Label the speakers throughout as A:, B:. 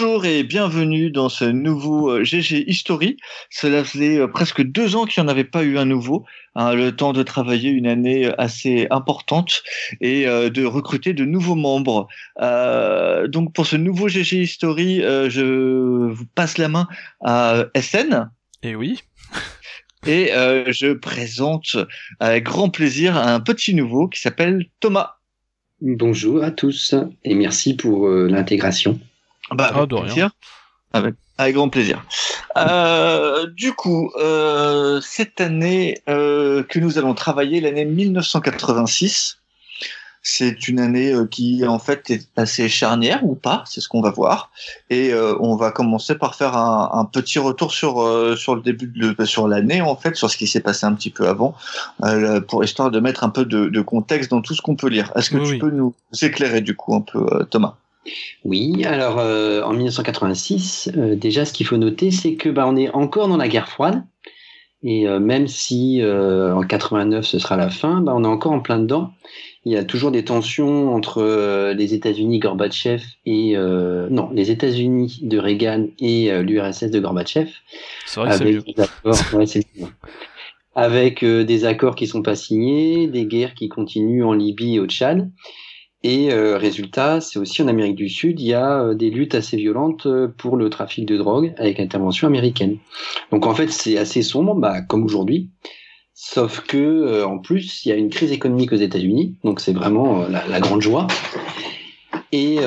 A: Bonjour et bienvenue dans ce nouveau GG euh, History. Cela faisait euh, presque deux ans qu'il n'y en avait pas eu un nouveau. Hein, le temps de travailler une année euh, assez importante et de recruter de nouveaux membres. donc pour ce nouveau GG History, je vous passe la main à SN.
B: Et oui.
A: et je présente avec grand plaisir un petit nouveau qui s'appelle Thomas.
C: Bonjour à tous et merci pour l'intégration.
A: Bah, avec ah, plaisir. Avec, grand plaisir. Euh, du coup, euh, cette année euh, que nous allons travailler, l'année 1986, c'est une année qui en fait est assez charnière ou pas, c'est ce qu'on va voir. Et on va commencer par faire un, petit retour sur sur le début de sur l'année en fait, sur ce qui s'est passé un petit peu avant, pour histoire de mettre un peu de, contexte dans tout ce qu'on peut lire. Est-ce que tu peux nous éclairer du coup un peu, Thomas?
C: Oui, alors euh, en 1986, euh, déjà ce qu'il faut noter, c'est que bah, on est encore dans la guerre froide. Et euh, même si en 89 ce sera la fin, bah, on est encore en plein dedans. Il y a toujours des tensions entre les États-Unis Gorbatchev et non les États-Unis de Reagan et l'URSS de Gorbatchev.
B: C'est vrai que avec, des
C: accords, avec des accords qui sont pas signés, des guerres qui continuent en Libye et au Tchad. Et euh, résultat, c'est aussi en Amérique du Sud, il y a euh, des luttes assez violentes euh, pour le trafic de drogue avec intervention américaine. Donc en fait, c'est assez sombre, bah, comme aujourd'hui. Sauf que en plus, il y a une crise économique aux États-Unis, donc c'est vraiment la, la, grande joie. Et,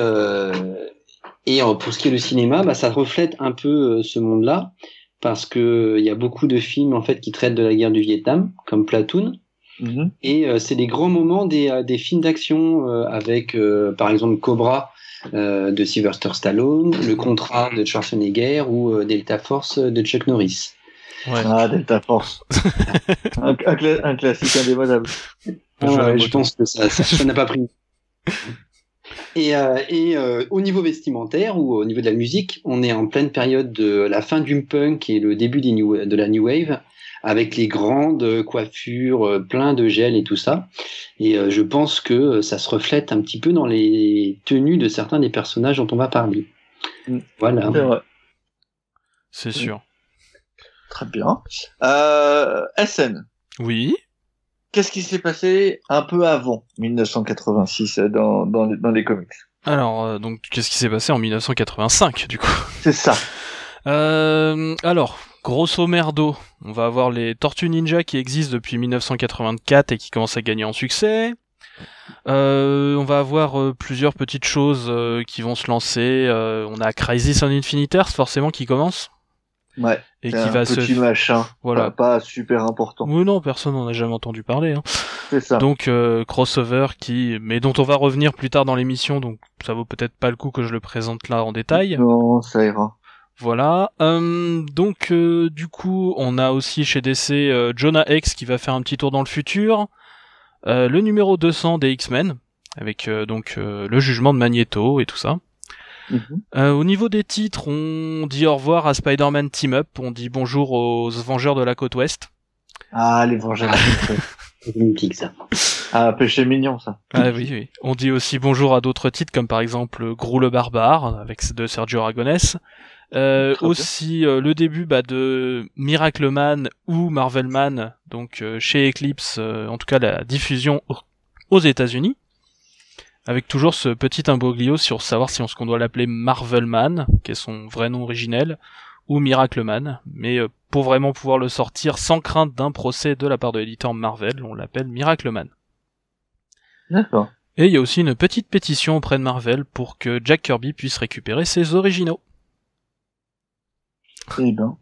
C: et pour ce qui est du cinéma, bah, ça reflète un peu ce monde-là, parce que il y a beaucoup de films en fait qui traitent de la guerre du Vietnam, comme Platoon, Mhm. Et euh, c'est les grands moments des, euh, des films d'action euh, avec, par exemple, Cobra de Sylvester Stallone, Le Contrat de Schwarzenegger ou Delta Force de Chuck Norris.
A: Ouais. Ah, Delta Force. un, un, classique indémodable.
C: Ah, je pense que ça, ça n'a pas pris. Et, euh, et euh, au niveau vestimentaire ou au niveau de la musique, on est en pleine période de la fin du punk et le début des new, de la new wave avec les grandes coiffures, euh, plein de gel et tout ça. Et euh, je pense que ça se reflète un petit peu dans les tenues de certains des personnages dont on va parler.
A: Mm. Voilà.
B: C'est sûr.
A: Très bien. Euh, SN.
B: Oui.
A: Qu'est-ce qui s'est passé un peu avant 1986 dans, dans, dans les comics?
B: Alors, donc, qu'est-ce qui s'est passé en 1985, du coup?
A: C'est ça.
B: alors, grosso merdo, on va avoir les Tortues Ninja qui existent depuis 1984 et qui commencent à gagner en succès. Euh, on va avoir euh, plusieurs petites choses euh, qui vont se lancer. on a Crisis on Infinite Earth forcément qui commence.
A: Ouais. Et qui un va petit machin. Voilà. Pas, super important.
B: Oui non, personne n'en a jamais entendu parler. Hein.
A: C'est ça.
B: Donc crossover qui, mais dont on va revenir plus tard dans l'émission, donc ça vaut peut-être pas le coup que je le présente là en détail.
A: Non, ça ira.
B: Voilà. Euh, donc euh, du coup, on a aussi chez DC euh, Jonah X qui va faire un petit tour dans le futur. le numéro 200 des X-Men avec donc le jugement de Magneto et tout ça. Mhm. au niveau des titres, on dit au revoir à Spider-Man Team Up, on dit bonjour aux Vengeurs de la côte ouest.
A: Ah, les Vengeurs de la côte
C: ouest. ça.
A: Ah, péché mignon ça.
B: Ah oui, oui. On dit aussi bonjour à d'autres titres comme par exemple Grou le barbare avec de Sergio Aragonès. Euh, aussi euh, le début bah, de Miracle Man ou Marvel Man, donc euh, chez Eclipse, en tout cas la diffusion aux États-Unis, avec toujours ce petit imbroglio sur savoir si on ce qu'on doit l'appeler Marvel Man, qui est son vrai nom originel, ou Miracle Man, mais pour vraiment pouvoir le sortir sans crainte d'un procès de la part de l'éditeur Marvel, on l'appelle Miracle Man.
A: D'accord.
B: Et il y a aussi une petite pétition auprès de Marvel pour que Jack Kirby puisse récupérer ses originaux.
A: Eh ben.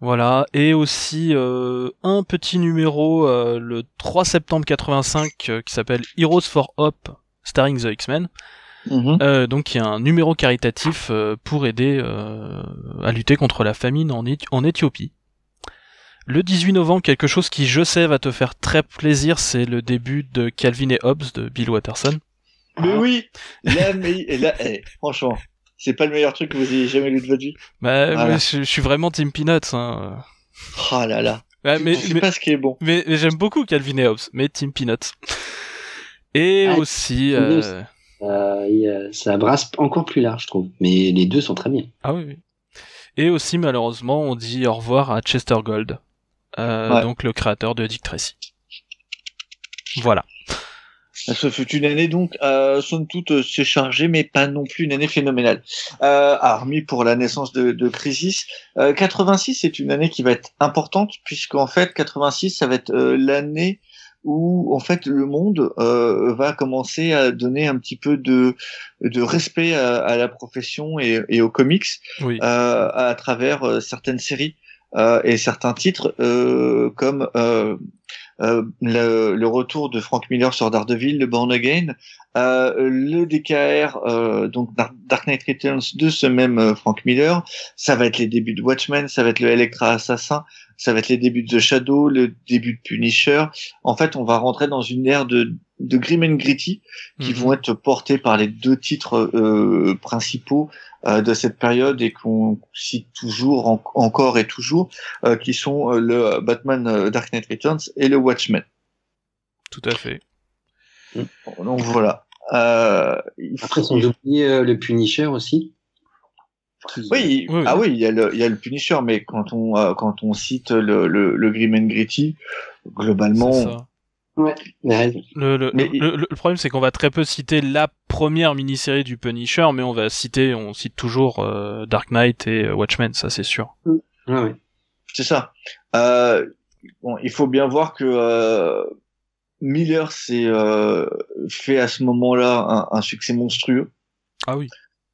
B: Voilà, et aussi euh, un petit numéro euh, le 3 septembre 85 euh, qui s'appelle Heroes for Hope, starring the X-Men. Mhm. donc il y a un numéro caritatif pour aider à lutter contre la famine en, en Éthiopie. Le 18 novembre, quelque chose qui je sais va te faire très plaisir, c'est le début de Calvin et Hobbes de Bill Watterson.
A: Mais oui, là, mais, là, eh, franchement, c'est pas le meilleur truc que vous ayez jamais lu de votre vie.
B: Bah, je, suis vraiment Team Peanuts. Hein.
A: Oh là là.
B: mais,
A: mais, pas ce qui est bon.
B: Mais, j'aime beaucoup Calvin et Hobbes, mais Team Peanuts. Et ah, aussi, euh,
C: ça brasse encore plus large, je trouve. Mais les deux sont très bien.
B: Ah oui, oui. Et aussi, malheureusement, on dit au revoir à Chester Gold, euh, donc le créateur de Dick Tracy. Voilà.
A: Ce fut une année donc, euh, somme toute, euh, c'est chargé, mais pas non plus une année phénoménale. Euh, hormis pour la naissance de, de Crisis, 86 c'est une année qui va être importante puisqu'en fait 86 ça va être l'année où en fait le monde euh, va commencer à donner un petit peu de, de respect à, à la profession et, et aux comics euh, à travers certaines séries et certains titres comme euh, le, le, retour de Frank Miller sur Daredevil, le Born Again, euh, le DKR, euh, donc Dark Knight Returns de ce même euh, Frank Miller, ça va être les débuts de Watchmen, ça va être le Electra Assassin, ça va être les débuts de The Shadow, le début de Punisher. En fait, on va rentrer dans une ère de, de Grim and Gritty qui mhm. vont être portés par les deux titres euh, principaux euh, de cette période et qu'on cite toujours encore et toujours, euh, qui sont euh, le Batman Dark Knight Returns et le Watchmen.
B: Tout à fait.
A: Donc voilà.
C: Après, sans oublier le Punisher aussi.
A: Oui, ah oui, il y a le, il y a le Punisher, mais quand on, quand on cite le, le, le Grim and Gritty, globalement,
C: Ouais,
B: le, le, le, problème, c'est qu'on va très peu citer la première mini-série du Punisher, mais on va citer, on cite toujours euh, Dark Knight et euh, Watchmen, ça c'est sûr.
C: Mm. ouais.
A: C'est ça. Euh, bon, il faut bien voir que euh, Miller s'est fait à ce moment-là un, un, succès monstrueux.
B: Ah oui.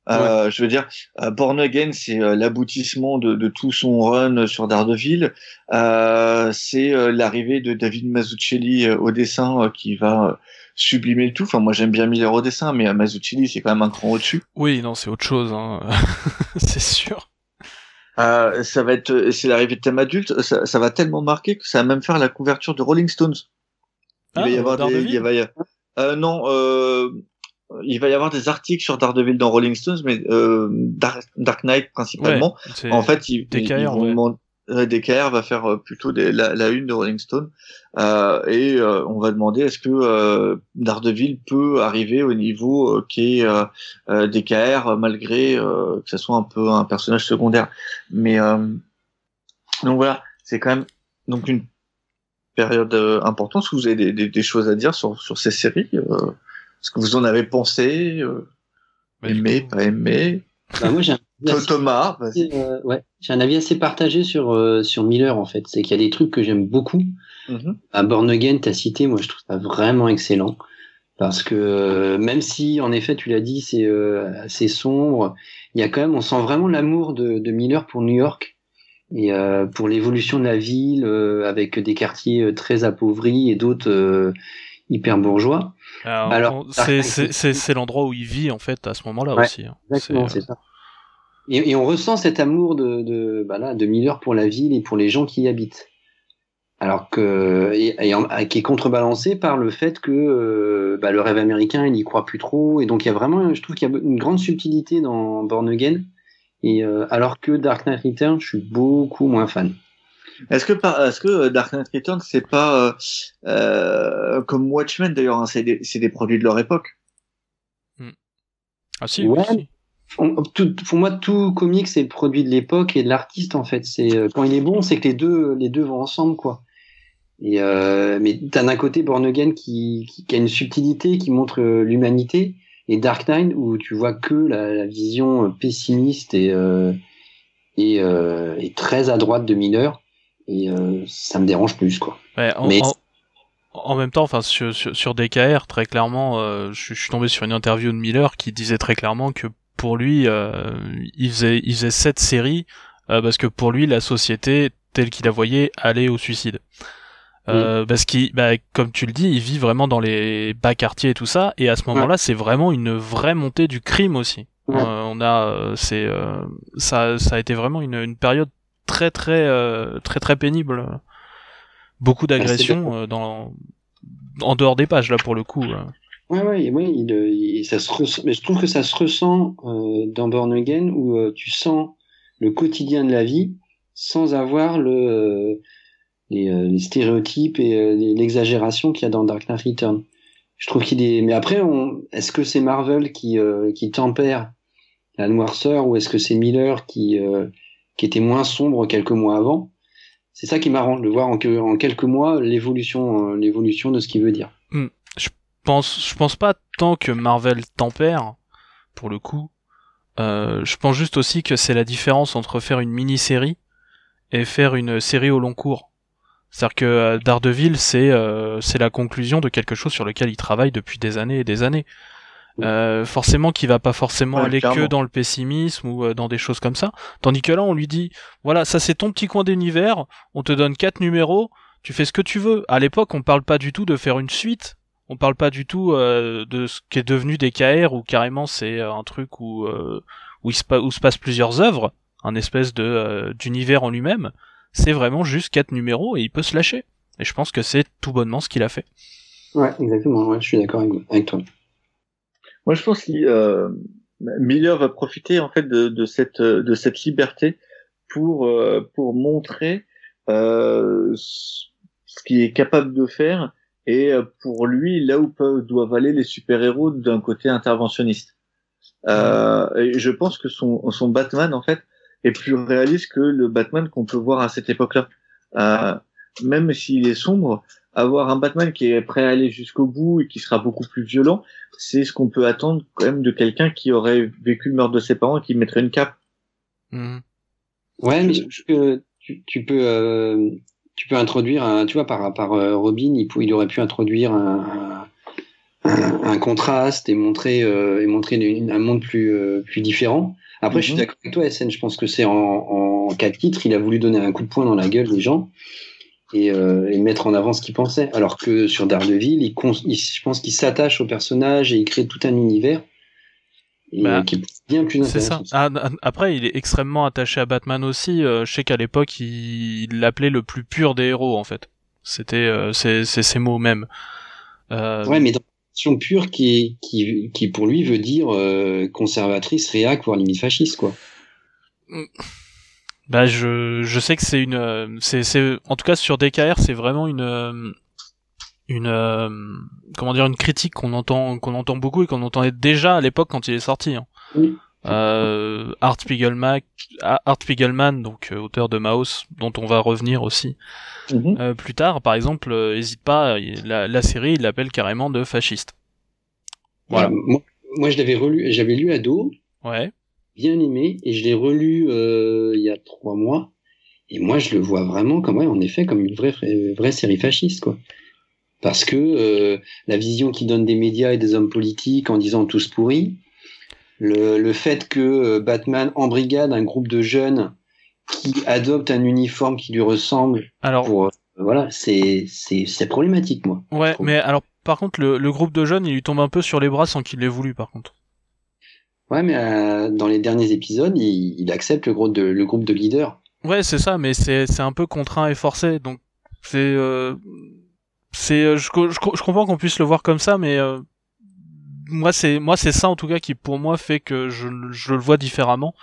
A: Euh, je veux dire, euh, Born Again, c'est euh, l'aboutissement de, de, tout son run sur Daredevil. Euh, c'est l'arrivée de David Mazzucchelli au dessin qui va sublimer le tout. Enfin, moi, j'aime bien Miller au dessin, mais Mazzucchelli, c'est quand même un cran au-dessus.
B: Oui, non, c'est autre chose, hein. c'est sûr.
A: ça va être, c'est l'arrivée de thème adulte. Ça, ça, va tellement marquer que ça va même faire la couverture de Rolling Stones.
B: Il va y ah, avoir des, il va y
A: avoir... non, euh, il va y avoir des articles sur Daredevil dans Rolling Stones, mais euh, Dark, Knight principalement. en fait, ils,
B: DKR,
A: DKR va faire euh, plutôt des, la, la, une de Rolling Stone euh, et euh, on va demander est-ce que euh, Daredevil peut arriver au niveau euh, qui est euh, DKR malgré que ce soit un peu un personnage secondaire. Mais donc voilà, c'est quand même donc une période importante. Que vous avez des, des, des, choses à dire sur, sur ces séries ce que vous en avez pensé euh, Aimé, pas aimé
C: bah, Moi, j'ai un
A: Thomas,
C: euh, ouais, j'ai un avis assez partagé sur euh, sur Miller en fait. C'est qu'il y a des trucs que j'aime beaucoup. Mm À Born Again, t'as cité, moi je trouve ça vraiment excellent parce que euh, même si en effet tu l'as dit, c'est euh, assez sombre, il y a quand même, on sent vraiment l'amour de, de Miller pour New York et pour l'évolution de la ville avec des quartiers très appauvris et d'autres hyper bourgeois.
B: Alors, c'est l'endroit où il vit en fait à ce moment-là aussi. Hein.
C: Exactement, c'est ça. Et, et, on ressent cet amour de, de, bah là, de Miller pour la ville et pour les gens qui y habitent. Alors que, et, qui est contrebalancé par le fait que euh, bah, le rêve américain, il n'y croit plus trop. Et donc, il y a vraiment, je trouve qu'il y a une grande subtilité dans Born Again. Et euh, alors que Dark Knight Returns, je suis beaucoup moins fan.
A: Est-ce que, est-ce que euh, Dark Knight Returns c'est pas euh, euh, comme Watchmen d'ailleurs, hein, c'est des, des, produits de leur époque?
B: Hmm. Ah si. Ouais.
C: pour moi, tout comics c'est le produit de l'époque et de l'artiste en fait. C'est euh, quand il est bon, c'est que les deux, les deux vont ensemble quoi. Et euh, mais t'as d'un côté Born Again qui, qui, qui, a une subtilité qui montre l'humanité et Dark Knight où tu vois que la, la vision pessimiste et et, et, très à droite de Miller et euh, ça me dérange plus quoi.
B: en, Mais... en, même temps, enfin sur, sur, DKR, très clairement, euh, je, suis tombé sur une interview de Miller qui disait très clairement que pour lui, euh, il faisait il faisait cette série parce que pour lui, la société telle qu'il la voyait allait au suicide. Euh, parce qu'il, bah, comme tu le dis, il vit vraiment dans les bas quartiers et tout ça, et à ce moment-là, c'est vraiment une vraie montée du crime aussi. on a, c'est, ça, ça a été vraiment une, une période très très euh, très très pénible. Beaucoup d'agressions euh, dans en dehors des pages là pour le coup.
C: Ouais, ouais, ouais il, ça se mais je trouve que ça se ressent euh, dans Born Again où tu sens le quotidien de la vie sans avoir le les, les stéréotypes et l'exagération qu'il y a dans Dark Knight Return. Je trouve qu'il est. Mais après, on... est-ce que c'est Marvel qui qui tempère la noirceur ou est-ce que c'est Miller qui qui était moins sombre quelques mois avant c'est ça qui m'arrange de voir en, quelques mois l'évolution l'évolution de ce qu'il veut dire.
B: Hmm. Je pense je pense pas tant que Marvel tempère pour le coup. Euh, je pense juste aussi que c'est la différence entre faire une mini-série et faire une série au long cours. C'est-à-dire que euh, Daredevil, c'est euh, c'est la conclusion de quelque chose sur lequel il travaille depuis des années et des années. Euh, forcément qu'il va pas forcément aller que dans le pessimisme ou euh, dans des choses comme ça. Tandis que là, on lui dit, voilà, ça c'est ton petit coin d'univers, on te donne quatre numéros, tu fais ce que tu veux. À l'époque, on parle pas du tout de faire une suite. On parle pas du tout euh, de ce qui est devenu des KR ou carrément c'est un truc où où, il se, où se passent plusieurs œuvres, un espèce de d'univers en lui-même. C'est vraiment juste quatre numéros et il peut se lâcher. Et je pense que c'est tout bonnement ce qu'il a fait.
C: Ouais, exactement. Ouais, je suis d'accord avec toi.
A: Moi, je pense que euh, Miller va profiter en fait de, de cette de cette liberté pour euh, pour montrer euh, ce qu'il est capable de faire et pour lui là où peuvent, doivent aller les super héros d'un côté interventionniste. Euh, je pense que son son Batman en fait est plus réaliste que le Batman qu'on peut voir à cette époque-là. Euh, même s'il est sombre, avoir un Batman qui est prêt à aller jusqu'au bout et qui sera beaucoup plus violent, c'est ce qu'on peut attendre quand même de quelqu'un qui aurait vécu le meurtre de ses parents et qui mettrait une cape.
C: Mmh. Ouais, mais tu, tu, peux euh, tu peux introduire un, tu vois par par euh, Robin, il, il aurait pu introduire un, un, un contraste et montrer euh, et montrer un monde plus euh, plus différent. Après, je suis mmh. d'accord avec toi, SN. Je pense que c'est en, en quatre titres, il a voulu donner un coup de poing dans la gueule des gens et, euh, et, mettre en avant ce qu'il pensait. Alors que sur Daredevil, il, il je pense qu'il s'attache au personnage et il crée tout un univers et, bah, qui est bien plus intéressant.
B: Ça. Ah, après, il est extrêmement attaché à Batman aussi. Euh, je sais qu'à l'époque, il l'appelait le plus pur des héros, en fait. C'était euh, c'est ces mots même.
C: Euh... Ouais, mais dans une pure qui, qui, qui pour lui veut dire euh, conservatrice, réac, voire limite fasciste, quoi.
B: Bah je je sais que c'est une euh, c'est c'est en tout cas sur DKR c'est vraiment une euh, une euh, comment dire une critique qu'on entend qu'on entend beaucoup et qu'on entendait déjà à l'époque quand il est sorti. Hein. Euh, Art Spiegelman, Art Spiegelman, donc auteur de Maus, dont on va revenir aussi mm-hmm. plus tard. Par exemple, hésite pas, la, la série, il l'appelle carrément de fasciste.
C: Voilà. moi, moi, je l'avais relu, j'avais lu ado.
B: Ouais
C: bien aimé et je l'ai relu euh, il y a trois mois. Et moi je le vois vraiment comme ouais, en effet comme une vraie vraie série fasciste quoi. Parce que euh, la vision qui donne des médias et des hommes politiques en disant tous pourris le, le fait que euh, Batman embrigade un groupe de jeunes qui adoptent un uniforme qui lui ressemble
B: alors pour,
C: voilà c'est c'est c'est problématique moi.
B: Ouais mais alors par contre le, le groupe de jeunes il lui tombe un peu sur les bras sans qu'il l'ait voulu par contre
C: Ouais, mais euh, dans les derniers épisodes, il, il accepte le groupe de, le groupe de leaders.
B: Ouais, c'est ça, mais c'est c'est un peu contraint et forcé, donc c'est euh, c'est euh, je, je, je, comprends qu'on puisse le voir comme ça, mais euh, moi c'est moi c'est ça en tout cas qui pour moi fait que je je le vois différemment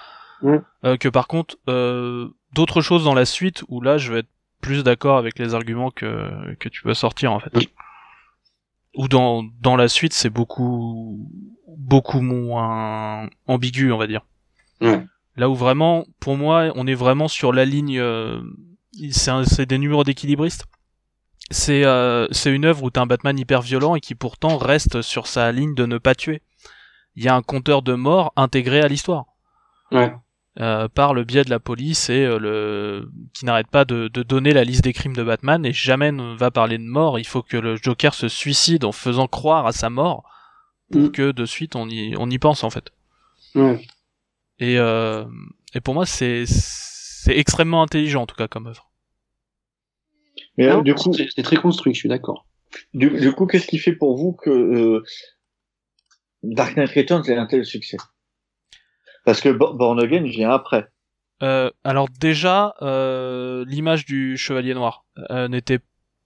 B: euh, que par contre euh, d'autres choses dans la suite où là je vais être plus d'accord avec les arguments que que tu peux sortir en fait. Ou dans dans la suite c'est beaucoup beaucoup moins ambigu, on va dire. Là où vraiment, pour moi, on est vraiment sur la ligne. Euh, c'est des numéros d'équilibristes. C'est euh, c'est une œuvre où t'as un Batman hyper violent et qui pourtant reste sur sa ligne de ne pas tuer. Il y a un compteur de mort intégré à l'histoire.
C: Ouais.
B: Euh, par le biais de la police et le qui n'arrête pas de, de, donner la liste des crimes de Batman et jamais ne va parler de mort. Il faut que le Joker se suicide en faisant croire à sa mort pour mm. que de suite on y on y pense en fait.
C: Ouais.
B: Et euh, et pour moi c'est c'est extrêmement intelligent en tout cas comme œuvre.
C: Mais du coup c'est très construit, je suis d'accord.
A: Du, du, coup, qu'est-ce qui fait pour vous que euh, Dark Knight Returns ait un tel succès? Parce que Born Again vient après.
B: Euh, alors déjà, euh, l'image du Chevalier Noir euh, n'était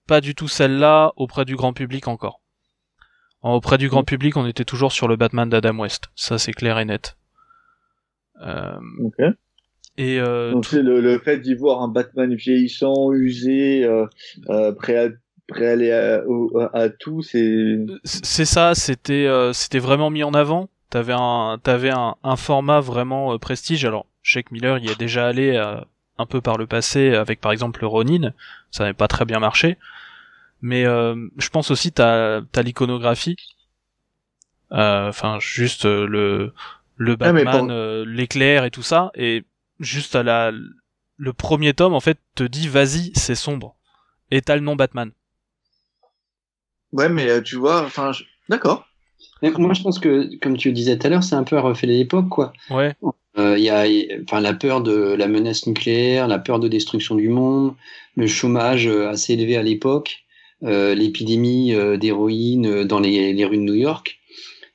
B: pas du tout celle-là auprès du grand public encore. Auprès du grand public, on était toujours sur le Batman d'Adam West. Ça, c'est clair et net.
A: Euh...
B: Et euh,
A: Donc c'est le, le, fait d'y voir un Batman vieillissant, usé, euh, euh, prêt à prêt à aller à, à, tout. C'est
B: c'est ça. C'était c'était vraiment mis en avant. T'avais un t'avais un, un format vraiment prestige. Alors Jake Miller y est déjà allé un peu par le passé avec par exemple le Ronin. Ça n'avait pas très bien marché. Mais je pense aussi t'as t'as l'iconographie. Enfin juste le le Batman, euh, l'éclair et tout ça, et juste à la le premier tome en fait te dit vas-y c'est sombre et t'as le nom Batman.
A: Ouais mais euh, tu vois, enfin d'accord.
C: Moi je pense que comme tu le disais tout à l'heure c'est un peu à refaire l'époque quoi.
B: Ouais.
C: Euh, il y a enfin la peur de la menace nucléaire, la peur de destruction du monde, le chômage assez élevé à l'époque, l'épidémie d'héroïne dans les, les rues de New York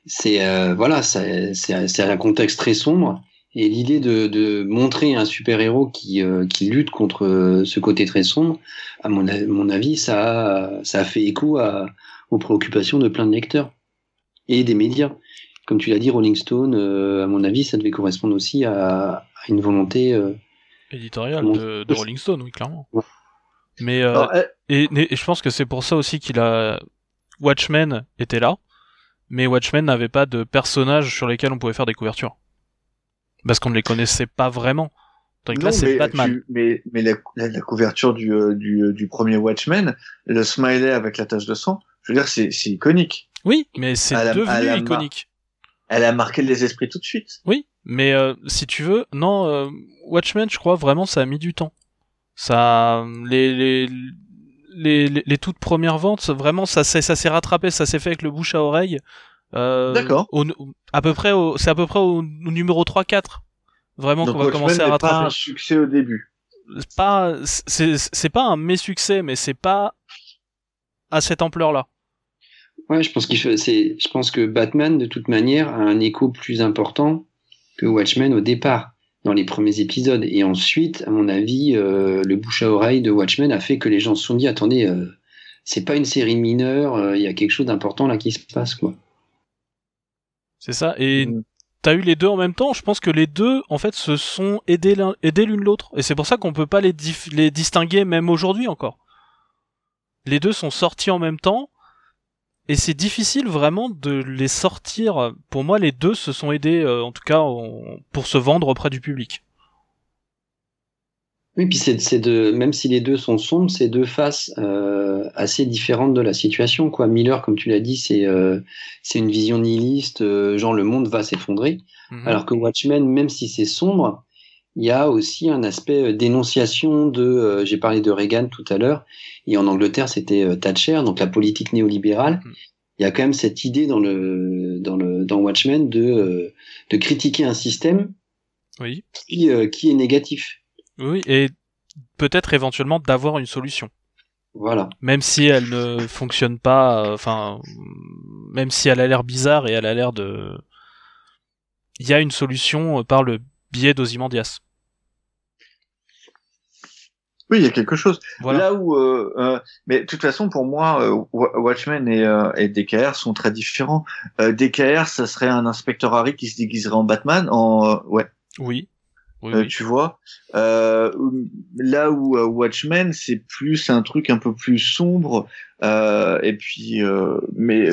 C: c'est euh, voilà, c'est un contexte très sombre. Et l'idée de, de, montrer un super héros qui, euh, qui lutte contre euh, ce côté très sombre, à mon, mon avis, ça a, ça a fait écho à, aux préoccupations de plein de lecteurs et des médias. Comme tu l'as dit, Rolling Stone, à mon avis, ça devait correspondre aussi à, à une volonté
B: éditoriale de, de, Rolling Stone, oui, clairement. Mais et, et, je pense que c'est pour ça aussi qu'il a Watchmen était là mais Watchmen n'avait pas de personnages sur lesquels on pouvait faire des couvertures. Parce qu'on ne les connaissait pas vraiment.
A: Donc là, c'est Batman. mais mais la, la, couverture du, euh, du, euh, du, premier Watchmen, le smiley avec la tache de sang, je veux dire, c'est iconique.
B: Oui, mais c'est devenu iconique.
A: Elle a marqué les esprits tout de suite.
B: Oui, mais euh, si tu veux, non, euh, Watchmen, je crois vraiment, ça a mis du temps. Ça, les, les, les, les, toutes premières ventes, vraiment, ça s'est, ça s'est rattrapé, ça s'est fait avec le bouche à oreille.
A: Euh, D'accord.
B: À peu près, c'est à peu près au, numéro 3-4. Vraiment qu'on va commencer à rattraper.
A: pas un succès au début.
B: Pas, c'est, c'est pas un mes-succès, mais c'est pas à cette ampleur-là.
C: Ouais, je pense qu'il c'est, je pense que Batman, de toute manière, a un écho plus important que Watchmen au départ dans les premiers épisodes. Et ensuite, à mon avis, euh, le bouche à oreille de Watchmen a fait que les gens se sont dit attendez, euh, c'est pas une série mineure, euh, il y a quelque chose d'important là qui se passe, quoi.
B: C'est ça. Et mm. t'as eu les deux en même temps? Je pense que les deux, en fait, se sont aidés l'une l'autre. Et c'est pour ça qu'on peut pas les, les distinguer même aujourd'hui encore. Les deux sont sortis en même temps et c'est difficile vraiment de les sortir. Pour moi, les deux se sont aidés, euh, en tout cas, pour se vendre auprès du public.
C: Oui, puis c'est de même si les deux sont sombres, c'est deux faces euh, assez différentes de la situation. Quoi, Miller, comme tu l'as dit, c'est euh, c'est une vision nihiliste, genre le monde va s'effondrer. Mhm. Alors que Watchmen, même si c'est sombre, il y a aussi un aspect dénonciation de. J'ai parlé de Reagan tout à l'heure. Et en Angleterre, c'était euh, Thatcher, donc la politique néolibérale. Mm. Il y a quand même cette idée dans le dans le dans Watchmen de euh, de critiquer un système
B: oui.
C: qui euh, qui est négatif.
B: Oui, et peut-être éventuellement d'avoir une solution.
C: Voilà.
B: Même si elle ne fonctionne pas, enfin, même si elle a l'air bizarre et elle a l'air de, il y a une solution par le biais d'Ozymandias.
A: Oui, il y a quelque chose. Là où, euh, euh, mais de toute façon, pour moi, euh, Watchmen et, euh, et, DKR sont très différents. Euh, DKR, ça serait un inspecteur Harry qui se déguiserait en Batman, en ouais.
B: Oui.
A: oui, Tu vois. là où Watchmen, c'est plus un truc un peu plus sombre. et puis, mais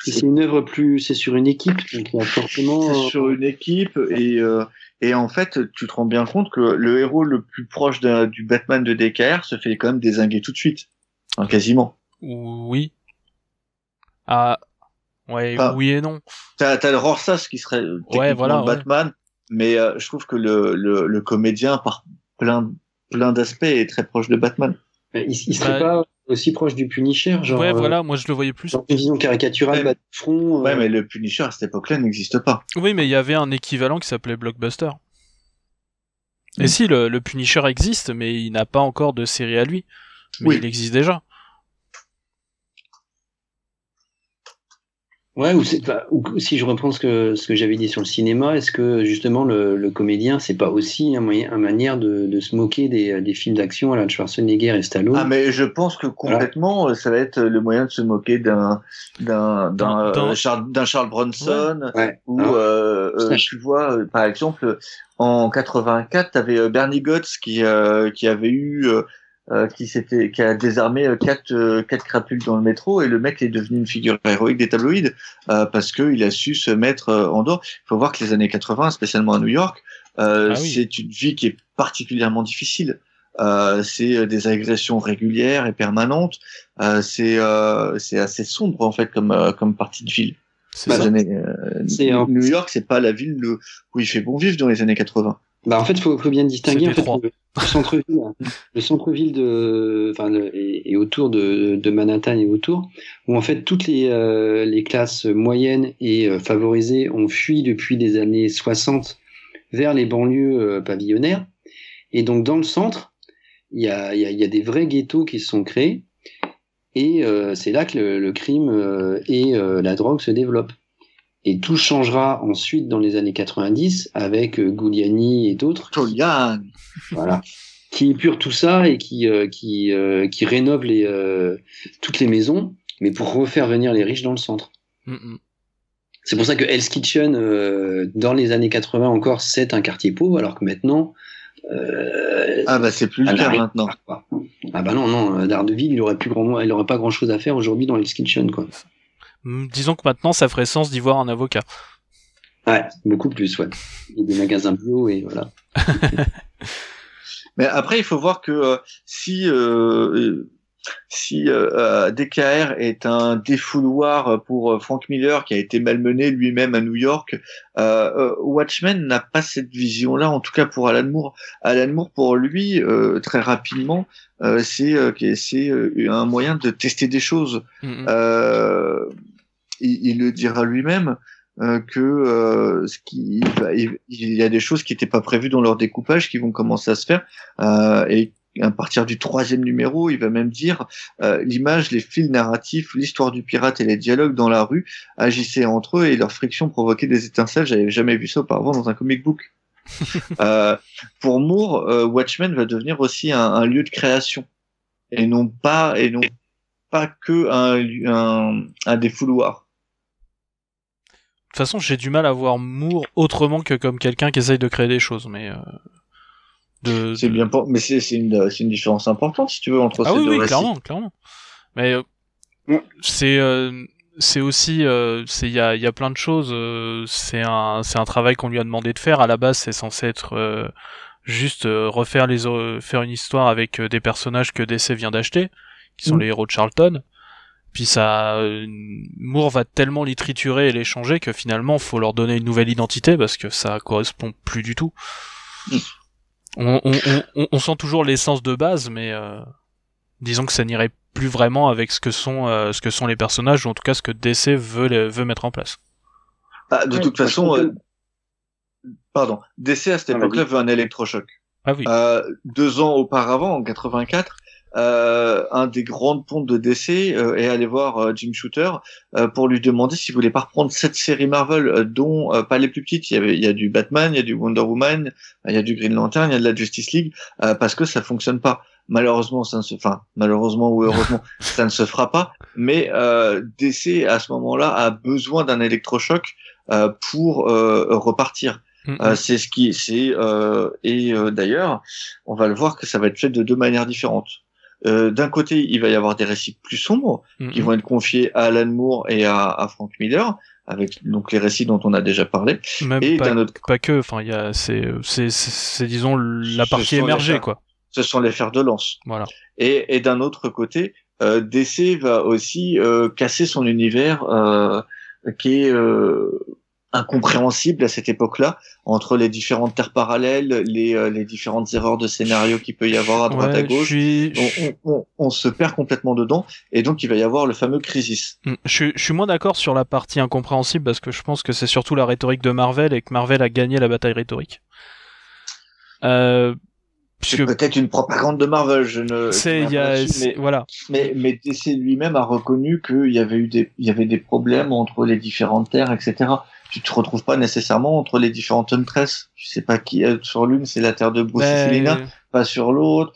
C: c'est une œuvre plus, c'est sur une équipe, donc forcément.
A: C'est sur une équipe et et en fait, tu te rends bien compte que le héros le plus proche du Batman de DKR se fait quand même désinguer tout de suite. Hein, quasiment.
B: Oui. Ah. Ouais, oui et non.
A: T'as, as le Rorsas qui serait ouais, voilà, Batman, mais euh, je trouve que le, le, le, comédien, par plein, plein d'aspects, est très proche de Batman.
C: Il, il serait bah, pas aussi proche du Punisher, genre.
B: Ouais, voilà, moi je le voyais plus.
C: une vision caricaturale, ouais. front.
A: Euh. Ouais, mais le Punisher à cette époque-là n'existe pas.
B: Oui, mais il y avait un équivalent qui s'appelait Blockbuster. Et si, le, le, Punisher existe, mais il n'a pas encore de série à lui. Mais il existe déjà.
C: Ouais, ou, ou, si je reprends ce que, ce que j'avais dit sur le cinéma, est-ce que justement le, le comédien, c'est pas aussi un moyen, un manière de, de se moquer des, des films d'action à la Schwarzenegger et Stallone?
A: Ah, mais je pense que complètement, ça va être le moyen de se moquer d'un d'un d'un euh, Charles, Charles Bronson ou euh, euh, tu vois, euh, par exemple, en 84, tu avais Bernie Gotts qui qui avait eu qui s'était qui a désarmé quatre quatre crapules dans le métro et le mec est devenu une figure héroïque des tabloïds parce que il a su se mettre en dehors. Il faut voir que les années 80, spécialement à New York, ah c'est une vie qui est particulièrement difficile. Euh, c'est des agressions régulières et permanentes. Euh, c'est c'est assez sombre en fait comme comme partie de ville. Euh, New York, c'est pas la ville où il fait bon vivre dans les années 80.
C: Bah en fait, faut, faut bien distinguer en fait, le, centre-ville, le centre-ville de, enfin, et, autour de, de, Manhattan et autour, où en fait toutes les, euh, les classes moyennes et euh, favorisées ont fui depuis les années 60 vers les banlieues pavillonnaires. Et donc dans le centre, il y a, y, a, y a des vrais ghettos qui se sont créés et euh, c'est là que le, crime euh, et euh, la drogue se développent. Et tout changera ensuite dans les années 90 avec Giuliani et d'autres. Voilà. Qui épurent tout ça et qui, qui, qui rénovent les, toutes les maisons, mais pour refaire venir les riches dans le centre. Mm, mm. C'est pour ça que Hell's Kitchen, dans les années 80 encore, c'est un quartier pauvre, alors que maintenant,
A: euh, ah bah c'est plus le cas maintenant.
C: Ah bah non non, euh, Daredevil il aurait plus grand, il aurait pas grand chose à faire aujourd'hui dans Hell's Kitchen quoi.
B: Hmm, disons que maintenant ça ferait sens d'y voir un avocat.
C: Ouais, beaucoup plus ouais. Des magasins bio et voilà.
A: Mais après il faut voir que euh, si euh, si euh, euh DKR est un défouloir pour euh, Frank Miller qui a été malmené lui-même à New York, euh, Watchmen n'a pas cette vision-là, en tout cas pour Alan Moore. Alan Moore, pour lui, très rapidement, c'est c'est un moyen de tester des choses. Mm-hmm. Il, il, le dira lui-même. que ce qui il, y a des choses qui n'étaient pas prévues dans leur découpage qui vont commencer à se faire et à partir du troisième numéro, il va même dire euh, l'image, les fils narratifs, l'histoire du pirate et les dialogues dans la rue agissaient entre eux et leur friction provoquait des étincelles. J'avais jamais vu ça auparavant dans un comic book. euh, pour Moore, euh, Watchmen va devenir aussi un, un, lieu de création et non pas et non pas que un, un, un défouloir.
B: De toute façon, j'ai du mal à voir Moore autrement que comme quelqu'un qui essaye de créer des choses, mais. Euh...
A: C'est bien, pour... mais c'est une, une différence importante si tu veux entre
B: ah
A: ces
B: oui,
A: deux
B: oui, clairement, clairement. Mais euh, c'est euh, c'est aussi euh, c'est il y a il y a plein de choses. c'est un c'est un travail qu'on lui a demandé de faire. À la base, c'est censé être juste refaire les faire une histoire avec des personnages que DC vient d'acheter, qui sont mm. les héros de Charlton. Puis ça, Moore va tellement les triturer et les changer que finalement, faut leur donner une nouvelle identité parce que ça correspond plus du tout. On, on, sent toujours l'essence de base, mais euh, disons que ça n'irait plus vraiment avec ce que sont euh, ce que sont les personnages ou en tout cas ce que DC veut veut mettre en place.
A: Ah, de toute façon, euh, pardon, DC à cette ah, époque-là veut un électrochoc.
B: Ah oui.
A: deux ans auparavant, en 84, euh, un des grandes pontes de DC euh, est allé voir euh, Jim Shooter pour lui demander s'il voulait pas reprendre cette série Marvel dont pas les plus petites. Il y avait il y a du Batman il y a du Wonder Woman il y a du Green Lantern il y a de la Justice League parce que ça fonctionne pas. Malheureusement ça ne se enfin malheureusement ou heureusement ça ne se fera pas. Mais DC à ce moment-là a besoin d'un électrochoc pour repartir. Mm-hmm. c'est ce qui c'est et d'ailleurs on va le voir que ça va être fait de deux manières différentes euh, d'un côté, il va y avoir des récits plus sombres mm-hmm. qui vont être confiés à Alan Moore et à, à, Frank Miller, avec donc les récits dont on a déjà parlé.
B: Même et pas, autre... pas que, enfin, il y a, c'est, c'est, c'est, disons la partie émergée, quoi.
A: Ce sont les fers de lance.
B: Voilà.
A: Et, et d'un autre côté, euh, DC va aussi euh, casser son univers euh, qui est euh, incompréhensible à cette époque-là entre les différentes terres parallèles, les, euh, les différentes erreurs de scénario qu'il peut y avoir à droite à gauche. On, on, on, se perd complètement dedans et donc il va y avoir le fameux crisis.
B: Mm, je, je suis moins d'accord sur la partie incompréhensible parce que je pense que c'est surtout la rhétorique de Marvel et que Marvel a gagné la bataille rhétorique.
A: Euh, c'est peut-être une propagande de Marvel, je ne.
B: C'est, il y a, mais, voilà.
A: Mais, mais DC lui-même a reconnu qu'il y avait eu des, il y avait des problèmes entre les différentes terres, etc tu te retrouves pas nécessairement entre les différentes Huntress. Tu sais pas qui est sur l'une, c'est la terre de Bruce et Selina, pas sur l'autre.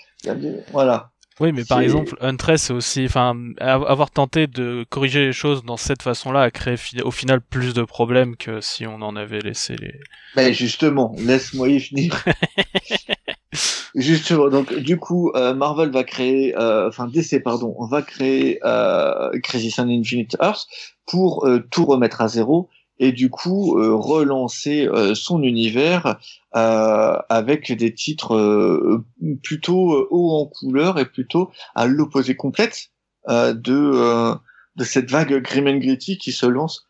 A: Voilà.
B: Oui, mais par exemple, Huntress, c'est aussi, enfin, avoir tenté de corriger les choses dans cette façon-là a créé au final plus de problèmes que si on en avait laissé les.
A: Mais justement, laisse-moi y finir. Justement, donc du coup, euh, Marvel va créer, euh, enfin DC pardon, on va créer euh, Crisis on Infinite Earth pour euh, tout remettre à zéro et du coup euh, relancer son univers avec des titres plutôt haut en couleur et plutôt à l'opposé complète de de cette vague grim and gritty qui se lance.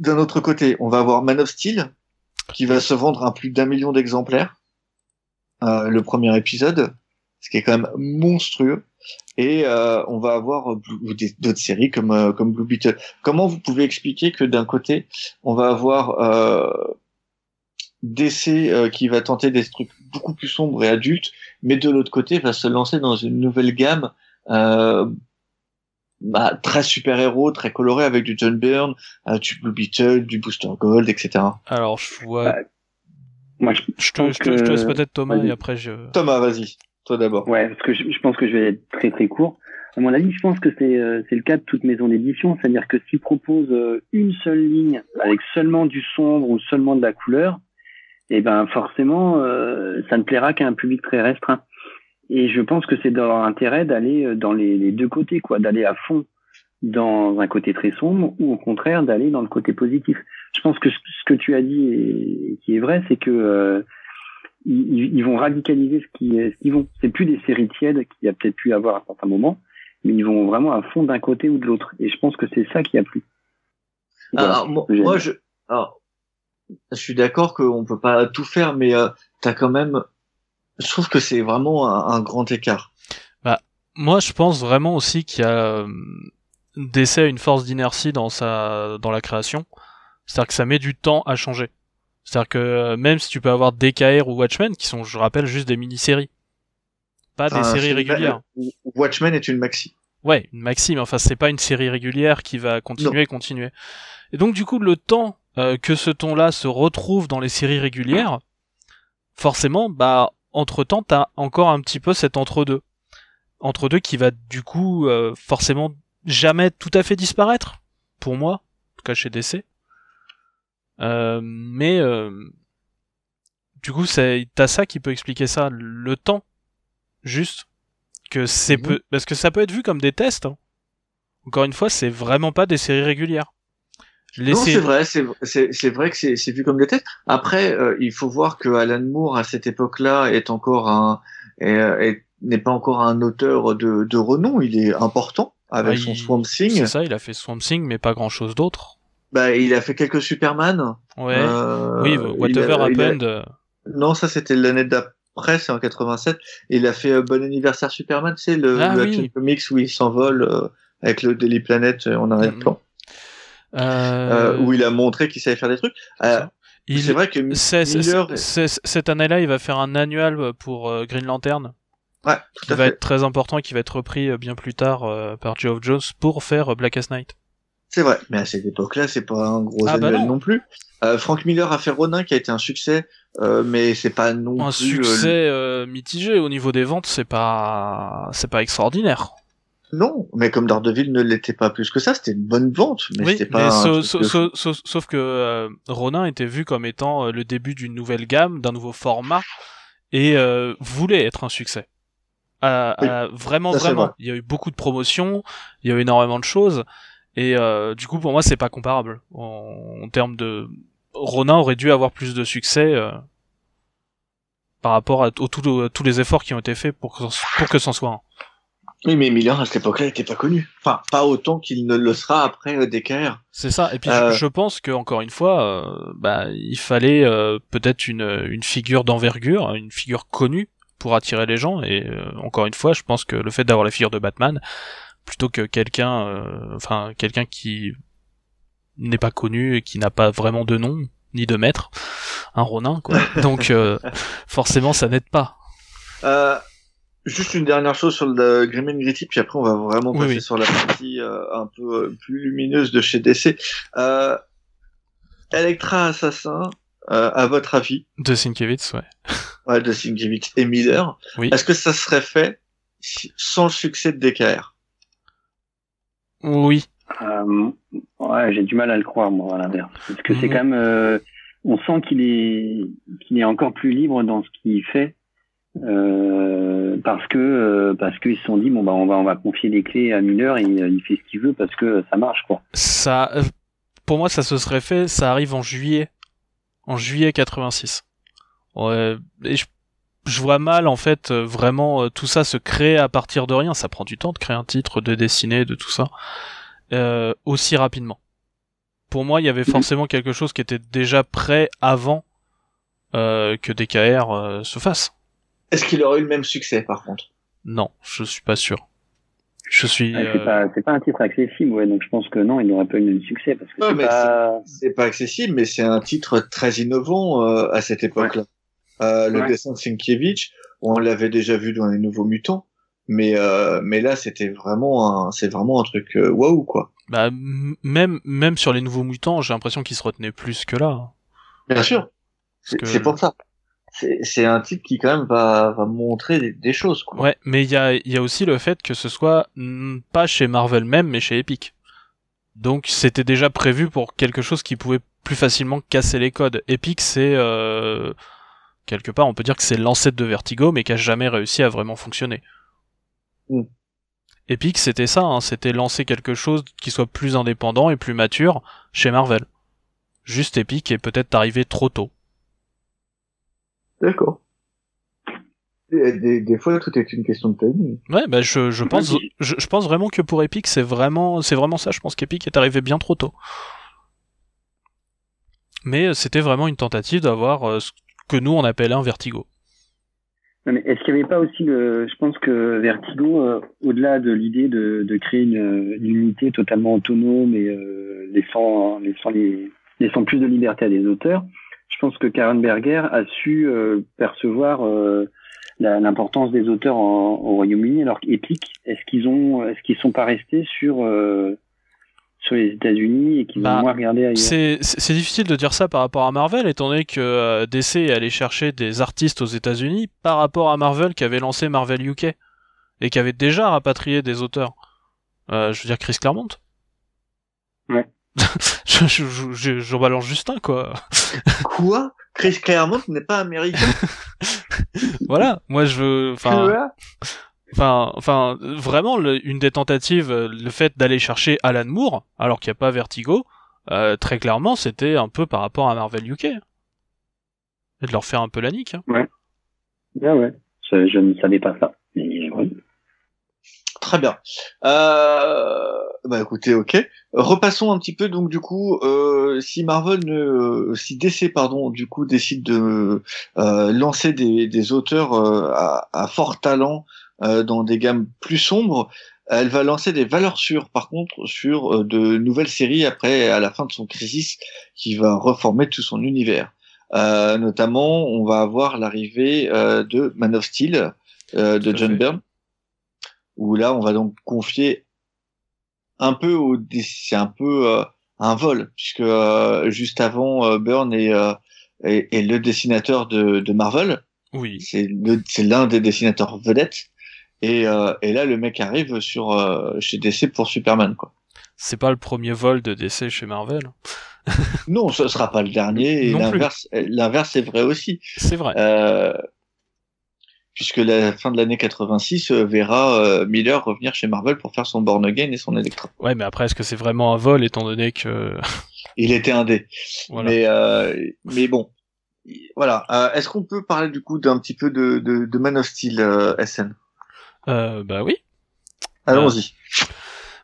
A: D'un autre côté, on va avoir Man of Steel qui va se vendre à plus d'un million d'exemplaires euh, le premier épisode, ce qui est quand même monstrueux. Et euh, on va avoir d'autres séries comme euh, comme Blue Beetle. Comment vous pouvez expliquer que d'un côté on va avoir DC qui va tenter des trucs beaucoup plus sombres et adultes, mais de l'autre côté va se lancer dans une nouvelle gamme euh, bah, très super héros, très coloré avec du John Byrne, du Blue Beetle, du Booster Gold, etc.
B: Alors je vois bah, moi, je, je, te, je, te, laisse peut-être Thomas et après je.
A: Thomas, vas-y. Toi d'abord.
D: Ouais, parce que je, pense que je vais être très très court. À mon avis, je pense que c'est euh, le cas de toute maison d'édition, c'est-à-dire que s'ils proposent euh, une seule ligne avec seulement du sombre ou seulement de la couleur, eh ben forcément, euh, ça ne plaira qu'à un public très restreint. Et je pense que c'est dans leur intérêt d'aller dans les, les, deux côtés, quoi, d'aller à fond dans un côté très sombre ou au contraire d'aller dans le côté positif. Je pense que ce que tu as dit et qui est vrai, c'est que euh, ils, ils, vont radicaliser ce qu'ils ce vont. C'est plus des séries tièdes qu'il y a peut-être pu avoir à certains moments, mais ils vont vraiment à fond d'un côté ou de l'autre. Et je pense que c'est ça qui a plu.
A: alors, moi, je, alors, je suis d'accord qu'on peut pas tout faire, mais euh, t'as quand même, je trouve que c'est vraiment un, un, grand écart.
B: Bah, moi, je pense vraiment aussi qu'il y a d'essai une force d'inertie dans sa dans la création. C'est-à-dire que ça met du temps à changer. C'est-à-dire que euh, même si tu peux avoir DKR ou Watchmen, qui sont, je rappelle, juste des mini-séries, pas des séries régulières.
A: Watchmen est une maxi.
B: Ouais, une maxi, mais enfin c'est pas une série régulière qui va continuer, et continuer. Et donc du coup, le temps euh, que ce ton-là se retrouve dans les séries régulières, forcément, bah entre temps, t'as encore un petit peu cet entre-deux, entre-deux qui va du coup euh, forcément jamais tout à fait disparaître, pour moi, en tout cas chez DC. Euh, mais euh, du coup, c'est t'as ça qui peut expliquer ça, le temps, juste que c'est peu, parce que ça peut être vu comme des tests. Hein. Encore une fois, c'est vraiment pas des séries régulières.
A: non, c'est vrai, c'est vrai que c'est vu comme des tests. Après, euh, il faut voir que Alan Moore à cette époque-là est encore un n'est pas encore un auteur de, de renom. Il est important avec bah, son Swamp Thing.
B: C'est ça, il a fait Swamp Thing, mais pas grand chose d'autre.
A: Bah, il a fait quelques Superman.
B: Ouais. Euh, oui, Whatever Happened. Euh.
A: Non, ça c'était l'année d'après, c'est en 87. il a fait euh, Bon anniversaire Superman, c'est le, ah, le comics où il s'envole euh, avec le Daily Planet en arrière-plan. Euh... où il a montré qu'il savait faire des trucs. C'est vrai que Miller...
B: cette année-là, il va faire un annual pour Green Lantern.
A: Ouais,
B: qui va être très important et qui va être repris bien plus tard par Geoff Jones pour faire Blackest Night.
A: C'est vrai, mais à cette époque-là, c'est pas un gros ah, bah annuel non. plus. Euh, Frank Miller a fait Ronin, qui a été un succès, euh, mais c'est pas non
B: un
A: plus.
B: Un euh, succès euh, mitigé au niveau des ventes, c'est pas, c'est pas extraordinaire.
A: Non, mais comme Daredevil ne l'était pas plus que ça, c'était une bonne vente, mais c'était pas.
B: sauf, que euh, Ronin était vu comme étant le début d'une nouvelle gamme, d'un nouveau format, et voulait être un succès. vraiment, vraiment. Il y a eu beaucoup de promotions, il y a eu énormément de choses. Et euh, du coup, pour moi, c'est pas comparable en, termes de. Ronin aurait dû avoir plus de succès euh, par rapport à, tous les efforts qui ont été faits pour que, pour que c'en soit un.
A: Oui, mais Miller à cette époque-là n'était pas connu. Enfin, pas autant qu'il ne le sera après euh, DKR.
B: C'est ça. Et puis je, je, pense que encore une fois, bah, il fallait peut-être une, une figure d'envergure, une figure connue pour attirer les gens. Et encore une fois, je pense que le fait d'avoir la figure de Batman, plutôt que quelqu'un, euh, enfin quelqu'un qui n'est pas connu et qui n'a pas vraiment de nom ni de maître, un Ronin quoi. Donc euh, forcément ça n'aide pas.
A: Euh, juste une dernière chose sur le Grim and Gritty, puis après on va vraiment passer sur la partie un peu plus lumineuse de chez DC. Electra Assassin, à votre avis?
B: De Sienkiewicz, ouais.
A: ouais, de Sienkiewicz et Miller. Oui. Est-ce que ça serait fait sans le succès de DKR
B: oui.
D: Euh, ouais, j'ai du mal à le croire, moi, à l'inverse. Parce que c'est mhm. quand même, euh, on sent qu'il est, qu'il est encore plus libre dans ce qu'il fait Euh, parce que euh, parce qu'ils se sont dit bon bah on va on va confier les clés à Miller et il fait ce qu'il veut parce que ça marche quoi.
B: Ça, pour moi, ça se serait fait. Ça arrive en juillet, en juillet 86. Ouais, et je, je vois mal en fait vraiment tout ça se créer à partir de rien. Ça prend du temps de créer un titre, de dessiner, de tout ça euh, aussi rapidement. Pour moi, il y avait mhm. forcément quelque chose qui était déjà prêt avant euh, que DKR euh, se fasse.
A: Est-ce qu'il aurait eu le même succès par contre?
B: Non, je suis pas sûr. Je suis.
D: Ah, c'est pas, pas, un titre accessible, ouais. Donc je pense que non, il n'aurait pas eu le même succès parce que c'est pas.
A: C'est pas accessible, mais c'est un titre très innovant à cette époque-là. Le dessin de Sienkiewicz, on l'avait déjà vu dans les Nouveaux Mutants mais euh, mais là c'était vraiment un c'est vraiment un truc euh, waouh quoi.
B: Bah même même sur les nouveaux mutants j'ai l'impression qu'ils se retenaient plus que là.
A: Bien sûr. c'est pour ça. C'est un type qui quand même va va montrer des, choses quoi.
B: Ouais mais il y a il y a aussi le fait que ce soit pas chez Marvel même mais chez Epic. Donc c'était déjà prévu pour quelque chose qui pouvait plus facilement casser les codes. Epic c'est euh, quelque part on peut dire que c'est l'ancêtre de Vertigo mais qui a jamais réussi à vraiment fonctionner Mm. Epic, c'était ça, hein, c'était lancer quelque chose qui soit plus indépendant et plus mature chez Marvel. Juste Epic est peut-être arrivé trop tôt.
A: D'accord. Des, des, fois, tout est une question de timing.
B: Ouais, bah je, je pense, je, je, pense vraiment que pour Epic, c'est vraiment, c'est vraiment ça. Je pense qu'Epic est arrivé bien trop tôt. Mais euh, c'était vraiment une tentative d'avoir euh, ce que nous on appelle un vertigo.
D: Est-ce qu'il n'y avait pas aussi le, je pense que Vertigo, euh, au-delà de l'idée de, créer une, unité totalement autonome et euh, laissant, laissant, les, laissant plus de liberté à des auteurs, je pense que Karen Berger a su euh, percevoir l'importance des auteurs au Royaume-Uni, alors qu'Epic, est-ce qu'ils ont, est-ce sont pas restés sur sur les États-Unis et qui vont bah, moins regarder ailleurs.
B: C'est, c'est difficile de dire ça par rapport à Marvel, étant donné que euh, DC est allé chercher des artistes aux États-Unis par rapport à Marvel qui avait lancé Marvel UK et qui avait déjà rapatrié des auteurs. Euh, je veux dire Chris Claremont.
D: Ouais.
B: je, je, je, je, balance Justin, quoi.
A: quoi? Chris Claremont n'est pas américain?
B: Voilà, moi je veux... Enfin, Enfin, enfin, vraiment, une des tentatives, euh, le fait d'aller chercher Alan Moore, alors qu'il n'y a pas Vertigo, euh, très clairement, c'était un peu par rapport à Marvel UK. Et de leur faire un peu la nique. Hein.
D: Ouais. Ah ouais. Je, ne savais pas ça. Mais oui.
A: Très bien. Euh... Bah écoutez, ok. Repassons un petit peu donc du coup, euh, si Marvel ne, si DC pardon, du coup décide de euh, lancer des, des auteurs euh, à, à, fort talent euh, dans des gammes plus sombres. Elle va lancer des valeurs sûres, par contre, sur euh, de nouvelles séries après, à la fin de son crisis, qui va reformer tout son univers. Euh, notamment, on va avoir l'arrivée de Man of Steel de John Byrne, où là, on va donc confier un peu au, c'est un peu un vol, puisque juste avant, Byrne est, est, le dessinateur de, de Marvel.
B: Oui.
A: C'est l'un des dessinateurs vedettes. Et, euh, et là, le mec arrive sur euh, chez DC pour Superman, quoi.
B: C'est pas le premier vol de DC chez Marvel.
A: non, ce sera pas le dernier. Et l'inverse, l'inverse est vrai aussi.
B: C'est vrai.
A: Euh, puisque la fin de l'année 86 euh, verra euh, Miller revenir chez Marvel pour faire son Born Again et son Electra.
B: Ouais, mais après, est-ce que c'est vraiment un vol étant donné que
A: il était un dé. Voilà. Mais euh, mais bon, voilà. est-ce qu'on peut parler du coup d'un petit peu de, de, de Man of Steel SN
B: euh, bah oui.
A: Allons-y.
B: Euh,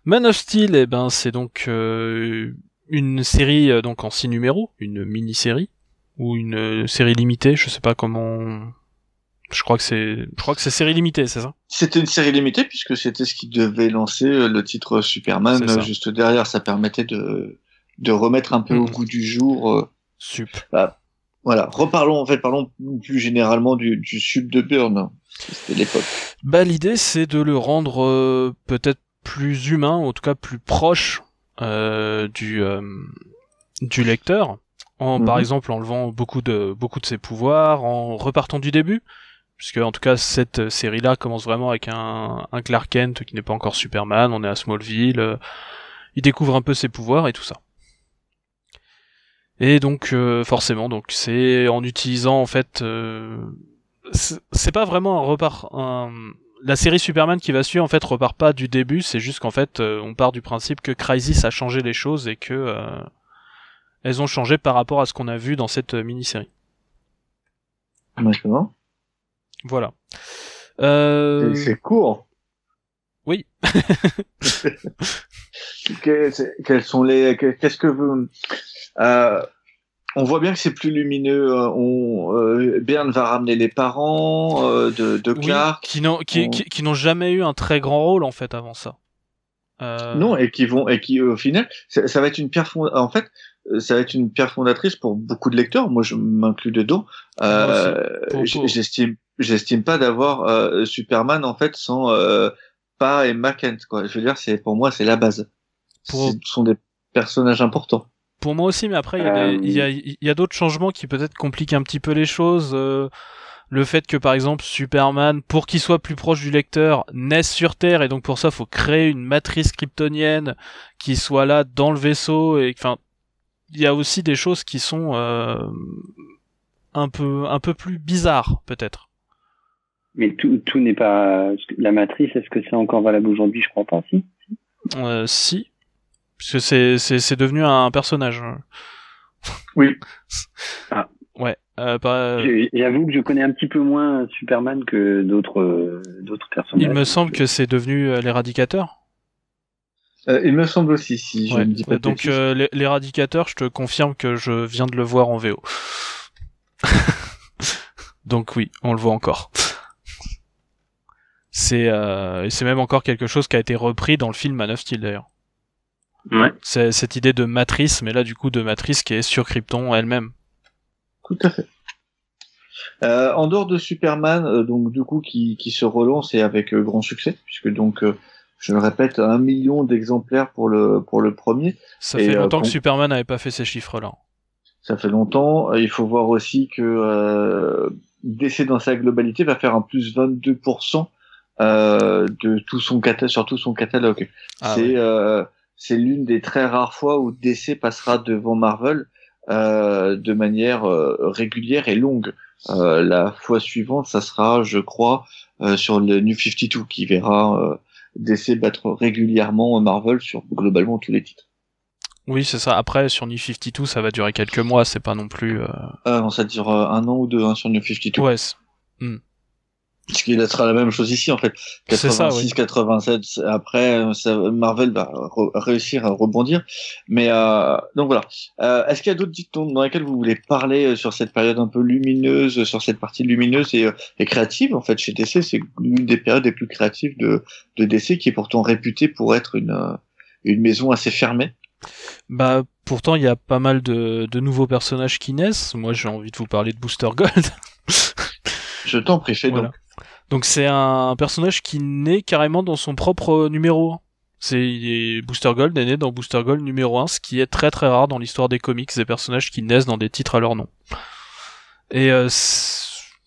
B: Man of Steel, eh ben, c'est donc euh, une série euh, donc en six numéros, une mini-série ou une série limitée, je sais pas comment. Je crois que c'est, je crois que c'est série limitée, c'est ça?
A: C'était une série limitée puisque c'était ce qui devait lancer le titre Superman juste derrière. Ça permettait de de remettre un peu au mm. goût du jour.
B: Sup.
A: Bah, voilà. Reparlons en fait, parlons plus généralement du, du sub de Burn. C'était l'époque.
B: Bah l'idée c'est de le rendre euh, peut-être plus humain, en tout cas plus proche euh, du euh, du lecteur, en par mhm. exemple enlevant beaucoup de beaucoup de ses pouvoirs, en repartant du début, puisque en tout cas cette série-là commence vraiment avec un, un Clark Kent qui n'est pas encore Superman, on est à Smallville, il découvre un peu ses pouvoirs et tout ça. Et donc forcément, donc c'est en utilisant en fait c'est pas vraiment un repart. La série Superman qui va suivre en fait repart pas du début, c'est juste qu'en fait euh, on part du principe que Crisis a changé les choses et que euh, elles ont changé par rapport à ce qu'on a vu dans cette mini-série.
A: Maintenant.
B: Voilà.
A: Euh... C'est court.
B: Oui.
A: quels sont les qu'est-ce que vous euh, on voit bien que c'est plus lumineux. Euh, on, euh, Bern va ramener les parents euh, de, de Clark.
B: qui n'ont qui, qui, n'ont jamais eu un très grand rôle en fait avant ça.
A: Euh... Non, et qui vont et qui au final, ça, ça va être une pierre fondatrice. En fait, ça va être une pierre fondatrice pour beaucoup de lecteurs. Moi, je m'inclus dedans. J'estime, j'estime pas d'avoir Superman en fait sans pas et Kent. Quoi. Je veux dire, c'est pour moi, c'est la base. Pour... Ce sont des personnages importants.
B: Pour moi aussi, mais après, il y a, y a, d'autres changements qui peut-être compliquent un petit peu les choses. Euh, le fait que, par exemple, Superman, pour qu'il soit plus proche du lecteur, naisse sur Terre, et donc pour ça, faut créer une matrice kryptonienne qui soit là dans le vaisseau, et enfin, il y a aussi des choses qui sont euh, un peu un peu plus bizarres, peut-être.
D: Mais tout, tout n'est pas la matrice. Est-ce que c'est encore valable aujourd'hui? Je crois pas. Si.
B: Euh, si, puisque c'est c'est c'est devenu un personnage.
A: Oui.
B: Ah. Ouais. Euh, pas...
D: J'avoue que je connais un petit peu moins Superman que d'autres d'autres personnages.
B: Il me semble que c'est devenu euh, l'éradicateur.
A: Euh, il me semble aussi, si je ne dis pas
B: Donc euh, l'éradicateur, je te confirme que je viens de le voir en VO. Donc oui, on le voit encore. C'est euh, c'est même encore quelque chose qui a été repris dans le film Man of Steel d'ailleurs.
D: Ouais.
B: C'est cette idée de matrice, mais là du coup de matrice qui est sur Krypton elle-même.
A: Tout à fait. Euh, en dehors de Superman, euh, donc du coup qui, qui se relance et avec euh, grand succès, puisque donc euh, je le répète, un million d'exemplaires pour le pour le premier.
B: Ça fait longtemps que Superman n'avait pas fait ces chiffres-là.
A: Ça fait longtemps. Il faut voir aussi que DC dans sa globalité va faire un plus 22% de tout son catalogue sur tout son catalogue. Ah c'est c'est l'une des très rares fois où DC passera devant Marvel euh, de manière euh, régulière et longue. Euh, la fois suivante, ça sera, je crois, euh, sur le New 52 qui verra DC battre régulièrement Marvel sur globalement tous les titres.
B: Oui, c'est ça. Après, sur New 52, ça va durer quelques mois, c'est pas non plus...
A: Euh... non, ça dure un an ou deux hein, sur New 52.
B: Ouais.
A: Qui sera la même chose ici en fait. 86, 87. Après, Marvel va réussir à rebondir. Mais euh, donc voilà. Euh, Est-ce qu'il y a d'autres dictons dans lesquels vous voulez parler euh, sur cette période un peu lumineuse, sur cette partie lumineuse et, euh, et créative en fait chez DC C'est l'une des périodes les plus créatives de, de DC, qui est pourtant réputée pour être une euh, une maison assez fermée.
B: Bah pourtant il y a pas mal de, de nouveaux personnages qui naissent. Moi j'ai envie de vous parler de Booster Gold.
A: Je t'en prie, fais donc.
B: Donc c'est un personnage qui naît carrément dans son propre numéro 1. C'est Booster Gold est né dans Booster Gold numéro 1, ce qui est très très rare dans l'histoire des comics, des personnages qui naissent dans des titres à leur nom. Et euh,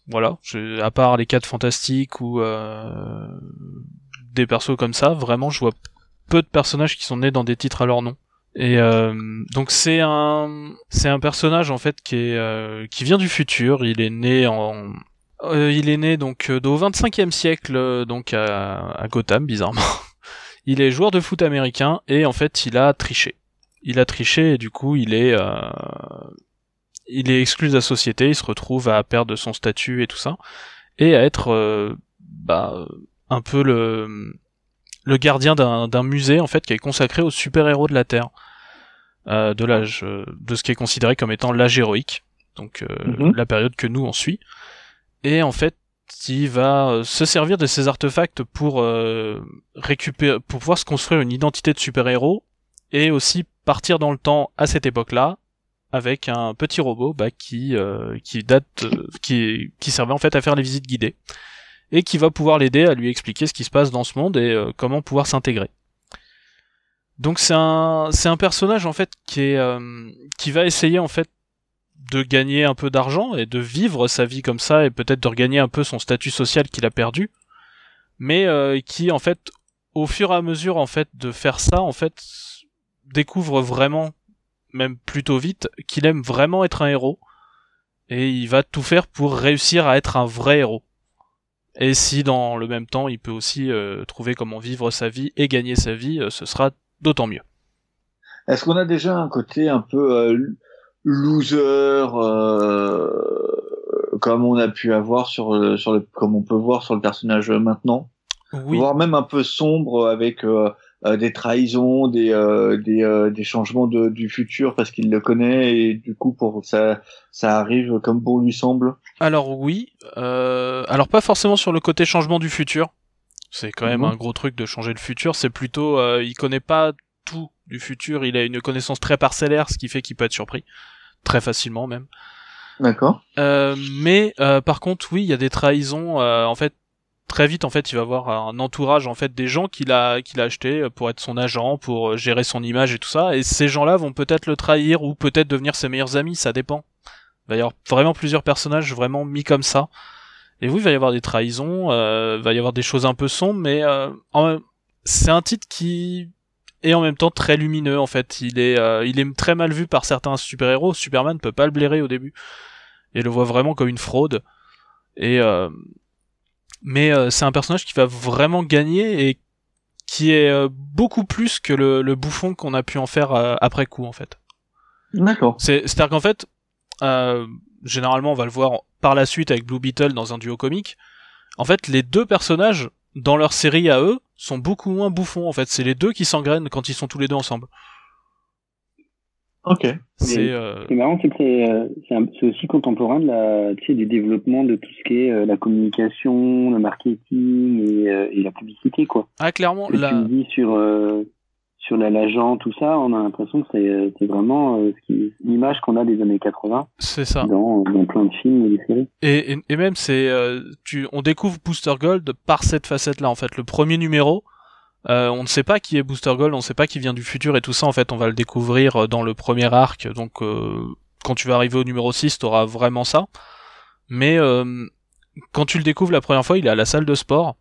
B: voilà, à part les 4 fantastiques ou euh, des persos comme ça, vraiment je vois peu de personnages qui sont nés dans des titres à leur nom. Et euh, donc c'est un c'est un personnage en fait qui est euh, qui vient du futur. Il est né en euh, il est né donc euh, au 25e siècle, euh, donc à, Gotham, bizarrement. il est joueur de foot américain et en fait il a triché. Il a triché et du coup il est il est exclu de la société. Il se retrouve à perdre son statut et tout ça et à être bah un peu le le gardien d'un musée en fait qui est consacré aux super héros de la Terre. de l'âge de ce qui est considéré comme étant l'âge héroïque donc mhm. la période que nous on suit et en fait il va euh, se servir de ces artefacts pour euh, récupérer, pour pouvoir se construire une identité de super-héros et aussi partir dans le temps à cette époque-là avec un petit robot bah, qui euh, qui date qui qui servait en fait à faire les visites guidées et qui va pouvoir l'aider à lui expliquer ce qui se passe dans ce monde et comment pouvoir s'intégrer. Donc c'est un c'est un personnage en fait qui est qui va essayer en fait de gagner un peu d'argent et de vivre sa vie comme ça et peut-être de regagner un peu son statut social qu'il a perdu, mais euh, qui en fait au fur et à mesure en fait de faire ça en fait découvre vraiment même plutôt vite qu'il aime vraiment être un héros et il va tout faire pour réussir à être un vrai héros. Et si dans le même temps il peut aussi euh, trouver comment vivre sa vie et gagner sa vie, euh, ce sera d'autant mieux.
A: Est-ce qu'on a déjà un côté un peu loser comme on a pu avoir sur sur le comme on peut voir sur le personnage maintenant, oui. voire même un peu sombre avec euh, des trahisons, des euh, des, euh, des changements de, du futur parce qu'il le connaît et du coup pour ça ça arrive comme bon lui semble.
B: Alors oui, alors pas forcément sur le côté changement du futur. C'est quand même mhm. un gros truc de changer le futur. C'est plutôt il connaît pas tout du futur. Il a une connaissance très parcellaire, ce qui fait qu'il peut être surpris très facilement même.
A: D'accord.
B: mais par contre, oui, il y a des trahisons. en fait, très vite en fait il va avoir un entourage en fait des gens qu'il a qu'il a acheté pour être son agent pour euh, gérer son image et tout ça et ces gens-là vont peut-être le trahir ou peut-être devenir ses meilleurs amis ça dépend il va y avoir vraiment plusieurs personnages vraiment mis comme ça et oui il va y avoir des trahisons euh, il va y avoir des choses un peu sombres mais euh, c'est un titre qui est en même temps très lumineux en fait il est il est très mal vu par certains super-héros Superman peut pas le blairer au début et le voit vraiment comme une fraude et mais euh, c'est un personnage qui va vraiment gagner et qui est euh, beaucoup plus que le, le bouffon qu'on a pu en faire euh, après coup en fait.
A: D'accord.
B: C'est c'est-à-dire qu'en fait, généralement on va le voir par la suite avec Blue Beetle dans un duo comique. En fait, les deux personnages dans leur série à eux sont beaucoup moins bouffons en fait. C'est les deux qui s'engrainent quand ils sont tous les deux ensemble.
A: Ok.
D: C'est euh... marrant, c'est que c'est euh, aussi contemporain de la, tu sais, du développement de tout ce qui est euh, la communication, le marketing et, euh, et, la publicité, quoi.
B: Ah, clairement.
D: là Tu me dis sur sur l'agent, tout ça, on a l'impression que c'est vraiment l'image qu'on a des années 80.
B: C'est ça.
D: Dans, dans, plein de films et des séries.
B: Et, et, et même, c'est, tu, on découvre Booster Gold par cette facette-là, en fait. Le premier numéro, euh, on ne sait pas qui est Booster Gold, on ne sait pas qui vient du futur et tout ça, en fait, on va le découvrir dans le premier arc, donc euh, quand tu vas arriver au numéro 6, t'auras vraiment ça. Mais euh, quand tu le découvres la première fois, il est à la salle de sport,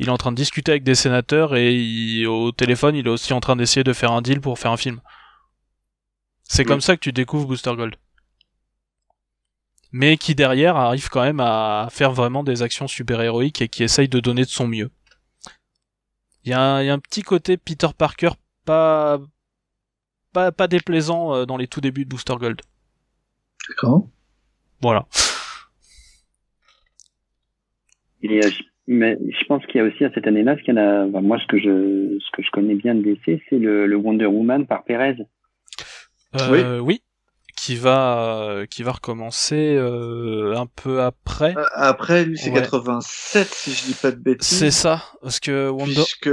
B: il est en train de discuter avec des sénateurs et au téléphone, il est aussi en train d'essayer de faire un deal pour faire un film. C'est comme ça que tu découvres Booster Gold. Mais qui derrière arrive quand même à faire vraiment des actions super héroïques et qui essaye de donner de son mieux. Il y, a un petit côté Peter Parker pas pas, pas déplaisant euh, dans les tout débuts de Booster Gold.
A: D'accord.
B: Voilà.
D: Et euh, mais je pense qu'il y a aussi à cette année-là, ce qu'il y en a, moi ce que je ce que je connais bien de DC, c'est le, le, Wonder Woman par Perez.
B: Euh, oui. oui qui va qui va recommencer euh, un peu après.
A: Euh, après, lui c'est 87 si je dis pas de bêtises.
B: C'est ça, parce que Wonder...
A: Puisque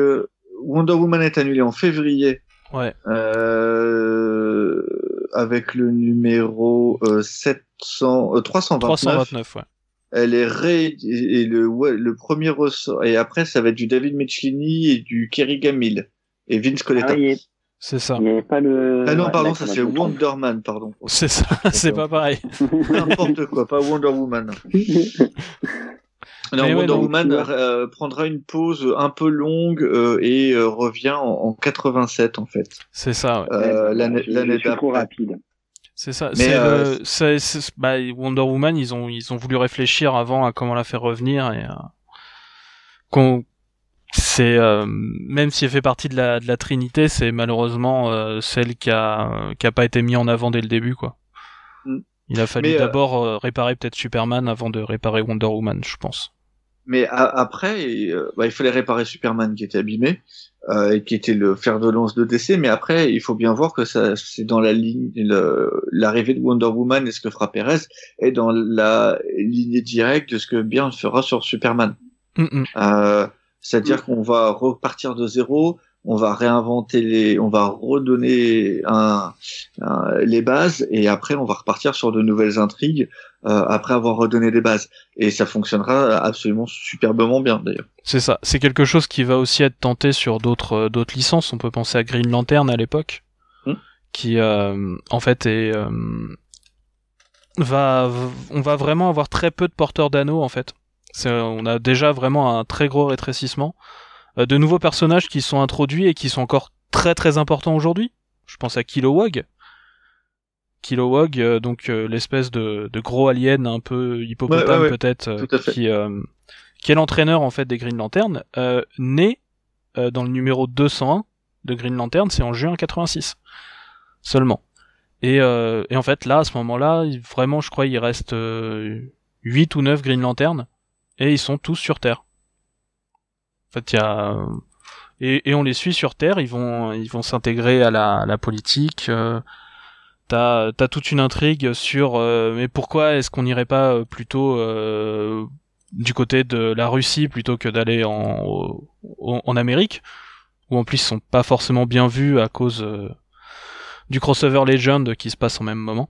A: Wonder Woman est annulé en février.
B: Ouais.
A: Euh, avec le numéro 700 329.
B: 329 ouais.
A: Elle est ré et le le premier ressort et après ça va être du David Michelini et du Kerry Gamil et Vince Coletta. Ah,
B: c'est ça.
D: Il pas le.
A: Ah non, pardon, ça c'est Wonderman, pardon.
B: C'est ça, c'est pas pareil.
A: N'importe quoi, pas Wonder Woman. Non, Wonder Woman euh, prendra une pause un peu longue euh, et euh, revient en, en, 87 en fait.
B: C'est ça.
A: Ouais. L'année
D: trop rapide.
B: C'est ça. Mais c'est bah, Wonder Woman, ils ont ils ont voulu réfléchir avant à comment la faire revenir et qu'on c'est euh, même si elle fait partie de la, de la Trinité, c'est malheureusement euh, celle qui a qui a pas été mis en avant dès le début quoi. Mm. Il a fallu euh, d'abord réparer peut-être Superman avant de réparer Wonder Woman, je pense.
A: Mais après, bah, il fallait réparer Superman qui était abîmé et qui était le fer de lance de DC. Mais après, il faut bien voir que ça, c'est dans la ligne, l'arrivée de Wonder Woman et ce que fera Perez est dans la lignée directe de ce que Byrne fera sur Superman.
B: Mm
A: c'est-à-dire qu'on va repartir de zéro, on va réinventer les, on va redonner un, les bases et après on va repartir sur de nouvelles intrigues euh, après avoir redonné des bases et ça fonctionnera absolument superbement bien d'ailleurs.
B: C'est ça, c'est quelque chose qui va aussi être tenté sur d'autres euh, d'autres licences. On peut penser à Green Lantern à l'époque, hmm. qui euh, en fait est va on va vraiment avoir très peu de porteurs d'anneaux en fait on a déjà vraiment un très gros rétrécissement. De nouveaux personnages qui sont introduits et qui sont encore très très importants aujourd'hui. Je pense à Kilowog. Kilowog, donc l'espèce de, de, gros alien un peu hippopotame peut-être, qui, qui est l'entraîneur en fait des Green Lantern, né dans le numéro 201 de Green Lantern, c'est en juin 86 seulement. Et, et en fait là, à ce moment-là, vraiment, je crois, il reste 8 ou 9 Green Lantern et ils sont tous sur Terre. En fait, il y a et, et, on les suit sur Terre. Ils vont ils vont s'intégrer à la, la politique. T'as as toute une intrigue sur euh, mais pourquoi est-ce qu'on n'irait pas euh, plutôt euh, du côté de la Russie plutôt que d'aller en, en Amérique où en plus ils sont pas forcément bien vus à cause du crossover Legend qui se passe en même moment.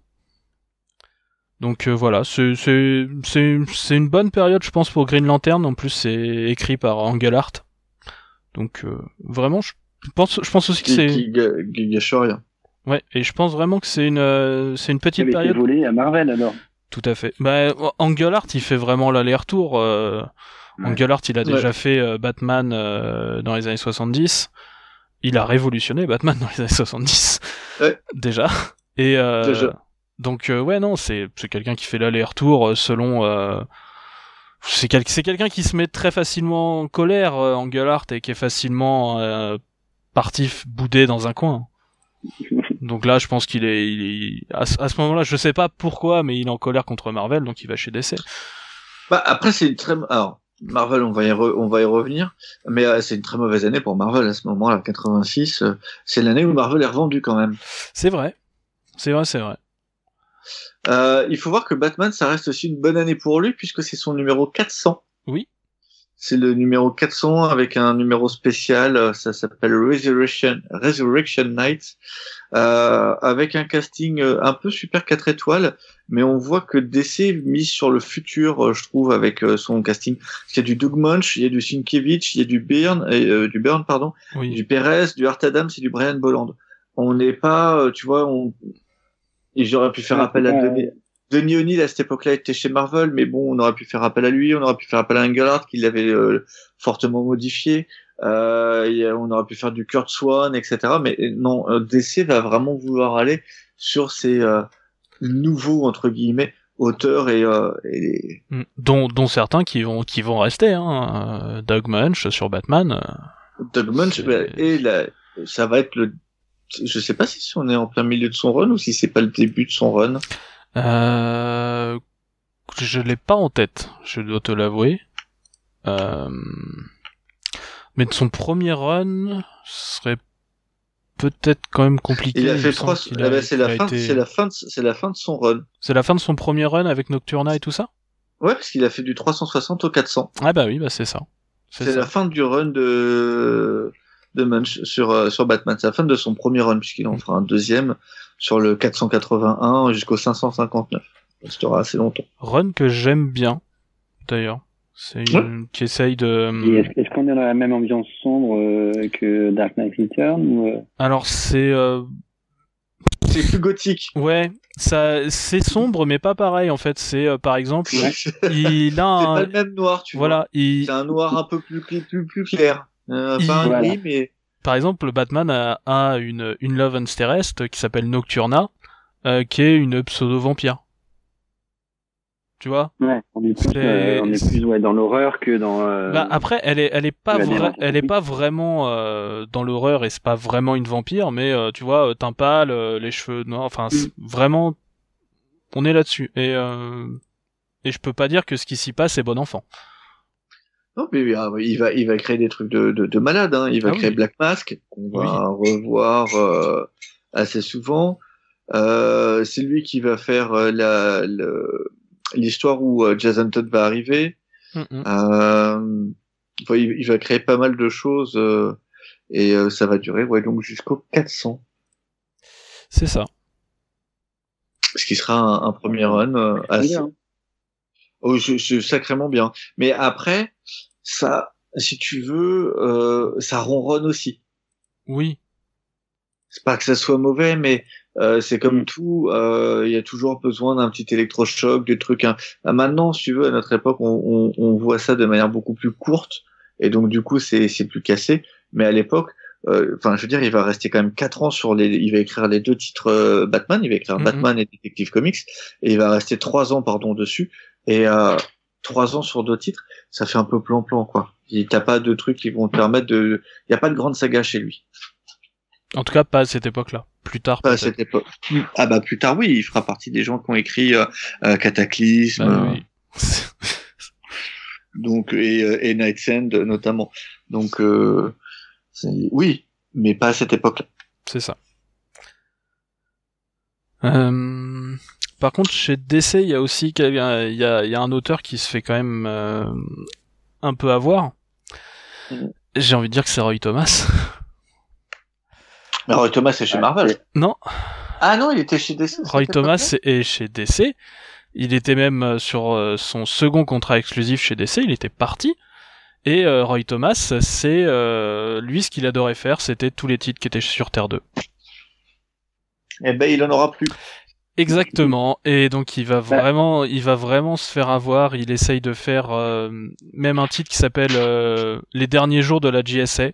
B: Donc euh, voilà, c'est une bonne période, je pense, pour Green Lantern. En plus, c'est écrit par Angel Art. Donc euh, vraiment, je pense, je pense aussi que c'est.
A: Qui, gâche rien.
B: Ouais, et je pense vraiment que c'est une, euh, c'est une petite période.
C: Été volé à Marvel alors.
B: Tout à fait. Bah, Angel Art, il fait vraiment l'aller-retour. Euh... Angel Art, il a déjà fait Batman dans les années 70. Il a révolutionné Batman dans les années 70. Ouais. Déjà. Et déjà donc euh, ouais non, c'est c'est quelqu'un qui fait l'aller-retour euh, selon euh, c'est quel, c'est quelqu'un qui se met très facilement en colère en Gullart et qui est facilement parti bouder dans un coin. Donc là, je pense qu'il est, il est... À, ce moment-là, je sais pas pourquoi, mais il est en colère contre Marvel, donc il va chez DC.
A: Bah après, c'est une très alors Marvel, on va y on va y revenir, mais c'est une très mauvaise année pour Marvel à ce moment-là, 86. c'est l'année où Marvel est revendu quand même.
B: C'est vrai, c'est vrai, c'est vrai.
A: Euh, il faut voir que Batman, ça reste aussi une bonne année pour lui puisque c'est son numéro 400.
B: Oui.
A: C'est le numéro 400 avec un numéro spécial, euh, ça s'appelle Resurrection, Resurrection Night, euh, avec un casting euh, un peu super 4 étoiles, mais on voit que DC mise sur le futur, je trouve, avec son casting. Il y a du Doug Munch, il y a du Sienkiewicz, il y a du Byrne, euh, du Byrne pardon, du Perez, du Art Adams et du Brian Bolland. On n'est pas, tu vois, on, et j'aurais pu faire appel à Denis, Denis O'Neill à cette époque-là était chez Marvel, mais bon, on aurait pu faire appel à lui, on aurait pu faire appel à Engelhardt qui l'avait euh, fortement modifié. Euh, on aurait pu faire du Kurt Swan, etc. Mais non, euh, DC va vraiment vouloir aller sur ces euh, nouveaux entre guillemets auteurs et, et...
B: Mm. dont, dont certains qui vont qui vont rester. Hein. Doug Munch sur Batman.
A: Doug Munch bah, et la, ça va être le je sais pas si on est en plein milieu de son run ou si c'est pas le début de son run.
B: Euh, je l'ai pas en tête, je dois te l'avouer. Euh... Mais de son premier run, ce serait peut-être quand même compliqué.
A: Il a fait trois. c'est la fin. C'est la fin. C'est la fin de son run.
B: C'est la fin de son premier run avec Nocturna et tout ça?
A: Ouais, parce qu'il a fait du 360 au 400.
B: Ah bah oui, bah c'est ça.
A: C'est la fin du run de de Munch sur, sur Batman. C'est la fin de son premier run, puisqu'il en fera un deuxième sur le 481 jusqu'au 559. Ça restera assez longtemps.
B: Run que j'aime bien, d'ailleurs. C'est une qui essaye de.
C: Est-ce qu'on est dans la même ambiance sombre euh, que Dark Knight Return ou euh?
B: Alors c'est.
A: C'est plus gothique.
B: Ouais, ça, c'est sombre, mais pas pareil en fait. C'est par exemple, il a un.
A: C'est pas le même noir, tu
B: voilà,
A: vois. Il... C'est un noir un peu plus plus plus, clair. Euh,
B: Par exemple, Batman a, une, une love interest qui s'appelle Nocturna, euh, qui est une pseudo-vampire. Tu vois?
C: Ouais, on est plus, euh, on est plus ouais, dans l'horreur que dans.
B: Bah, après, elle est, elle est pas, elle est pas vraiment dans l'horreur et c'est pas vraiment une vampire, mais tu vois, teint pâle, les cheveux noirs, enfin, mm. vraiment, on est là-dessus. Et et je peux pas dire que ce qui s'y passe est bon enfant.
A: Non, mais ah, il va, il va créer des trucs de, de, de malade. Hein. Il va ah créer Black Mask, qu'on va revoir euh, assez souvent. Euh, c'est lui qui va faire euh, la, l'histoire où euh, Jason Todd va arriver. Euh, il, va créer pas mal de choses et ça va durer ouais, donc jusqu'au 400.
B: C'est ça.
A: Ce qui sera un, un premier run assez... Oh, c'est sacrément bien. Mais après, ça, si tu veux, euh, ça ronronne aussi.
B: Oui.
A: C'est pas que ça soit mauvais, mais euh, c'est comme mm. tout, euh, il y a toujours besoin d'un petit électrochoc, des trucs. Hein. Ah, maintenant, si tu veux, à notre époque, on, on, on, voit ça de manière beaucoup plus courte, et donc du coup, c'est plus cassé. Mais à l'époque, enfin, je veux dire, il va rester quand même quatre ans sur les, il va écrire les deux titres Batman, il va écrire Batman et Detective Comics, et il va rester trois ans, pardon, dessus, et trois ans sur deux titres, ça fait un peu plan-plan, quoi. Il t'as pas de trucs qui vont te permettre de, il y a pas de grande saga chez lui.
B: En tout cas, pas à cette époque-là. Plus tard.
A: Pas à cette époque. Ah bah plus tard, oui, il fera partie des gens qui ont écrit euh, euh Cataclysme. Bah, oui. donc et, euh, et Night's End notamment. Donc euh, oui, mais pas à cette époque-là.
B: C'est ça. Euh, par contre, chez DC, il y a aussi il y a, il y a un auteur qui se fait quand même un peu avoir. Mm. J'ai envie de dire que c'est Roy Thomas.
A: Mais Roy Thomas c'est chez Marvel.
B: Non.
A: Ah non, il était chez DC.
B: Roy Thomas est chez DC. Il était même euh, sur euh, son second contrat exclusif chez DC. Il était parti. Et euh, Roy Thomas, c'est lui ce qu'il adorait faire, c'était tous les titres qui étaient sur Terre 2.
A: Eh ben, il en aura plus.
B: Exactement. Et donc il va bah. vraiment, il va vraiment se faire avoir. Il essaye de faire même un titre qui s'appelle Les derniers jours de la GSA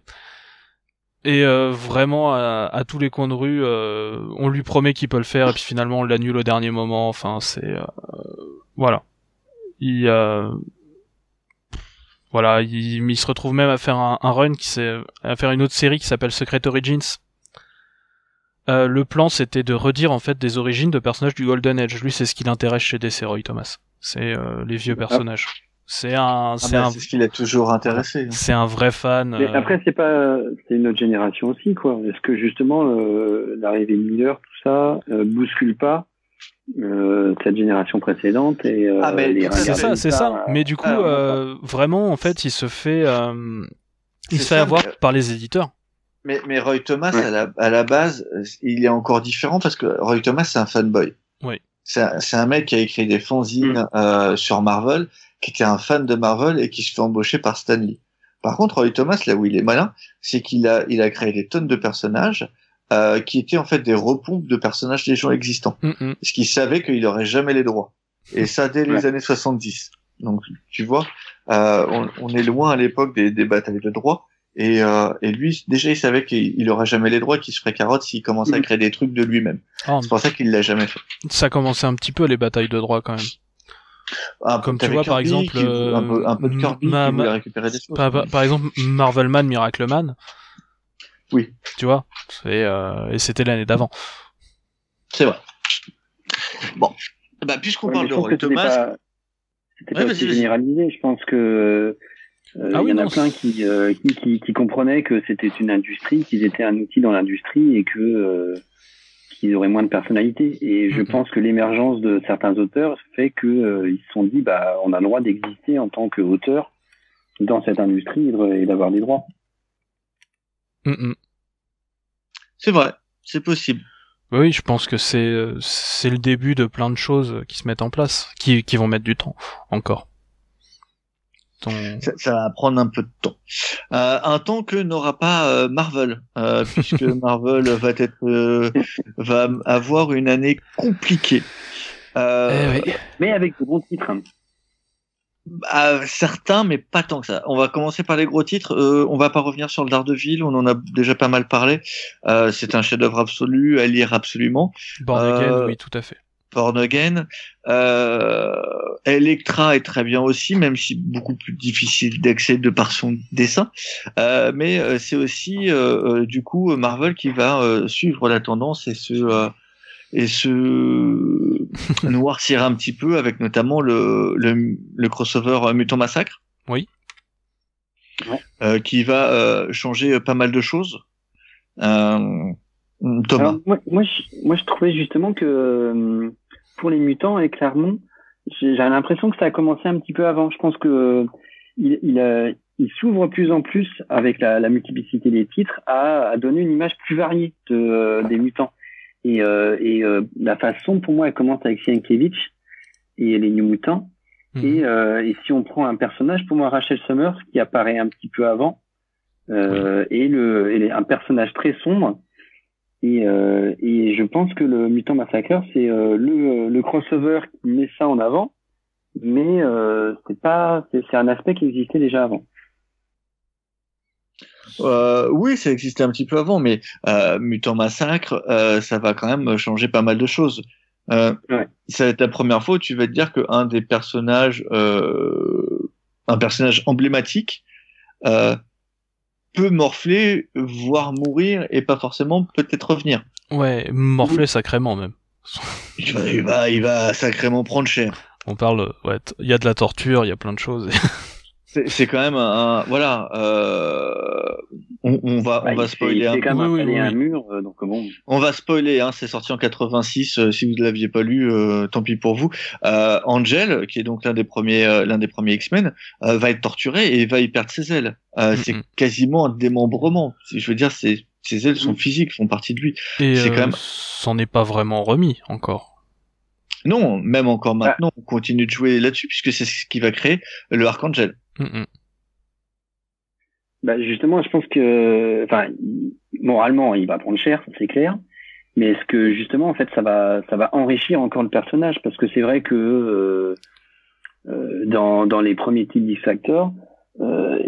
B: et euh, vraiment à, tous les coins de rue, euh, on lui promet qu'il peut le faire et puis finalement on l'annule au dernier moment. Enfin, c'est euh, voilà. Il voilà, il, il, se retrouve même à faire un, un run qui s'est à faire une autre série qui s'appelle Secret Origins. Le plan c'était de redire en fait des origines de personnages du Golden Age. Lui, c'est ce qui l'intéresse chez DC Roy Thomas. C'est les vieux ah. personnages. C'est un, ah
A: c'est
B: bah,
A: un... ce qui l'a toujours intéressé. Hein.
B: C'est un vrai fan.
C: Mais euh. après, c'est pas, c'est une autre génération aussi, quoi. Est-ce que justement euh, l'arrivée de Miller, tout ça, euh, bouscule pas euh, cette génération précédente et
B: ah, mais c'est ça, c'est ça. Mais du coup, vraiment, en fait, il se fait, il se fait avoir par les éditeurs.
A: Mais, mais Roy Thomas, à, la, à la base, il est encore différent parce que Roy Thomas, c'est un fanboy.
B: Oui.
A: C'est un, mec qui a écrit des fanzines mm. sur Marvel qui était un fan de Marvel et qui se fait embaucher par Stanley. Par contre, Roy Thomas, là où il est malin, c'est qu'il a, il a créé des tonnes de personnages euh, qui étaient en fait des repompes de personnages des gens existants. Mm -hmm. Parce qu'il savait qu'il aurait jamais les droits. Et ça dès les années 70. Donc, tu vois, euh, on, on, est loin à l'époque des, des, batailles de droits. Et, euh, et lui, déjà, il savait qu'il aurait jamais les droits, qu'il se ferait carotte s'il commençait à mm. créer des trucs de lui-même. Oh, c'est pour ça qu'il l'a jamais fait.
B: Ça commençait un petit peu les batailles de droits quand même.
A: Ah, Comme tu vois, par exemple, un, peu, un peu de Kirby récupérer des choses.
B: Par, par, exemple, Marvelman, Miracleman.
A: Oui.
B: Tu vois, et, euh, et c'était l'année d'avant.
A: C'est vrai. Bon, bah, puisqu'on parle de Thomas,
C: c'était pas, aussi généralisé. Je pense que euh, ah il y en a plein qui, euh, qui, qui, qui, comprenaient que c'était une industrie, qu'ils étaient un outil dans l'industrie et que euh, qu'ils auraient moins de personnalité. Et je pense que l'émergence de certains auteurs fait qu'ils euh, ils se sont dit, bah, on a le droit d'exister en tant qu'auteur dans cette industrie et d'avoir des droits.
A: C'est vrai, c'est possible.
B: Oui, je pense que c'est c'est le début de plein de choses qui se mettent en place, qui, qui vont mettre du temps encore.
A: Ça, va prendre un peu de temps. Euh, un temps que n'aura pas euh, Marvel, euh, puisque Marvel va être va avoir une année compliquée.
C: Eh mais avec de bons titres. Hein.
A: Bah, certains, mais pas tant que ça. On va commencer par les gros titres. on va pas revenir sur le Daredevil, on en a déjà pas mal parlé. c'est un chef-d'œuvre absolu, à lire absolument.
B: Born oui, tout à fait.
A: Born Again. Euh, Electra est très bien aussi, même si beaucoup plus difficile d'accès de par son dessin. Euh, mais euh, c'est aussi euh, du coup Marvel qui va suivre la tendance et se et se noircir un petit peu avec notamment le, le, le crossover Mutant Massacre.
B: Oui.
A: qui va changer pas mal de choses. Thomas.
C: moi, moi, je, moi, je trouvais justement que pour les mutants et Clermont, j'ai l'impression que ça a commencé un petit peu avant. Je pense que euh, il, il, euh, il s'ouvre plus en plus avec la, la multiplicité des titres à, à, donner une image plus variée de, euh, des mutants. Et, et la façon, pour moi, elle commence avec Sienkiewicz et les New Mutants. Mhm. Et, et, si on prend un personnage, pour moi, Rachel Summers, qui apparaît un petit peu avant, et, le, et un personnage très sombre, et, euh, et je pense que le Mutant Massacre, c'est euh, le, le crossover qui met ça en avant, mais euh, c'est pas, c'est un aspect qui existait déjà avant.
A: Euh, oui, ça existait un petit peu avant, mais euh, Mutant Massacre, euh, ça va quand même changer pas mal de choses. Euh,
C: Ouais.
A: Ça va être la première fois où tu vas te dire qu'un des personnages, un personnage emblématique, peut morfler, voire mourir, et pas forcément peut-être revenir.
B: Ouais, morfler sacrément même.
A: Il va, il va, il va sacrément prendre cher.
B: On parle, ouais, il y a de la torture, il y a plein de choses.
A: C'est c'est quand même un, un- voilà. Euh, on, on va,
C: Bah,
A: on va
C: il s'est-
A: spoiler.
C: il
A: un
C: quand même
B: Oui, oui,
C: installé
B: oui,
C: un
B: oui.
C: mur, euh, donc bon.
A: On va spoiler, hein, c'est sorti en 86. euh, si vous ne l'aviez pas lu, euh, tant pis pour vous. Euh, Angel, qui est donc l'un des premiers, euh, l'un des premiers X-Men, euh, va être torturé et va y perdre ses ailes. Euh, C'est quasiment un démembrement. Je veux dire, ses, ses ailes sont
C: Mhm.
A: physiques, font partie de lui.
B: Et
A: C'est
B: euh,
A: quand même-
B: s'en est pas vraiment remis encore.
A: Non, même encore
C: Bah.
A: maintenant, on continue de jouer là-dessus puisque c'est ce qui va créer le Archangel.
B: Mm, mm.
C: Bah justement, je pense que, enfin, moralement, il va prendre cher, ça, c'est clair. Mais est-ce que justement, en fait, ça va, ça va enrichir encore le personnage? Parce que c'est vrai que euh, euh, dans, dans les premiers titres d'X-Factor, euh,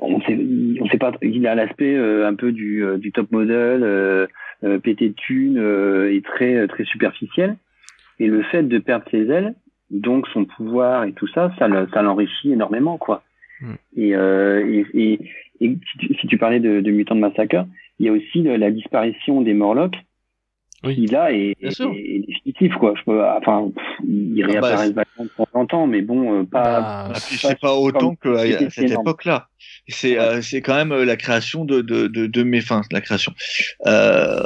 C: on sait, on sait pas, il a l'aspect euh, un peu du, du top model, euh, euh, pété de thunes euh, et très, très superficiel. Et le fait de perdre ses ailes, donc son pouvoir et tout ça, ça, le- ça l'enrichit énormément, quoi.
B: Mm.
C: Et, euh, et, et, et si, tu, parlais de, de Mutant Massacre, il y a aussi le- la disparition des Morlocks
B: Oui.
C: qui là est, est,
A: sûr.
C: est définitif, quoi. Je peux, enfin, pff, ils
A: Ah bah,
C: réapparaissent
A: c'est-
C: vachement de temps en temps, mais bon, euh, pas.
B: Bah,
A: Ah,
C: pas-
A: c'est pas autant qu'à à cette époque-là. C'est euh, c'est quand même la création de de de, de mes fins, la création. Euh,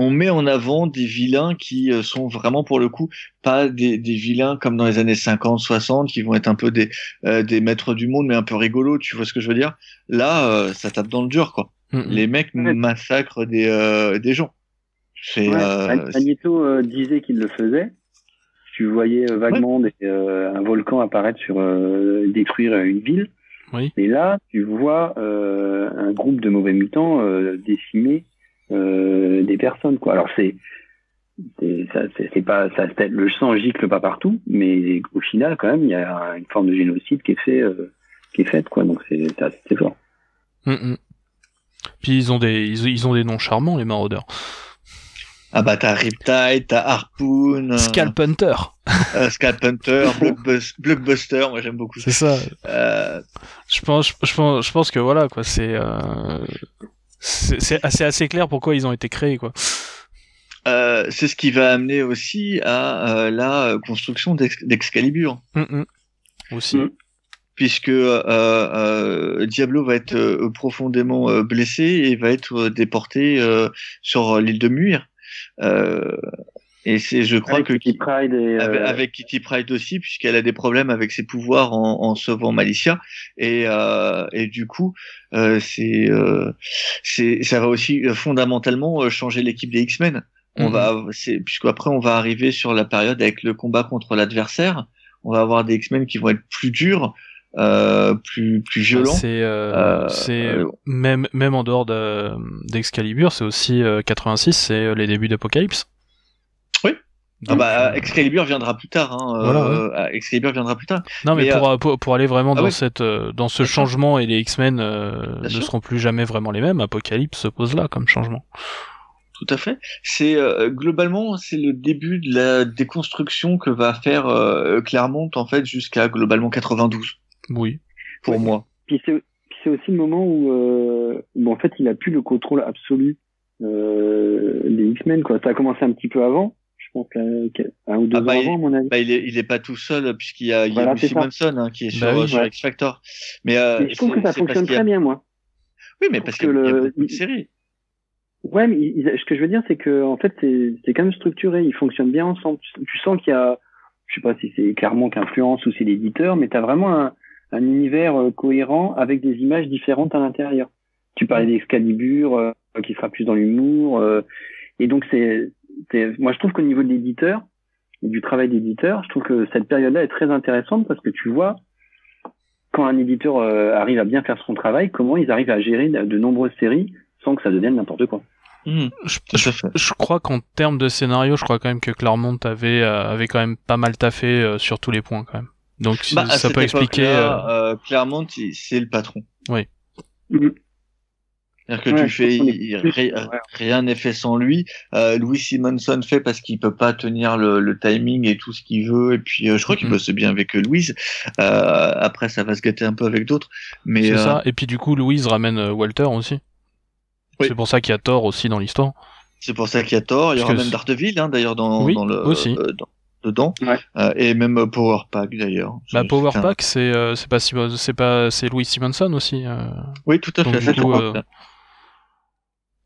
A: on met en avant des vilains qui euh, sont vraiment pour le coup pas des, des vilains comme dans les années 50, 60 qui vont être un peu des euh, des maîtres du monde mais un peu rigolos, tu vois ce que je veux dire? Là, euh, ça tape dans le dur quoi.
B: mm.
A: Les mecs
C: Ouais.
A: massacrent des euh, des gens. C'est
C: Ouais,
A: euh,
C: Mag- Magneto euh, disait qu'il le faisait. Tu voyais euh, vaguement des, euh, un volcan apparaître sur euh, détruire une ville.
B: Oui.
C: Et là, tu vois euh, un groupe de mauvais mutants euh, décimer euh, des personnes. Quoi. Alors c'est c'est ça, pas ça, c'est- le sang gicle pas partout, mais au final quand même il y a une forme de génocide qui est fait euh, qui est faite quoi. Donc c'est c'est assez- fort.
B: Mm, mm. Puis ils ont des ils, ils ont des noms charmants les maraudeurs.
A: ah bah t'as Riptide, t'as Harpoon, euh,
B: Scalp Hunter.
A: euh, Scalp Hunter, Blockbus- Blockbuster, moi j'aime beaucoup.
B: C'est ça.
A: Euh,
B: Je pense je pense je pense que voilà quoi, c'est euh, c'est assez assez clair pourquoi ils ont été créés quoi.
A: Euh, c'est ce qui va amener aussi à euh, la construction d'Ex- d'Excalibur,
B: Mm, mm. Aussi.
C: Mm.
A: puisque euh, euh, Diablo va être euh, profondément euh, blessé et va être euh, déporté euh, sur l'île de Muir. Et c'est, je crois
C: Avec
A: que
C: Kitty Pryde et euh,
A: avec, avec Kitty Pryde aussi, puisqu'elle a des problèmes avec ses pouvoirs en, en sauvant Malicia, et, euh, et du coup, euh, c'est, euh, c'est, ça va aussi euh, fondamentalement euh, changer l'équipe des X-Men. On
B: Mhm.
A: va, c'est, puisqu'après on va arriver sur la période avec le combat contre l'adversaire. On va avoir des X-Men qui vont être plus durs, euh, plus plus violents.
B: C'est euh,
A: Euh,
B: c'est
A: euh,
B: même même en dehors de- d'Excalibur, c'est aussi euh, 86, c'est les débuts d'Apocalypse.
A: Oui. Ah bah,
B: euh,
A: Excalibur viendra plus tard. Hein,
B: Voilà,
A: euh, euh, Excalibur viendra plus tard.
B: Non, mais,
A: Mais,
B: pour, euh, pour, pour aller vraiment
A: ah
B: dans
A: oui.
B: cette euh, dans ce
A: Bien sûr.
B: changement et les X-Men euh, ne
A: sûr.
B: seront plus jamais vraiment les mêmes, Apocalypse se pose là comme changement.
A: Tout à fait. C'est euh, globalement c'est le début de la déconstruction que va faire euh, Claremont en fait jusqu'à globalement 92
B: Oui.
A: pour moi.
C: Puis c'est aussi le moment où, euh, où en fait il a plus le contrôle absolu euh, des X-Men quoi. Ça a commencé un petit peu avant, pense euh, un ou deux
A: Ah bah,
C: ans avant mon avis.
A: Bah, il est il est pas tout seul puisqu'il y a, il y a
C: Voilà,
A: Lucy. Manson hein, qui est sur,
B: Bah oui,
A: sur
C: ouais.
A: X Factor. Mais, euh,
C: Mais je trouve que ça fonctionne
A: a-
C: très bien moi.
A: Oui, mais parce
C: que
A: il y a de
C: il-
A: séries.
C: Ouais, mais il- il- ce que je veux dire c'est que en fait c'est quand même structuré, ils fonctionnent bien ensemble. Tu, tu sens qu'il y a, je sais pas si c'est clairement qu'influence ou c'est l'éditeur, mais t'as vraiment un, un univers euh, cohérent avec des images différentes à l'intérieur. Tu parlais d'Excalibur euh, qui sera plus dans l'humour, euh, et donc c'est- moi je trouve qu'au niveau de l'éditeur et du travail d'éditeur, je trouve que cette période-là est très intéressante parce que tu vois quand un éditeur euh, arrive à bien faire son travail, comment ils arrivent à gérer de nombreuses séries sans que ça devienne n'importe quoi.
A: Mhm,
B: Je, crois qu'en termes de scénario, je crois quand même que Claremont avait euh, avait quand même pas mal taffé euh, sur tous les points quand même. Donc
A: Bah,
B: ça peut expliquer. euh,
A: euh, Claremont, c'est le patron.
C: Mhm.
A: C'est-à-dire que tu fais rien n'est fait sans lui. Euh, Louis Simonson fait parce qu'il peut pas tenir le, timing et tout ce qu'il veut. Et puis je crois qu'il mm-hmm. bosse bien avec Louise. après ça va se gâter un peu avec d'autres. Mais
B: c'est ça. Et puis du coup Louise ramène Walter aussi. C'est pour ça qu'il y a Thor aussi dans l'histoire.
A: C'est pour ça qu'il y a Thor. Il y aura même Daredevil hein, d'ailleurs dans, dans le
B: aussi
A: dedans euh, et même euh, Power Pack d'ailleurs.
B: Bah Power Pack c'est euh, c'est pas c'est pas c'est Louis Simonson aussi.
A: Oui tout à fait. Du coup,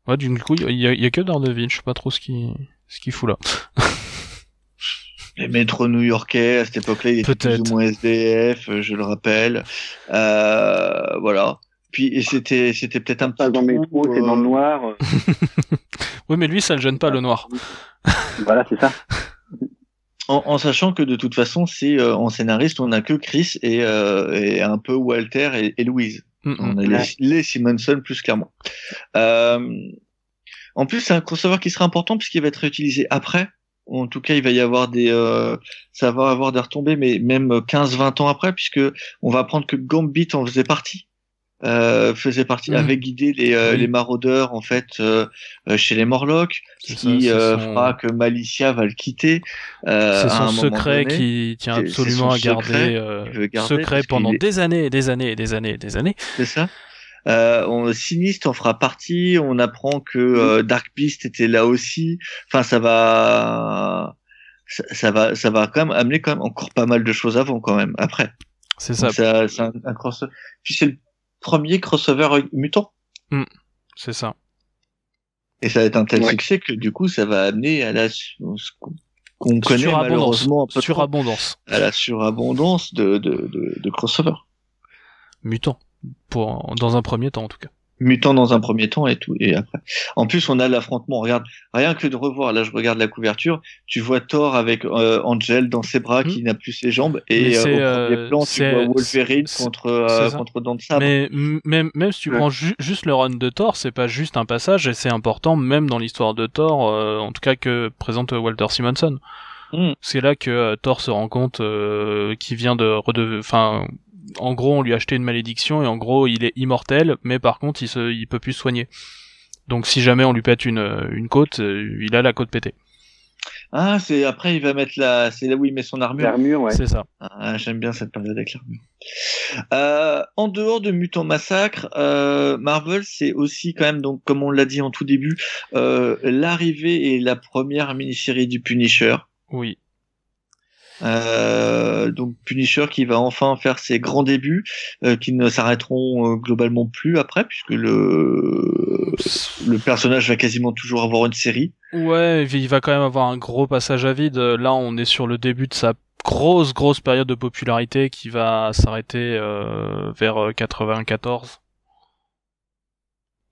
B: ouais du coup il y a, y a que Daredevil je sais pas trop ce qui ce qu'il fout là.
A: Les métros new-yorkais à cette époque-là il était plus ou moins SDF je le rappelle. voilà. Puis c'était c'était peut-être un
C: peu dans le métro c'est dans le noir.
B: oui mais lui ça le gêne pas le noir.
C: voilà c'est ça.
A: En, sachant que de toute façon, c'est euh, en scénariste, on n'a que Chris et, euh, et, un peu Walter et, Louise. On a les, Simonson plus clairement. Euh, en plus, c'est un crossover qui sera important puisqu'il va être réutilisé après. En tout cas, il va y avoir des, euh, ça va avoir des retombées, mais même 15-20 ans après, puisque on va apprendre que Gambit en faisait partie. Euh, faisait partie, mmh. avait guidé les, euh, les maraudeurs en fait euh, chez les Morlocks, qui fera que Malicia va le quitter.
B: c'est son secret qui tient absolument à garder, secret, pendant des années et des années et des années et des années.
A: C'est ça. on, Sinistre en fera partie. On apprend que Dark Beast était là aussi. Enfin, ça va, ça, va, ça va quand même amener quand même encore pas mal de choses avant quand même. Après.
B: C'est ça.
A: C'est un, un cross. Puis c'est le premier crossover mutant.
B: Hmm, c'est ça.
A: Et ça va être un tel succès que du coup, ça va amener à la qu'on connaît malheureusement
B: un surabondance.
A: à la surabondance de, de, de, de crossover.
B: Mutant. Pour, dans un premier temps, en tout cas
A: mutant dans un premier temps et tout et après. En plus on a l'affrontement regarde rien que de revoir là je regarde la couverture tu vois Thor avec euh, Angel dans ses bras qui hmm. n'a plus ses jambes et euh, au premier euh, plan tu vois Wolverine contre euh, contre Dante
B: mais même même si tu prends juste le run de Thor c'est pas juste un passage et c'est important même dans l'histoire de Thor en tout cas que présente Walter Simonson. Hmm. c'est là que Thor se rend compte qu'il vient de enfin en gros, on lui a acheté une malédiction et en gros, il est immortel, mais par contre, il se, il peut plus soigner. Donc, si jamais on lui pète une, une côte, euh, il a la côte pétée.
A: Ah, c'est après il va mettre la, c'est là où il met son armure.
C: L'armure, ouais.
B: C'est ça.
A: Ah, j'aime bien cette période avec l'armure. Euh, en dehors de Mutant Massacre, euh, Marvel, c'est aussi quand même donc comme on l'a dit en tout début, euh, l'arrivée et la première mini-série du Punisher.
B: Oui.
A: Euh, donc Punisher qui va enfin faire ses grands débuts, euh, qui ne s'arrêteront euh, globalement plus après, puisque le le personnage va quasiment toujours avoir une série.
B: Ouais, il va quand même avoir un gros passage à vide. Là, on est sur le début de sa grosse grosse période de popularité qui va s'arrêter vers 94.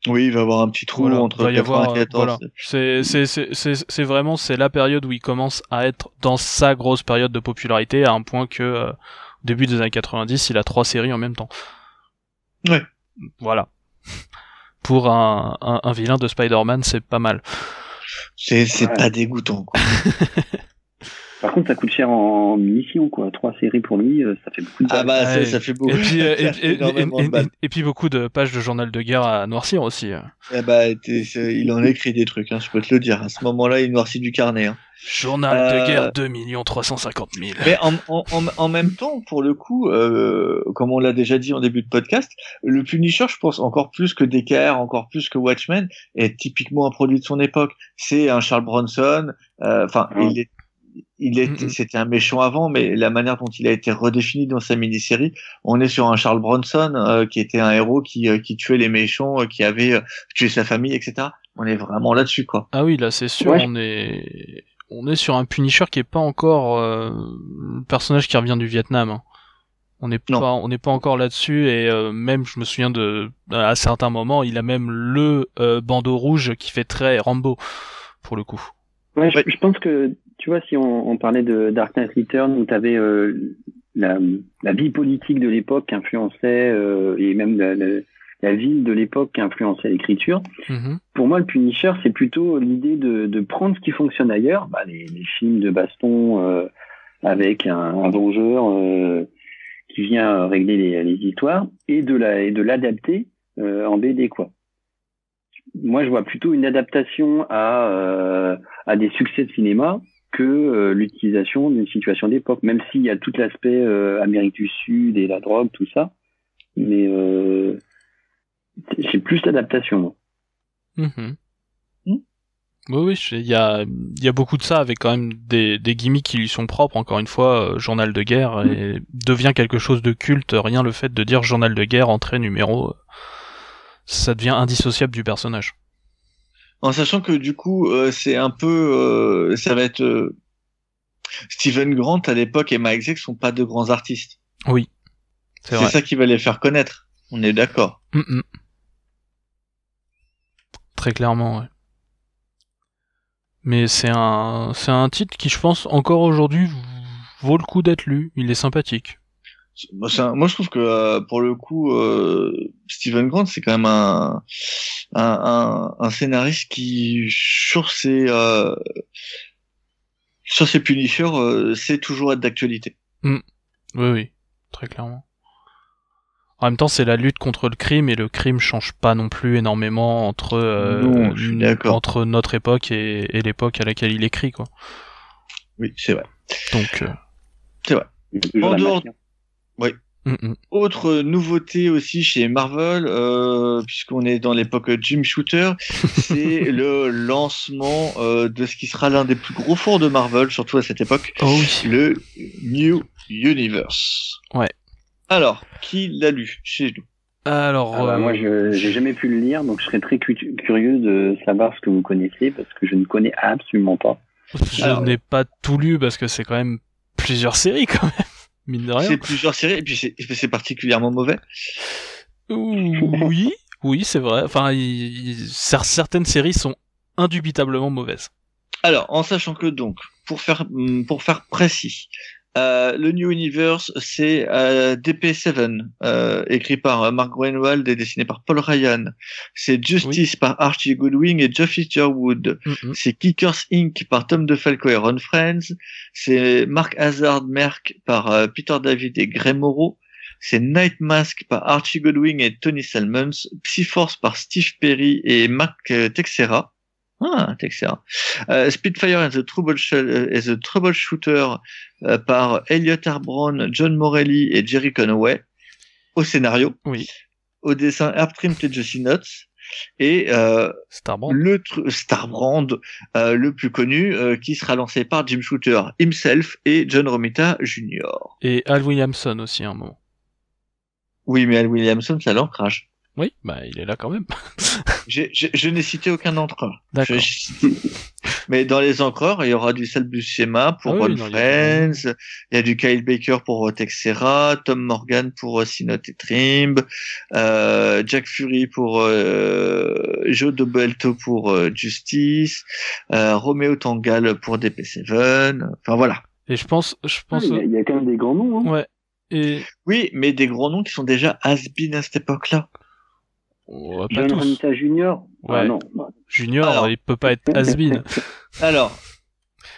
A: Oui, il va y avoir un petit trou entre 94.
B: C'est c'est c'est vraiment c'est la période où il commence à être dans sa grosse période de popularité à un point que euh, début des années 90, il a trois séries en même temps.
A: Ouais.
B: Voilà. Pour un, un, un vilain de Spider-Man, c'est pas mal.
A: C'est c'est pas dégoûtant. Quoi.
C: Par contre, ça coûte cher en mission, quoi. Trois séries pour lui, euh, ça fait beaucoup de
A: Ah bah, ça fait beaucoup.
B: Et puis, euh, et, puis beaucoup de pages de journal de guerre à noircir aussi.
A: Eh bah, il en écrit des trucs, hein, je peux te le dire. À ce moment-là, il noircit du carnet. Hein.
B: Journal de euh, guerre 2 350 000.
A: Mais en, en, en, même temps, pour le coup, euh, comme on l'a déjà dit en début de podcast, le Punisher, je pense, encore plus que DKR, encore plus que Watchmen, est typiquement un produit de son époque. C'est un Charles Bronson, enfin, il est il était, c'était un méchant avant, mais la manière dont il a été redéfini dans sa mini-série, on est sur un Charles Bronson euh, qui était un héros qui, euh, qui tuait les méchants, euh, qui avait tué sa famille, etc. On est vraiment là-dessus, quoi.
B: Ah oui, là c'est sûr, on est on est sur un Punisher qui est pas encore le personnage qui revient du Vietnam. Hein. On n'est pas, on n'est pas encore là-dessus et même je me souviens de à certains moments, il a même le bandeau rouge qui fait très Rambo pour le coup.
C: Ouais, je pense que tu vois, si on, on parlait de Dark Knight Return, où tu avais euh, la, la, vie politique de l'époque qui influençait, euh, et même la, la, ville de l'époque qui influençait l'écriture, mm-hmm. pour moi, le Punisher, c'est plutôt l'idée de, de, prendre ce qui fonctionne ailleurs, bah, les, les, films de baston euh, avec un, un vengeur euh, qui vient régler les, les, histoires, et de la l'adapter en BD, quoi. moi, je vois plutôt une adaptation à, euh, à des succès de cinéma que euh, l'utilisation d'une situation d'époque, même s'il y a tout l'aspect euh, Amérique du Sud et la drogue, tout ça. Mais euh, j'ai plus d'adaptation.
B: Mm Oui, oui, il y a, y a beaucoup de ça avec quand même des, des gimmicks qui lui sont propres. Encore une fois, journal de guerre et devient quelque chose de culte. Rien le fait de dire journal de guerre, entrée numéro, ça devient indissociable du personnage
A: en sachant que du coup euh, c'est un peu euh, ça va être euh, Steven Grant à l'époque et Mike Zeck sont pas de grands artistes.
B: Oui.
A: C'est ça qui va les faire connaître. On est d'accord.
B: Mm, mm. Très clairement, ouais. Mais c'est un c'est un titre qui je pense encore aujourd'hui vaut le coup d'être lu. Il est sympathique.
A: Moi, je trouve que euh, pour le coup, euh, Steven Grant, c'est quand même un, un, un, scénariste qui, sur ses, euh, sur ses punishers, euh, sait toujours être d'actualité.
B: Mm. Oui, oui, très clairement. En même temps, c'est la lutte contre le crime et le crime change pas non plus énormément entre entre notre époque et, et l'époque à laquelle il écrit, quoi.
A: Oui, c'est vrai.
B: Donc,
A: c'est vrai. En dehors, oui. Mm, mm. Autre nouveauté aussi chez Marvel, euh, puisqu'on est dans l'époque Jim Shooter, c'est le lancement euh, de ce qui sera l'un des plus gros forts de Marvel, surtout à cette époque,
B: oh
A: le New Universe.
B: Ouais.
A: Alors, qui l'a lu chez nous?
B: Alors,
C: ah bah, moi, je j'ai jamais pu le lire, donc je serais très curieux de savoir ce que vous connaissez parce que je ne connais absolument pas.
B: Je n'ai pas tout lu parce que c'est quand même plusieurs séries quand même.
A: C'est plusieurs séries, et puis c'est particulièrement mauvais.
B: Oui, oui, c'est vrai. Enfin, certaines séries sont indubitablement mauvaises.
A: Alors, en sachant que donc, pour faire, pour faire précis, euh, le New Universe, c'est euh, DP7, euh, écrit par Mark Greenwald et dessiné par Paul Ryan. C'est Justice par Archie Goodwin et Geoff Sherwood. Mm-hmm. C'est Kickers Inc. par Tom DeFalco et Ron Friends. C'est Mark Hazard Merck par Peter David et Graham Morrow. C'est Night Mask par Archie Goodwin et Tony Salmons. Psy-Force par Steve Perry et Mark Texera. Ah, excellent. Euh, Spitfire and the, Trouble the Troubleshooter euh, par Elliot Arbron, John Morelli et Jerry Conway au scénario.
B: Oui.
A: Au dessin Herb Trim et Josie Nuts. Et euh,
B: Starbrand.
A: le Starbrand, euh, le plus connu, euh, qui sera lancé par Jim Shooter himself et John Romita Jr.
B: Et Al Williamson aussi un moment.
A: Oui, mais Al Williamson, c'est l'ancrage.
B: Oui, bah il est là quand même.
A: je n'ai cité aucun encreur.
B: D'accord.
A: Mais dans les encreurs, il y aura du Sal Buscema pour ah Friends, il y, a du Kyle Baker pour Texera, Tom Morgan pour euh, Sinot et Trimb, euh, Jack Fury pour euh, Joe Dobelto pour euh, Justice, euh, Romeo Tangal pour DP7. Enfin voilà.
B: Et je pense, je pense.
C: Ah, il, y a, quand même des grands noms. Hein.
B: Ouais. Et...
A: Oui, mais des grands noms qui sont déjà has-been à cette époque-là.
C: Oh, John Romita Junior
B: ah, non. Junior, il peut pas être has
A: Alors,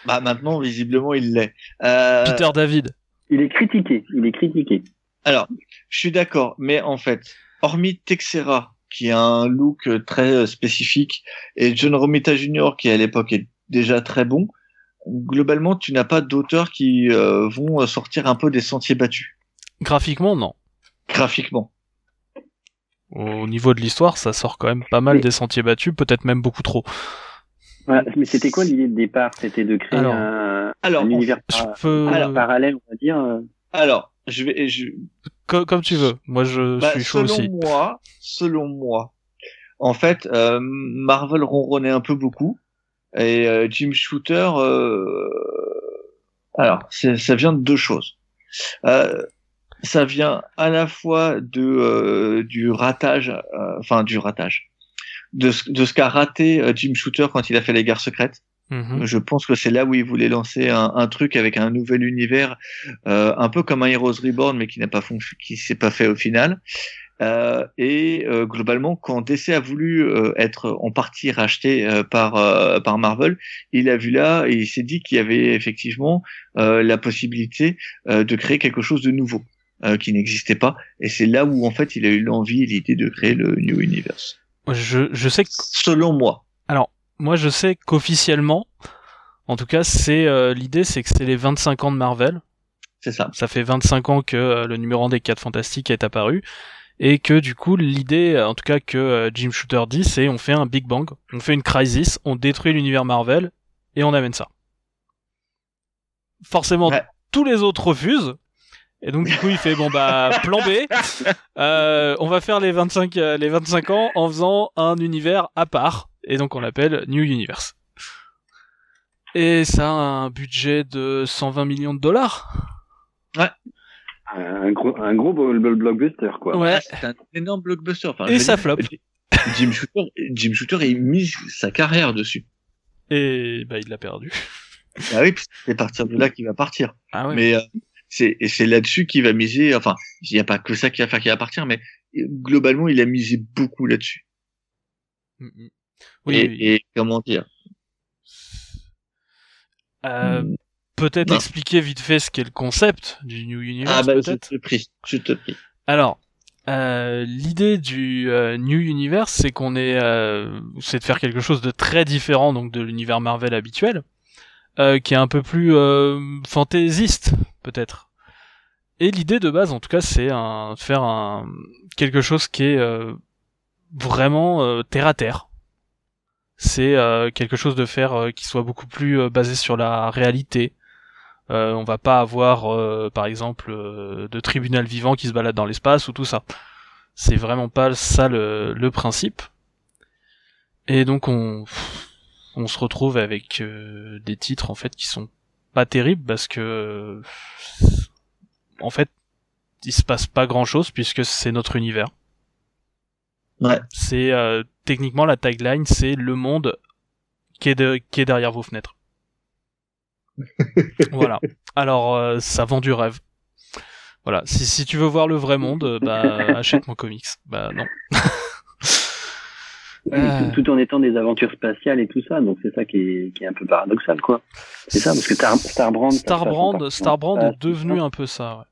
A: bah maintenant visiblement il l'est. Euh...
B: Peter David.
C: Il est critiqué. Il est critiqué.
A: Alors, je suis d'accord, mais en fait, hormis Texera, qui a un look très euh, spécifique, et John Romita Jr., qui à l'époque est déjà très bon, globalement, tu n'as pas d'auteurs qui euh, vont sortir un peu des sentiers battus.
B: Graphiquement, non.
A: Graphiquement
B: au niveau de l'histoire, ça sort quand même pas mal des sentiers battus, peut-être même beaucoup trop.
C: mais c'était quoi l'idée de départ? C'était de créer un, univers parallèle, on va dire. Euh.
A: Alors, je vais, je...
B: Comme, tu veux. Moi, je bah, suis chaud
A: selon
B: aussi.
A: Moi, selon moi, en fait, euh, Marvel ronronnait un peu beaucoup et euh, Jim Shooter. Alors, ça vient de deux choses. Euh, ça vient à la fois de euh, du ratage, euh, enfin du ratage, de ce, de ce qu'a raté euh, Jim Shooter quand il a fait les guerres secrètes.
B: Mhm.
A: Je pense que c'est là où il voulait lancer un, un truc avec un nouvel univers, un peu comme un Heroes Reborn, mais qui n'a pas qui s'est pas fait au final. Euh, et euh, globalement, quand DC a voulu euh, être en partie racheté par par Marvel, il a vu là et il s'est dit qu'il y avait effectivement la possibilité de créer quelque chose de nouveau. Euh, qui n'existait pas. Et c'est là où en fait il a eu l'envie, l'idée de créer le New Universe.
B: Je, je sais que...
A: Selon moi.
B: Alors, moi je sais qu'officiellement, en tout cas, c'est euh, l'idée, c'est que c'est les 25 ans de Marvel.
A: C'est ça.
B: Ça fait 25 ans que euh, le numéro 1 des 4 Fantastiques est apparu. Et que du coup, l'idée, en tout cas que Jim Shooter dit, c'est on fait un Big Bang, on fait une crisis, on détruit l'univers Marvel, et on amène ça. Forcément, tous les autres refusent. Et donc du coup, il fait bon bah plan B. Euh, on va faire les 25 les 25 ans en faisant un univers à part. Et donc on l'appelle New Universe. Et ça a un budget de 120 millions de dollars.
A: Ouais.
C: Un gros, un gros blockbuster, quoi.
B: Ouais.
A: C'est un énorme blockbuster. Enfin,
B: Et ça flop.
A: Jim Shooter, Jim Shooter, il mise sa carrière dessus.
B: Et bah il l'a perdu.
A: Ah oui, c'est à partir de là qu'il va partir.
B: Ah ouais.
A: Mais euh, c'est et c'est là-dessus qu'il va miser. Enfin, il n'y a pas que ça qui va faire qu'il va partir, mais globalement, il a misé beaucoup là-dessus.
B: Mm, mm. Oui,
A: et,
B: oui.
A: et comment dire?
B: Euh,
A: Hmm.
B: peut-être expliquer vite fait ce qu'est le concept du New Universe
A: Ah bah je te prie, je te prie.
B: Alors, euh, l'idée du euh, New Universe, c'est qu'on est, c'est de faire quelque chose de très différent donc de l'univers Marvel habituel, qui est un peu plus fantaisiste peut-être. Et l'idée de base, en tout cas, c'est faire quelque chose qui est euh, vraiment euh, terre à terre. C'est euh, quelque chose de faire qui soit beaucoup plus basé sur la réalité, on va pas avoir, par exemple, de tribunal vivant qui se balade dans l'espace ou tout ça. C'est vraiment pas ça le, principe. Et donc on, on se retrouve avec des titres en fait qui sont pas terribles parce que en fait il se passe pas grand chose puisque c'est notre univers.
A: Ouais.
B: C'est euh, techniquement la tagline, c'est le monde qui est, de, qui est derrière vos fenêtres. voilà. Alors euh, ça vend du rêve. Voilà. Si, si tu veux voir le vrai monde, bah achète mon comics. Bah non. Euh.
C: Tout, tout en étant des aventures spatiales et tout ça, donc c'est ça qui est, qui est un peu paradoxal, quoi. C'est ça, parce que Star, Starbrand...
B: Starbrand, Starbrand est devenu un peu ça. Ouais.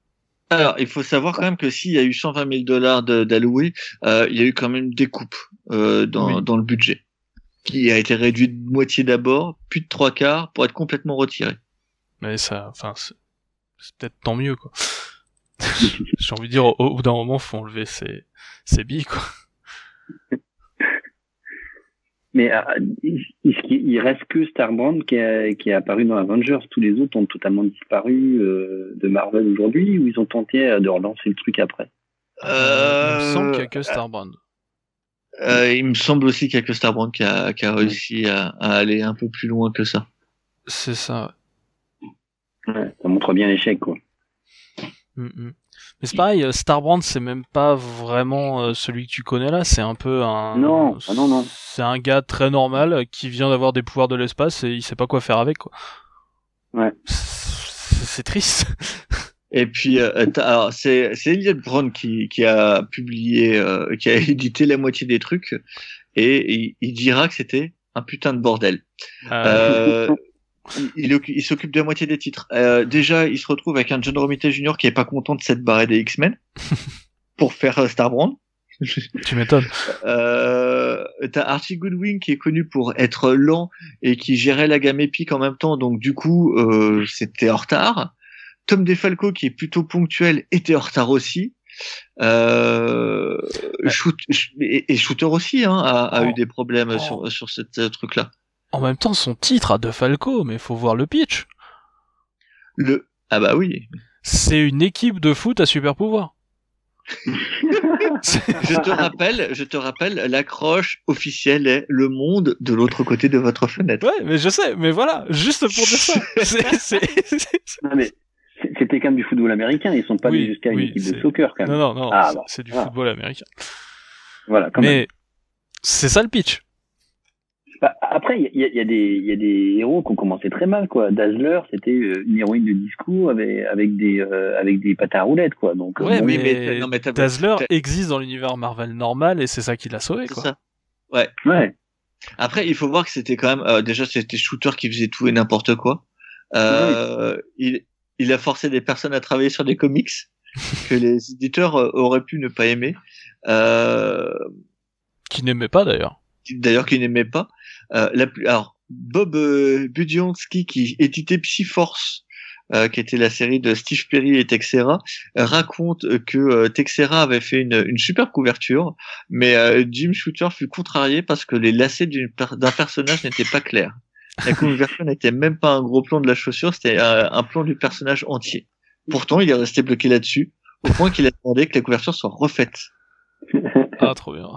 A: Alors, il faut savoir quand même que s'il y a eu 120 000 dollars d'alloués, euh, il y a eu quand même des coupes euh, dans,
B: Oui.
A: dans le budget, qui a été réduit de moitié d'abord, puis de trois quarts, pour être complètement retiré.
B: Mais ça, enfin, c'est peut-être tant mieux quoi. J'ai envie de dire, au, au bout d'un moment, faut enlever ses, ses billes quoi.
C: Mais euh, il, reste que Starbrand qui est, qui est apparu dans Avengers. Tous les autres ont totalement disparu euh, de Marvel aujourd'hui, ou ils ont tenté euh, de relancer le truc après?
B: Euh, il me semble qu'il y a que Starbrand.
A: Euh, il me semble aussi qu'il y a que Starbrand qui a, qui a réussi à, à aller un peu plus loin que ça.
B: C'est ça.
C: Ouais, ça montre bien l'échec, quoi.
B: Mm, mm. Mais c'est pareil, euh, Starbrand, c'est même pas vraiment euh, celui que tu connais là, c'est un peu un.
C: Non, ah non, non.
B: C'est un gars très normal euh, qui vient d'avoir des pouvoirs de l'espace et il sait pas quoi faire avec quoi.
C: Ouais.
B: C'est triste.
A: Et puis, euh, t'as- alors c'est c'est Elliot Brown qui, qui a publié, euh, qui a édité la moitié des trucs, et il, il dira que c'était un putain de bordel.
B: Euh,
A: Euh, il, il occu- il s'occupe de la moitié des titres. Euh, déjà, il se retrouve avec un John Romita Jr. qui est pas content de cette barrée des X-Men pour faire euh, Starbrand.
B: tu m'étonnes.
A: Euh, t'as Archie Goodwin qui est connu pour être lent et qui gérait la gamme épique en même temps, donc du coup euh, c'était en retard. Tom DeFalco qui est plutôt ponctuel était en retard aussi. Euh, Shoot- et, et Shooter aussi hein, a, a
B: Oh.
A: eu des problèmes
B: Oh.
A: sur sur cette euh, truc là.
B: En même temps, son titre a De Falco, mais faut voir le pitch.
A: Le ah bah oui.
B: C'est une équipe de foot à super pouvoir.
A: Je te rappelle, je te rappelle, l'accroche officielle est le monde de l'autre côté de votre fenêtre.
B: Ouais, mais je sais, mais voilà, juste pour dire ça. C'est- c'est- c'est-
C: Non, mais c'est- c'était quand même du football américain. Ils sont pas
B: Oui,
C: allés jusqu'à une équipe de soccer, quand même.
B: Non, non, non,
C: Ah,
B: c'est- du
C: Voilà.
B: football américain.
C: Voilà, quand même.
B: Mais c'est ça le pitch.
C: Bah, après, il y a, y, a des- il y a des héros qui ont commencé très mal, quoi. Dazzler, c'était euh, une héroïne de disco avec, avec des, euh, avec des patins à roulettes, quoi. Donc, euh,
B: Ouais,
C: bon,
B: mais,
A: mais- non, mais t'as-
B: Dazzler existe dans l'univers Marvel normal et c'est ça qui l'a sauvé,
A: C'est
B: quoi.
A: ça.
C: ouais.
A: Après, il faut voir que c'était quand même euh, déjà c'était Shooter qui faisait tout et n'importe quoi. Euh, il, il a forcé des personnes à travailler sur des comics que les éditeurs euh, auraient pu ne pas aimer. Euh,
B: qui n'aimait pas d'ailleurs.
A: D'ailleurs, qui n'aimait pas. Euh, la plus, alors Bob euh, Budiansky qui éditait Psy-Force, euh, qui était la série de Steve Perry et Texera, raconte que euh, Texera avait fait une, une super couverture, mais euh, Jim Shooter fut contrarié parce que les lacets d'un personnage n'étaient pas clairs. La couverture n'était même pas un gros plan de la chaussure, c'était un, un plan du personnage entier. Pourtant, il est resté bloqué là-dessus, au point qu'il a demandé que la couverture soit refaite.
B: Ah, trop bien.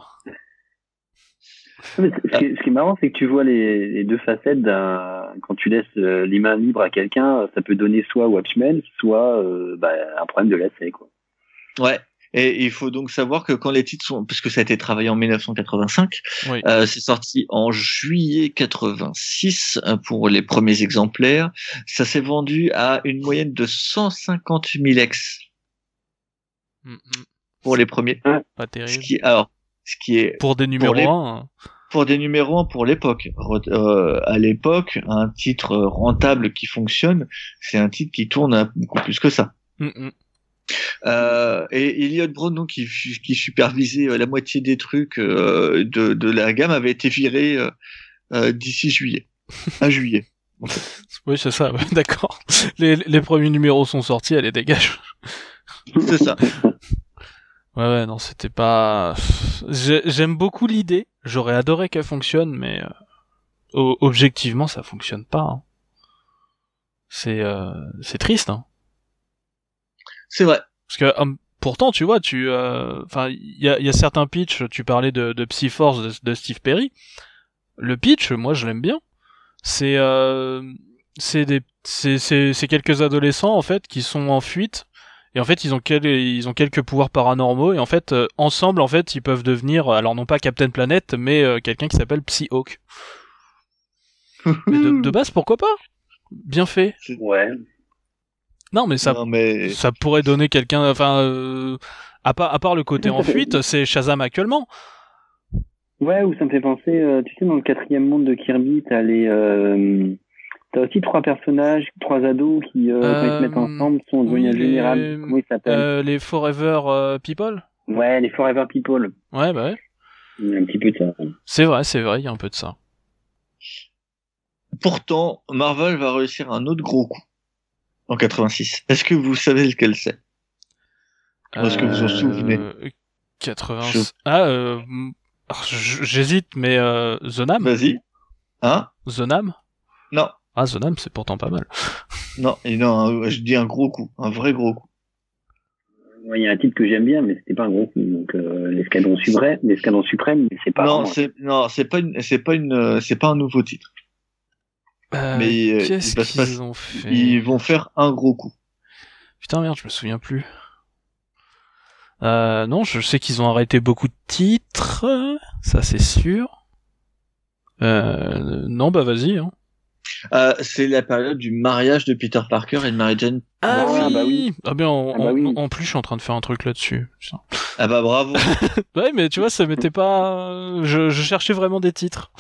C: Mais ce, qui est, ce qui est marrant, c'est que tu vois les, les deux facettes d'un. Quand tu laisses euh, les mains libres à quelqu'un, ça peut donner soit Watchmen, soit euh, bah, un problème de lacet, quoi.
A: Ouais. Et il faut donc savoir que quand les titres sont, puisque ça a été travaillé en 1985,
B: Oui.
A: euh, c'est sorti en juillet 86 euh, pour les premiers exemplaires. Ça s'est vendu à une moyenne de 150 000 ex
B: Mm, mm.
A: pour les premiers.
B: Pas
A: Ce
B: terrible.
A: qui, alors, ce qui est
B: Pour des numéros
A: les-
B: 1,
A: pour des numéros un pour l'époque. Euh, à l'époque, un titre rentable qui fonctionne, c'est un titre qui tourne à beaucoup plus que ça. Euh, et Elliot Brown, donc, qui, supervisait euh, la moitié des trucs euh, de, de la gamme, avait été viré euh, d'ici juillet. À juillet.
B: Oui, c'est ça, d'accord. Les, les premiers numéros sont sortis, allez, dégage.
A: C'est ça.
B: Ouais, ouais, non, c'était pas. J'ai- J'aime beaucoup l'idée. J'aurais adoré qu'elle fonctionne, mais euh, objectivement, ça fonctionne pas. hein. C'est euh, c'est triste, hein.
A: C'est vrai.
B: Parce que hum, pourtant, tu vois, tu, euh, enfin, il y a, y a certains pitchs. Tu parlais de, de Psy-Force de, de Steve Perry. Le pitch, moi, je l'aime bien. C'est, euh, c'est des, c'est, c'est, c'est quelques adolescents en fait qui sont en fuite. Et en fait, ils ont, quel- ils ont quelques pouvoirs paranormaux. Et en fait, euh, ensemble, en fait, ils peuvent devenir, alors non pas Captain Planet, mais euh, quelqu'un qui s'appelle Psy-Hawk. Mais de, de base, pourquoi pas? Bien fait.
C: Ouais.
B: Non, mais ça,
A: Non, mais
B: ça pourrait donner quelqu'un enfin euh, à part à part le côté en fuite c'est Shazam actuellement
C: Ouais, ou ça me fait penser, tu sais, dans le quatrième monde de Kirby, t'as les, t'as aussi trois personnages, trois ados qui, euh, quand ils se mettent
B: Euh,
C: ensemble, sont devenus
B: les-
C: Comment ils s'appellent
B: euh, les Forever euh, People?
C: Ouais, les Forever People.
B: ouais bah ouais
C: Il y a un petit peu de ça.
B: c'est vrai c'est vrai il y a un peu de ça
A: pourtant, Marvel va réussir un autre gros coup en 86. Est-ce que vous savez lequel c'est? Est-ce que vous en souvenez
B: Euh, 80
A: Je-
B: ah euh, m- alors, j- j'hésite mais euh, The Nam
A: Vas-y. Hein?
B: The Nam
A: Non.
B: Ah The Nam c'est pourtant pas mal
A: Non, et non, je dis un gros coup, un vrai gros coup.
C: Ouais, Il y a un titre que j'aime bien, mais c'était pas un gros coup. Donc, euh, l'escadron suprême, l'escadron suprême, mais c'est pas.
A: non, c'est non, c'est pas une, c'est pas une, c'est pas un nouveau titre.
B: Euh,
A: Mais, euh,
B: qu'est-ce qu'ils ont fait
A: Ils vont faire un gros coup.
B: Putain merde, je me souviens plus. Euh, non, je sais qu'ils ont arrêté beaucoup de titres, ça c'est sûr. Euh, non, bah vas-y. Hein.
A: Euh, c'est la période du mariage de Peter Parker et de Mary Jane.
B: Ah,
C: Ah,
B: oui.
C: bah oui.
B: Ah bien, en,
C: Ah bah
B: en-
C: oui.
B: en plus, je suis en train de faire un truc là-dessus.
A: Ah bah bravo.
B: Ouais, mais tu vois, ça m'était pas. Je, je cherchais vraiment des titres.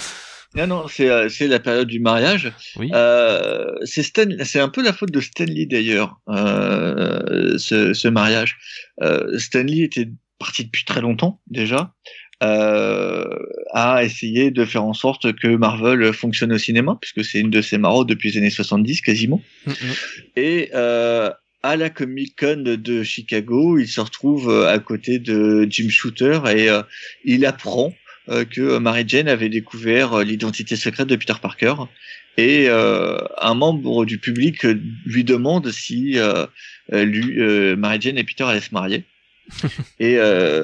A: non, non, c'est euh, c'est la période du mariage.
B: Oui.
A: Euh, c'est Stan, c'est un peu la faute de Stanley d'ailleurs, euh, ce, ce mariage. Euh, Stanley était parti depuis très longtemps déjà, à essayer de faire en sorte que Marvel fonctionne au cinéma, puisque c'est une de ses maraudes depuis les années 70 quasiment.
B: Mm, mm.
A: Et euh, à la Comic Con de Chicago, il se retrouve euh, à côté de Jim Shooter et euh, il apprend euh, que Mary Jane avait découvert euh, l'identité secrète de Peter Parker. Et euh, un membre du public euh, lui demande si euh, euh, lui, euh, Mary Jane et Peter allaient se marier. et euh,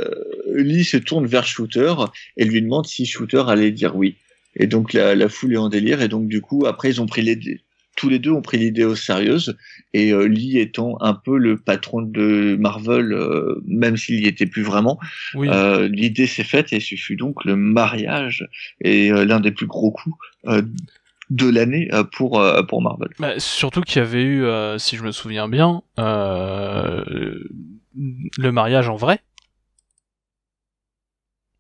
A: Lee se tourne vers Shooter et lui demande si Shooter allait dire oui. Et donc la, la foule est en délire. Et donc du coup, après, ils ont pris les, tous les deux ont pris l'idée au sérieux. Et euh, Lee étant un peu le patron de Marvel, euh, même s'il y était plus vraiment,
B: Oui.
A: euh, l'idée s'est faite et ce fut donc le mariage et l'un des plus gros coups de l'année pour pour Marvel.
B: Bah, surtout qu'il y avait eu, si je me souviens bien, le mariage en vrai.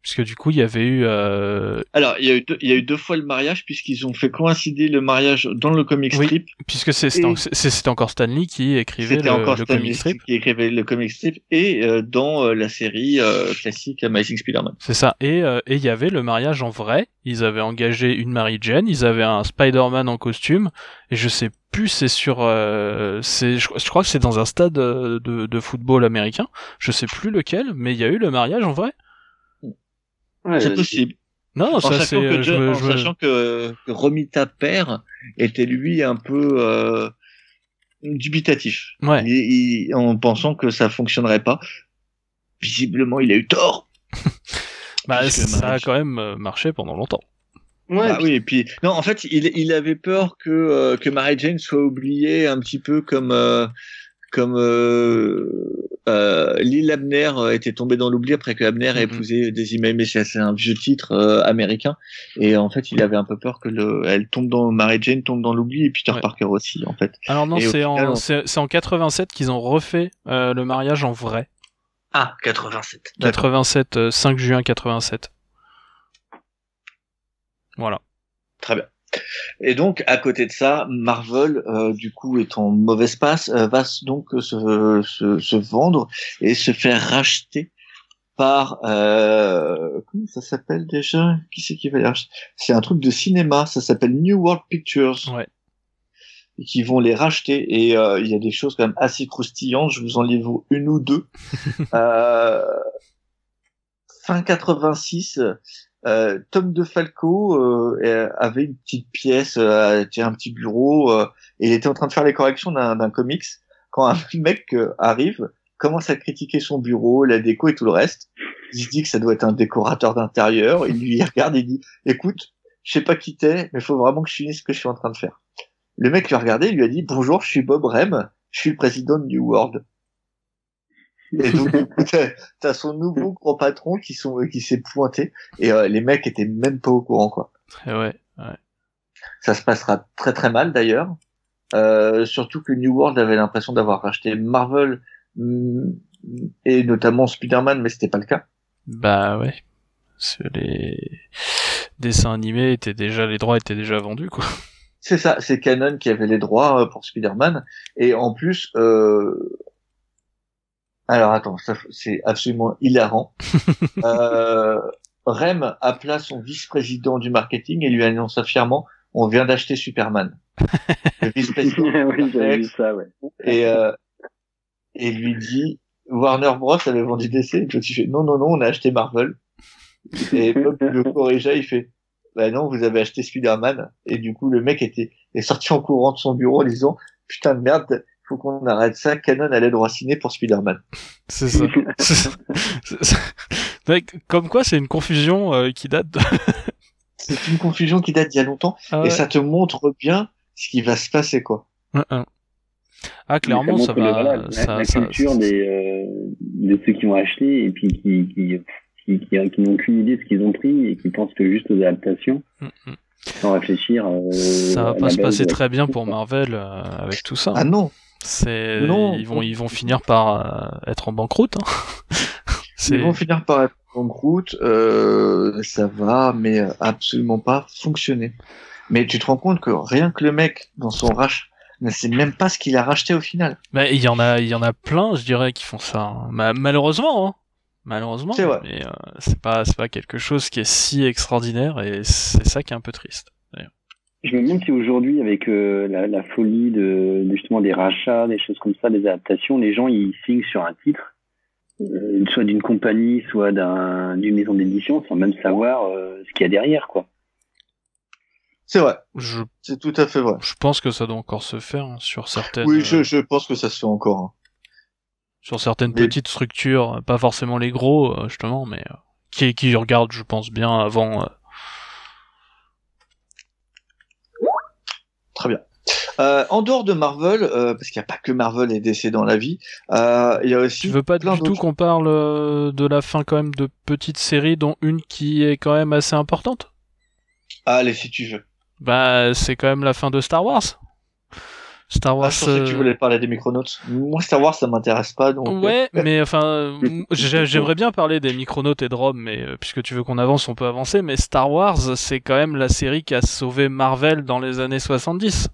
B: Parce que du coup, il y avait eu. Euh...
A: Alors, il y, a eu deux, il y a eu deux fois le mariage, puisqu'ils ont fait coïncider le mariage dans le comic strip.
B: puisque c'était et... encore Stanley qui écrivait le, encore le comic strip.
A: Qui écrivait le comic strip, et euh, dans euh, la série euh, classique Amazing Spider-Man.
B: C'est ça. Et il y avait le mariage en vrai. Ils avaient engagé une Mary Jane, ils avaient un Spider-Man en costume, et je sais plus c'est sur c'est je, je, crois que c'est dans un stade de, de football américain je sais plus lequel mais il y a eu le mariage en vrai
A: c'est possible.
B: Non, ça c'est.
A: en sachant que, que, Romita père était lui un peu euh, dubitatif.
B: Ouais.
A: en pensant que ça fonctionnerait pas. Visiblement, il a eu tort.
B: bah, ça a quand même euh, marché pendant longtemps.
A: Ouais, bah, oui, et puis non, en fait, il, il avait peur que euh, que Mary Jane soit oubliée un petit peu comme euh, comme euh, euh, Lil Abner était tombé dans l'oubli après que Abner ait mhm. épousé des emails, mais c'est un vieux titre euh, américain. Et en fait, il avait un peu peur que le, elle tombe dans Mary Jane tombe dans l'oubli et Peter Parker aussi, en fait.
B: Alors non, c'est en, c'est en 87 qu'ils ont refait euh, le mariage en vrai.
A: Ah, 87.
B: 87, 5 juin 87. Voilà.
A: Très bien. Et donc, à côté de ça, Marvel, euh, du coup, est en mauvaise passe, euh, va donc se, se, se, vendre et se faire racheter par euh, comment ça s'appelle déjà? Qui c'est qui va les racheter? C'est un truc de cinéma, ça s'appelle New World Pictures.
B: Ouais.
A: Et qui vont les racheter et euh, il y a des choses quand même assez croustillantes. Je vous en livre une ou deux. euh, fin 86, euh, Tom DeFalco euh, avait une petite pièce, euh, un petit bureau, euh, et il était en train de faire les corrections d'un comics quand un mec euh, arrive, commence à critiquer son bureau, la déco et tout le reste. Il se dit que ça doit être un décorateur d'intérieur. Il lui regarde et dit "Écoute, je sais pas qui t'es, mais faut vraiment que je finisse ce que je suis en train de faire." Le mec lui a regardé, il lui a dit "Bonjour, je suis Bob Rem, je suis le président de New World." Et donc, t'as son nouveau gros patron qui sont qui s'est pointé et euh, les mecs étaient même pas au courant quoi.
B: Et ouais, ouais.
A: Ça se passera très très mal d'ailleurs. Euh, surtout que New World avait l'impression d'avoir racheté Marvel mm, et notamment Spider-Man, mais c'était pas le cas.
B: Bah ouais. les dessins animés étaient déjà les droits étaient déjà vendus quoi.
A: C'est ça, c'est Canon qui avait les droits euh, pour Spider-Man et en plus euh, alors attends, c'est absolument hilarant. euh, Rem appela son vice-président du marketing et lui annonça fièrement on vient d'acheter Superman.
C: Le vice-président. oui, ça, ouais.
A: Et, euh, et lui dit Warner Bros avait vendu DC. Et il fait non, non, non, on a acheté Marvel. Et Bob le corrigea, il fait bah non, vous avez acheté Spider-Man. Et du coup, le mec était est sorti en courant de son bureau en disant putain de merde, faut qu'on arrête ça. Canon allait droit ciné pour Spider-Man.
B: C'est ça. Comme quoi, c'est une confusion euh, qui date. De...
A: c'est une confusion qui date d'il y a longtemps, ah et ça te montre bien ce qui va se passer, quoi.
B: Ah, clairement, ça, va.
C: la, la culture des, euh, de ceux qui ont acheté et puis qui, qui, qui, qui, n'ont aucune idée de ce qu'ils ont pris et qui pensent que juste aux adaptations. Sans réfléchir. Euh,
B: ça va pas se passer très bien pour Marvel avec tout ça.
A: Ah non,
B: c'est ils vont ils vont finir par euh, être en banqueroute. Hein.
A: ils vont finir par être en banqueroute. Euh, ça va, mais absolument pas fonctionner. Mais tu te rends compte que rien que le mec dans son rach ne sait même pas ce qu'il a racheté au final.
B: Mais il y en a il y en a plein, je dirais, qui font ça. Hein. malheureusement. Hein. Malheureusement,
A: c'est
B: mais euh, c'est pas c'est pas quelque chose qui est si extraordinaire et c'est ça qui est un peu triste.
C: Je me demande si aujourd'hui, avec euh, la, la, folie de, justement des rachats, des choses comme ça, des adaptations, les gens ils signent sur un titre, euh, soit d'une compagnie, soit d'une maison d'édition, sans même savoir euh, ce qu'il y a derrière, quoi.
A: C'est vrai. C'est tout à fait vrai.
B: Je pense que ça doit encore se faire hein, sur certaines.
A: Oui, je, je, pense que ça se fait encore. Hein.
B: Sur certaines petites structures, pas forcément les gros, justement, mais qui, qui regardent, je pense bien avant
A: Très bien. Euh, en dehors de Marvel, euh, parce qu'il n'y a pas que Marvel et DC dans la vie, euh, il y a aussi.
B: Tu veux pas du tout qu'on parle de la fin quand même de petites séries, dont une qui est quand même assez importante?
A: Allez, si tu veux.
B: Bah, c'est quand même la fin de Star Wars. Star Wars.
A: Ah, je pensais que tu voulais parler des Micronauts. Moi, Star Wars, ça m'intéresse pas. Donc...
B: Ouais, mais enfin, j'aimerais bien parler des Micronauts et de Rome, mais puisque tu veux qu'on avance, on peut avancer. Mais Star Wars, c'est quand même la série qui a sauvé Marvel dans les années 70.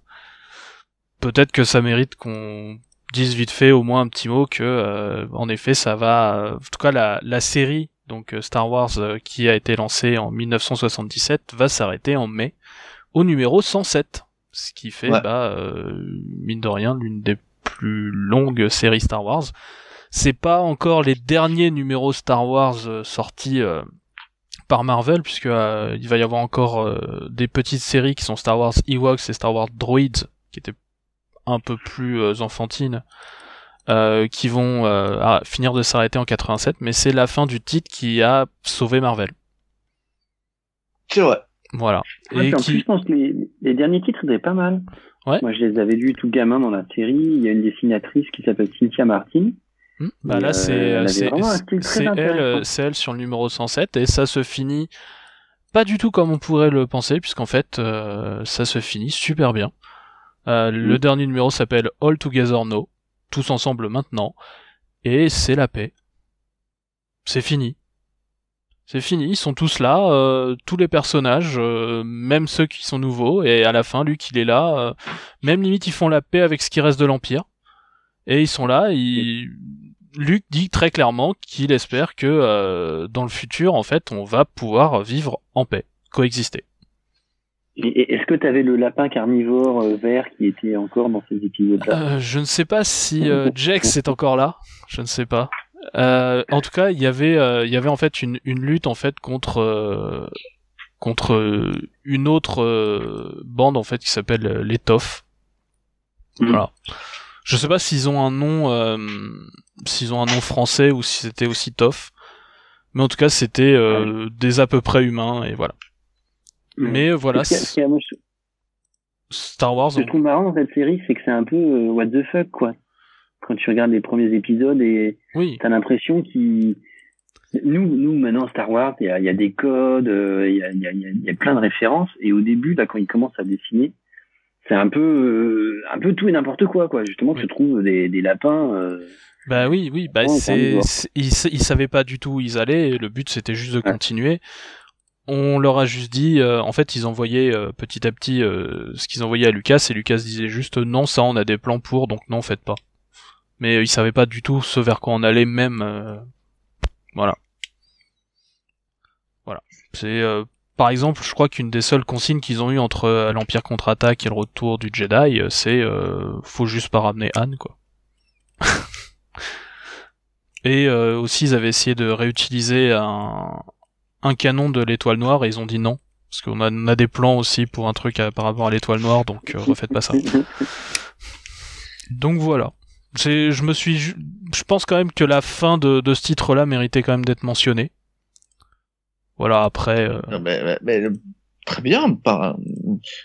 B: Peut-être que ça mérite qu'on dise vite fait au moins un petit mot que, en effet, ça va. en tout cas, la, la série donc Star Wars qui a été lancée en 1977 va s'arrêter en mai au numéro 107 ce qui fait bah euh, mine de rien l'une des plus longues séries Star Wars. C'est pas encore les derniers numéros Star Wars euh, sortis euh, par Marvel puisque il va y avoir encore des petites séries qui sont Star Wars Ewoks et Star Wars Droids qui étaient un peu plus enfantines qui vont finir de s'arrêter en 87 mais c'est la fin du titre qui a sauvé Marvel.
A: C'est vrai.
B: Voilà.
C: et en plus, je pense que les, derniers titres étaient pas mal.
B: Ouais.
C: Moi, je les avais vus tout gamin dans la série. Il y a une dessinatrice qui s'appelle Cynthia Martin.
B: Hmm. Bah là, c'est c'est elle, elle sur le numéro 107 et ça se finit pas du tout comme on pourrait le penser puisqu'en fait, euh, ça se finit super bien. Euh, Le hmm. dernier numéro s'appelle All Together No, tous ensemble maintenant, et c'est la paix. C'est fini. C'est fini, ils sont tous là, euh, tous les personnages, euh, même ceux qui sont nouveaux, et à la fin, Luke, il est là. Euh, même limite, ils font la paix avec ce qui reste de l'Empire. Et ils sont là, il... Luke dit très clairement qu'il espère que dans le futur, en fait, on va pouvoir vivre en paix, coexister.
C: Est-ce que tu avais le lapin carnivore vert qui était encore dans ces épisodes-là?
B: Je ne sais pas si Jax est encore là, je ne sais pas. Euh, en tout cas, il y avait, euh, il y avait en fait une, une lutte en fait contre euh, contre une autre bande en fait qui s'appelle les Toff. Mm. Voilà. Je sais pas s'ils ont un nom, s'ils ont un nom français ou si c'était aussi Toff. Mais en tout cas, c'était des à peu près humains et voilà. Mais voilà. Star Wars.
C: Ce qui est marrant dans cette série, c'est que c'est un peu what the fuck quoi quand tu regardes les premiers épisodes et
B: oui.
C: t'as l'impression qu'il nous, nous maintenant Star Wars, il y a, y a, des codes, il y, a, y, a, y, a, plein de références. Et au début, là, quand il commence à dessiner, c'est un peu, euh, un peu tout et n'importe quoi, quoi. Justement, tu trouves des, des lapins. Euh,
B: bah oui, oui, bah c'est, ils, ils savaient pas du tout où ils allaient. Et le but, c'était juste de continuer. On leur a juste dit, euh, en fait, ils envoyaient petit à petit ce qu'ils envoyaient à Lucas, et Lucas disait juste non, ça, on a des plans pour, donc non, faites pas mais euh, ils savaient pas du tout ce vers quoi on allait même euh, voilà. Voilà. C'est euh, par exemple je crois qu'une des seules consignes qu'ils ont eu entre l'empire contre-attaque et le retour du Jedi c'est faut juste pas ramener Anne quoi. Et aussi ils avaient essayé de réutiliser un, un canon de l'étoile noire et ils ont dit non. Parce qu'on a, on a des plans aussi pour un truc par rapport à l'étoile noire donc refaites pas ça. Donc voilà je me suis, je pense quand même que la fin de, de ce titre-là méritait quand même d'être mentionnée. Voilà, après. Euh,
A: mais, très bien.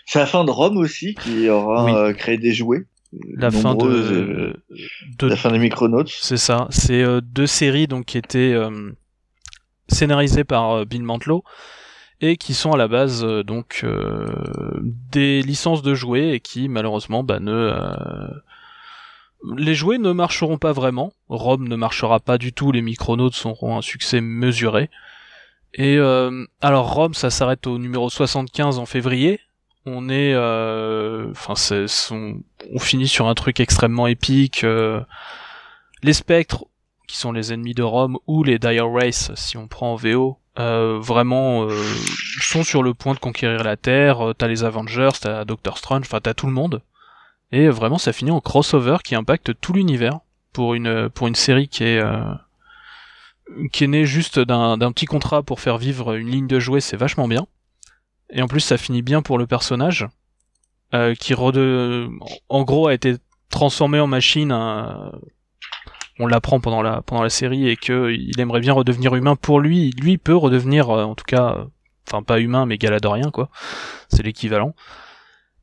A: C'est la fin de Rome aussi qui aura euh, créé des jouets.
B: La fin de,
A: de, la fin des Micronauts.
B: C'est ça. C'est euh, deux séries donc qui étaient scénarisées par Bill Mantlo et qui sont à la base donc des licences de jouets et qui malheureusement bah, ne les jouets ne marcheront pas vraiment. Rome ne marchera pas du tout. Les Micronautes seront un succès mesuré. Et euh, alors Rome, ça s'arrête au numéro 75 en février. On est, euh, enfin, on, finit sur un truc extrêmement épique. Euh, les spectres, qui sont les ennemis de Rome, ou les Dire Race, si on prend en VO, vraiment sont sur le point de conquérir la Terre. T'as les Avengers, t'as Doctor Strange, enfin t'as tout le monde. Et vraiment, ça finit en crossover qui impacte tout l'univers pour une pour une série qui est euh, qui est née juste d'un petit contrat pour faire vivre une ligne de jouets, c'est vachement bien. Et en plus, ça finit bien pour le personnage euh, qui rede... en gros a été transformé en machine. Euh, on l'apprend pendant la pendant la série et que il aimerait bien redevenir humain. Pour lui, lui peut redevenir, en tout cas, enfin pas humain mais galadorien quoi. C'est l'équivalent.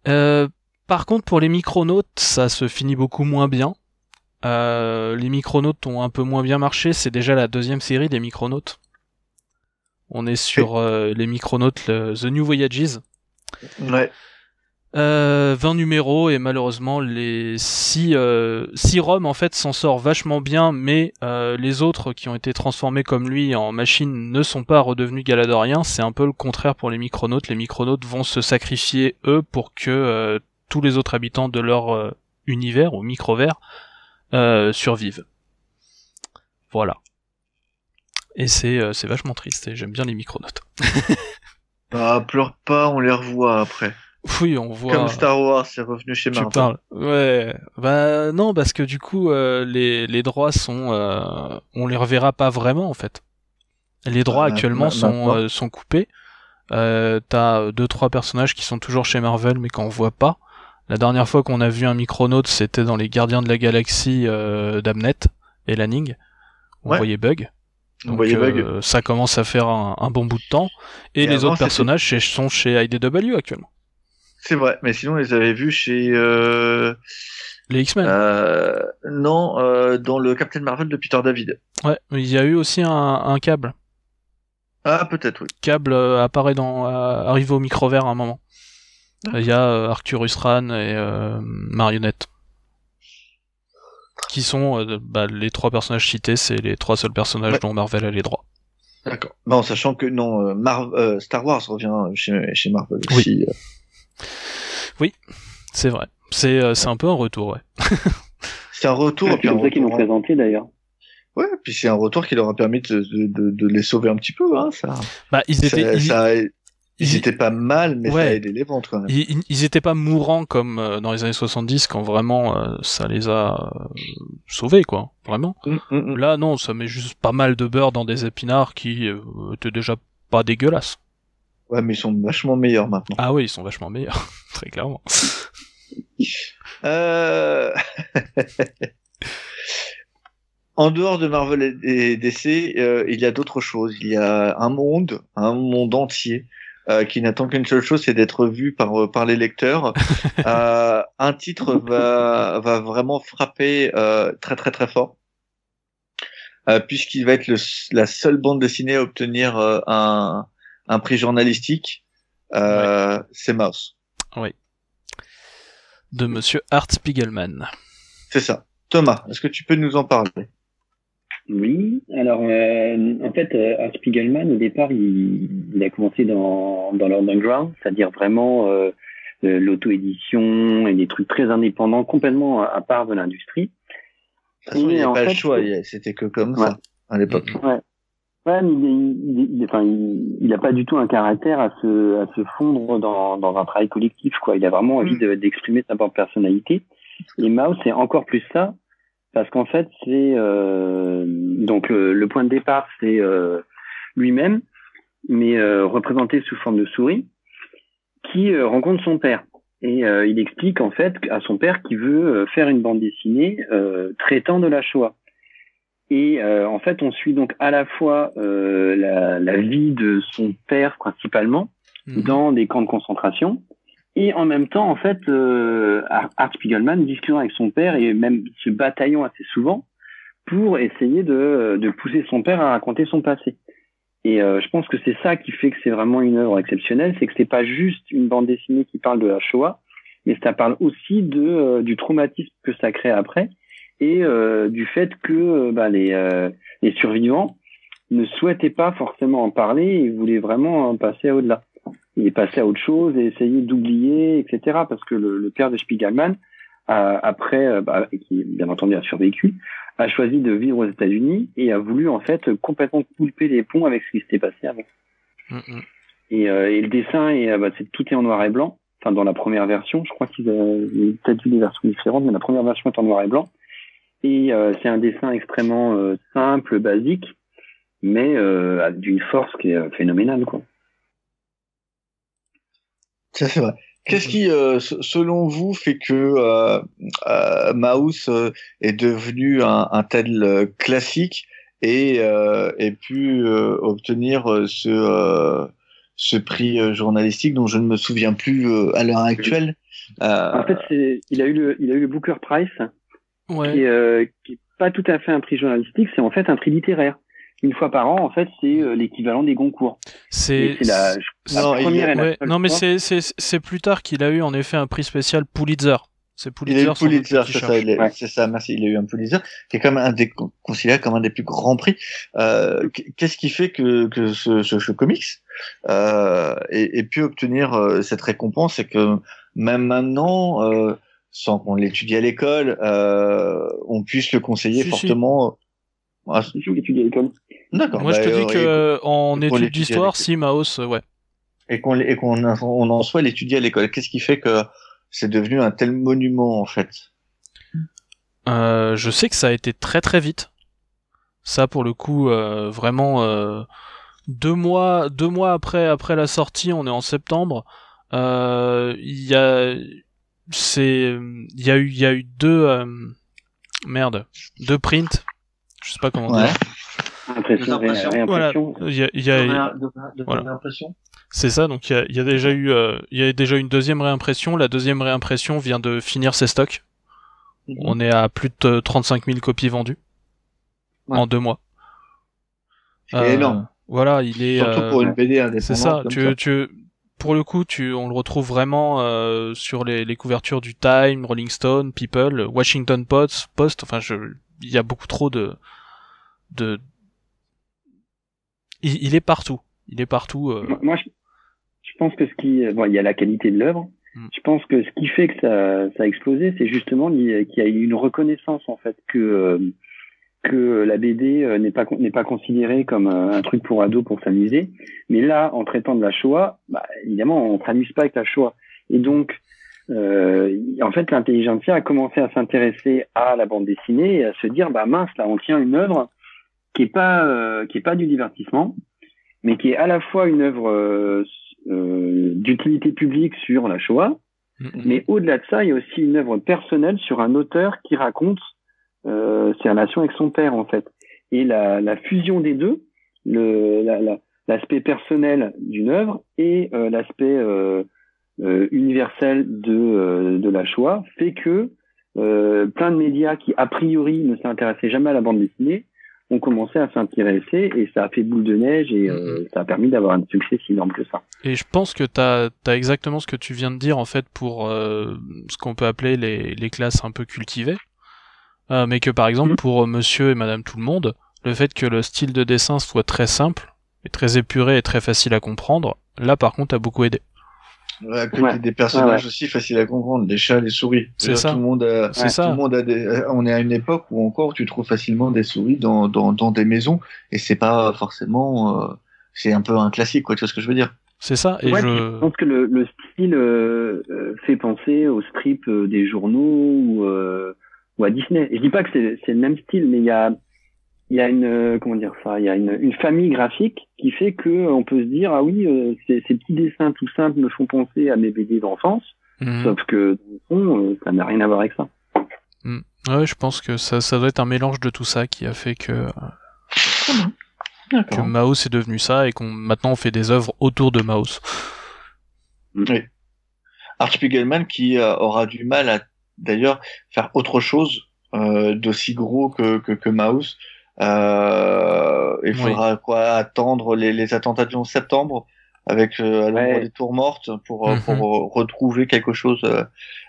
B: Euh, par contre, pour les micronautes, ça se finit beaucoup moins bien. Euh, les micronautes ont un peu moins bien marché. C'est déjà la deuxième série des micronautes. On est sur euh, les micronautes The New Voyages.
A: Ouais.
B: Euh, 20 numéros et malheureusement les 6 euh, six Roms en fait s'en sort vachement bien mais euh, les autres qui ont été transformés comme lui en machines ne sont pas redevenus galadoriens c'est un peu le contraire pour les micronautes les micronautes vont se sacrifier eux pour que euh, tous les autres habitants de leur euh, univers ou microvers survivent voilà et c'est c'est vachement triste et j'aime bien les micronautes
A: bah pleure pas on les revoit après
B: oui, on voit.
A: Comme Star Wars, c'est revenu chez Marvel. Tu parles.
B: Ouais. Bah non, parce que du coup, euh, les les droits sont, euh, on les reverra pas vraiment en fait. Les droits bah, actuellement sont euh, sont coupés. Euh, T'as deux trois personnages qui sont toujours chez Marvel mais qu'on voit pas. La dernière fois qu'on a vu un Micronaute, c'était dans les Gardiens de la Galaxie euh, d'Amnet et Lanning. On voyait Bug. Donc, voyait Bug. ça commence à faire un, un, bon bout de temps. Et, les autres personnages sont chez IDW actuellement.
A: C'est vrai, mais sinon, on les avait vus chez... Euh...
B: Les X-Men
A: euh, Non, euh, dans le Captain Marvel de Peter David.
B: Ouais, il y a eu aussi un, un câble.
A: Ah, peut-être, oui.
B: Câble euh, apparaît dans... Euh, arrive au micro-vert à un moment. Il y a euh, Arcturus Ran et Marionnette. Qui sont bah, les trois personnages cités, c'est les trois seuls personnages dont Marvel a les droits.
A: D'accord. Bon, sachant que non, Mar Star Wars revient chez, chez Marvel aussi.
B: Oui. Oui, c'est vrai. C'est euh, c'est un peu un retour, ouais.
A: c'est un retour.
C: C'est comme ça qu'ils m'ont présenté d'ailleurs.
A: Ouais, puis c'est un retour qui leur a permis de, de, de, les sauver un petit peu, hein, ça.
B: Bah, ils étaient,
A: ça, ils... ils, étaient pas mal, mais ouais. ça a aidé les ventes quand même.
B: Ils, ils étaient pas mourants comme euh, dans les années 70 quand vraiment euh, ça les a sauvés, quoi. Vraiment. Mm, mm, mm. Là, non, ça met juste pas mal de beurre dans des épinards qui étaient déjà pas dégueulasses.
A: Ouais, mais ils sont vachement meilleurs maintenant.
B: Ah oui, ils sont vachement meilleurs, très clairement.
A: euh... en dehors de Marvel et DC, euh, il y a d'autres choses. Il y a un monde, un monde entier, euh, qui n'attend qu'une seule chose, c'est d'être vu par par les lecteurs. euh, un titre va va vraiment frapper euh, très très très fort, euh, puisqu'il va être le, la seule bande dessinée à obtenir un un prix journalistique, euh, c'est Mouse.
B: Oui. De Monsieur Art Spiegelman.
A: C'est ça. Thomas, est-ce que tu peux nous en parler?
C: Oui. Alors, euh, en fait, euh, Art Spiegelman, au départ, il, a commencé dans, dans l'underground, c'est-à-dire vraiment euh, l'auto-édition et des trucs très indépendants, complètement à, part de l'industrie.
A: De toute façon, il n'y a pas le choix, c'était que comme ça à l'époque.
C: Ouais. Ouais, mais il, il, enfin, il, il a pas du tout un caractère à se, à se fondre dans, dans un travail collectif, quoi. Il a vraiment envie mm. d'exprimer sa propre personnalité. Et Mao, c'est encore plus ça, parce qu'en fait, c'est euh, donc le, point de départ, c'est euh, lui-même, mais euh, représenté sous forme de souris, qui euh, rencontre son père. Et il explique en fait à son père qu'il veut faire une bande dessinée traitant de la Shoah. Et euh, en fait, on suit donc à la fois euh, la, la, vie de son père principalement mhm. dans des camps de concentration, et en même temps, en fait, euh, Art Spiegelman discutant avec son père et même se bataillant assez souvent pour essayer de, de pousser son père à raconter son passé. Et euh, je pense que c'est ça qui fait que c'est vraiment une œuvre exceptionnelle, c'est que c'est pas juste une bande dessinée qui parle de la Shoah, mais ça parle aussi de euh, du traumatisme que ça crée après et euh, du fait que euh, bah, les, euh, les survivants ne souhaitaient pas forcément en parler et voulaient vraiment passer à au-delà. Et passer à autre chose et essayer d'oublier, etc. Parce que le, le père de Spiegelman, a, après, bah, qui bien entendu a survécu, a choisi de vivre aux États-Unis et a voulu en fait complètement couper les ponts avec ce qui s'était passé avant. Mm -hmm. et, et, le dessin, et, bah, c'est tout est en noir et blanc. Enfin, dans la première version, je crois qu'il y a peut-être eu des versions différentes, mais la première version est en noir et blanc. Et euh, c'est un dessin extrêmement euh, simple, basique, mais euh, d'une force qui est phénoménale, quoi.
A: Ça c'est vrai. Qu'est-ce qui, selon vous, fait que euh, Mouse est devenu un, un tel classique et ait pu obtenir ce ce prix journalistique dont je ne me souviens plus à l'heure actuelle?
C: En fait, il a eu le il a eu le Booker Prize ouais. qui, euh, qui est pas tout à fait un prix journalistique, c'est en fait un prix littéraire. Une fois par an, en fait, c'est euh, l'équivalent des concours.
B: C'est
C: la,
B: non, non, mais c'est c'est plus tard qu'il a eu en effet un prix spécial Pulitzer.
A: C'est Pulitzer. Il a eu Pulitzer, c'est ça, merci. Il a eu un Pulitzer, qui est quand même un des considéré comme un des plus grands prix. Euh, Qu'est-ce qui fait que que ce, ce, ce comics euh, ait, ait, pu obtenir euh, cette récompense, c'est que même maintenant, euh, sans qu'on l'étudie à l'école, euh, on puisse le conseiller fortement.
C: Ah, à l'école.
B: D'accord. Moi, je te bah, dis que en étude d'histoire, si Maos, ouais.
A: Et qu'on et qu'on on en soit l'étudier à l'école. Qu'est-ce qui fait que c'est devenu un tel monument en fait?
B: Euh, Je sais que ça a été très très vite. Ça pour le coup, euh, vraiment euh, deux mois deux mois après après la sortie, on est en septembre. Euh, il y a c'est il y a eu il y a eu deux euh, merde deux prints. Je sais pas comment dire.
C: Impression,
B: voilà. Il y a, il y a, voilà. C'est ça, donc il y a, déjà eu, euh, il y a déjà une deuxième réimpression. La deuxième réimpression vient de finir ses stocks. Mhm. On est à plus de 35 000 copies vendues en deux mois.
A: C'est euh, énorme.
B: Voilà, il est.
A: Surtout pour une BD indépendante.
B: C'est ça. Tu, tu, pour le coup, tu, on le retrouve vraiment euh, sur les, les, couvertures du Time, Rolling Stone, People, Washington Post, Post. Enfin, je, il y a beaucoup trop de, de. Il, il est partout. Il est partout.
C: Moi, je, je pense que ce qui, bon, il y a la qualité de l'œuvre. Mm. Je pense que ce qui fait que ça, ça a explosé, c'est justement qu'il y a eu une reconnaissance en fait que euh, que la BD euh, n'est pas n'est pas considérée comme euh, un truc pour ados pour s'amuser. Mais là, en traitant de la Shoah, bah, évidemment, on ne s'amuse pas avec la Shoah. Et donc, euh, en fait, l'intelligentsia a commencé à s'intéresser à la bande dessinée et à se dire, bah mince, là, on tient une œuvre qui est pas qui est pas du divertissement, mais qui est à la fois une œuvre euh, d'utilité publique sur la Shoah, mm-hmm. mais au-delà de ça, il y a aussi une œuvre personnelle sur un auteur qui raconte euh, ses relations avec son père en fait. Et la, la fusion des deux, le, l'aspect la, personnel d'une œuvre et euh, l'aspect euh, euh universel de, euh, de la Shoah fait que plein de médias qui a priori ne s'intéressaient jamais à la bande dessinée ont commencé à s'intéresser et ça a fait boule de neige et euh, ça a permis d'avoir un succès si énorme que ça.
B: Et je pense que tu as, exactement ce que tu viens de dire en fait pour euh, ce qu'on peut appeler les, les, classes un peu cultivées. Euh, mais que par exemple mm. pour monsieur et madame tout le monde, le fait que le style de dessin soit très simple et très épuré et très facile à comprendre, là par contre a beaucoup aidé.
A: Ouais, que des personnages aussi faciles à comprendre, les chats, les souris.
B: C'est ça.
A: Tout le monde a,
B: ça.
A: Tout le monde a des, euh, on est à une époque où encore tu trouves facilement des souris dans, dans, dans des maisons et c'est pas forcément, euh, c'est un peu un classique, quoi. Tu vois ce que je veux dire?
B: C'est ça. Et
C: je... pense que le, le style euh, fait penser aux strips des journaux ou, ou à Disney. je dis pas que c'est le même style, mais il y a, il y a une euh, comment dire ça il y a une, une, famille graphique qui fait que euh, on peut se dire ah oui euh, ces, ces, petits dessins tout simples me font penser à mes BD d'enfance mhm. sauf que fond, ça n'a rien à voir avec ça.
B: Mhm. ouais je pense que ça ça doit être un mélange de tout ça qui a fait que que Maus est devenu ça et qu'on maintenant on fait des œuvres autour de Maus.
A: Oui. Art Spiegelman qui aura du mal à d'ailleurs faire autre chose d'aussi gros que que, que Maus euh, il faudra quoi attendre les, les, attentats du 11 septembre avec euh, à l'ombre des tours mortes pour, euh, pour mhm. retrouver quelque chose euh,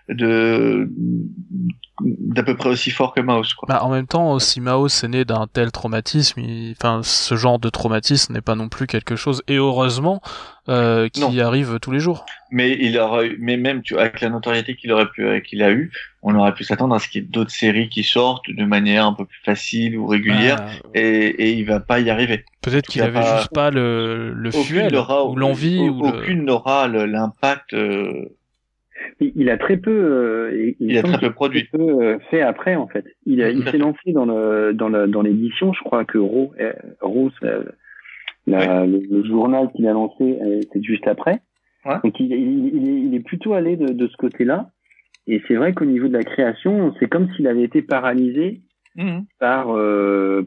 A: de d'à peu près aussi fort que Maus. Quoi.
B: Bah, en même temps, si Maus est né d'un tel traumatisme, enfin ce genre de traumatisme n'est pas non plus quelque chose, et heureusement, euh, qui arrive tous les jours.
A: Mais il aurait, mais même tu, avec la notoriété qu'il aurait pu, qu'il a eu, on aurait pu s'attendre à ce qu'il y ait d'autres séries qui sortent de manière un peu plus facile ou régulière, bah, et, et il va pas y arriver.
B: Peut-être qu'il avait juste pas le, le fuel ou l'envie ou
A: aucune n'aura l'impact. Euh,
C: il, a très peu, euh,
A: il, a très peu produit,
C: peu, euh, fait après en fait. Il, il s'est lancé dans le dans le dans l'édition. Je crois que Ro, euh, Rose, le, journal qu'il a lancé, c'est juste après. Ouais. Donc il, il, il, est, plutôt allé de, de ce côté-là. Et c'est vrai qu'au niveau de la création, c'est comme s'il avait été paralysé mmh. par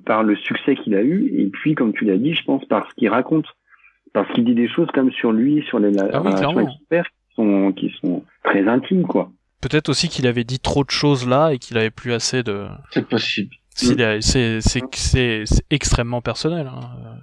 C: par le succès qu'il a eu. Et puis, comme tu l'as dit, je pense par ce qu'il raconte, parce qu'il dit des choses comme sur lui, sur les
B: ah oui, relations
C: sont, qui sont très intimes, quoi.
B: Peut-être aussi qu'il avait dit trop de choses là et qu'il avait plus assez de.
A: C'est possible.
B: C'est c'est extrêmement personnel. Hein.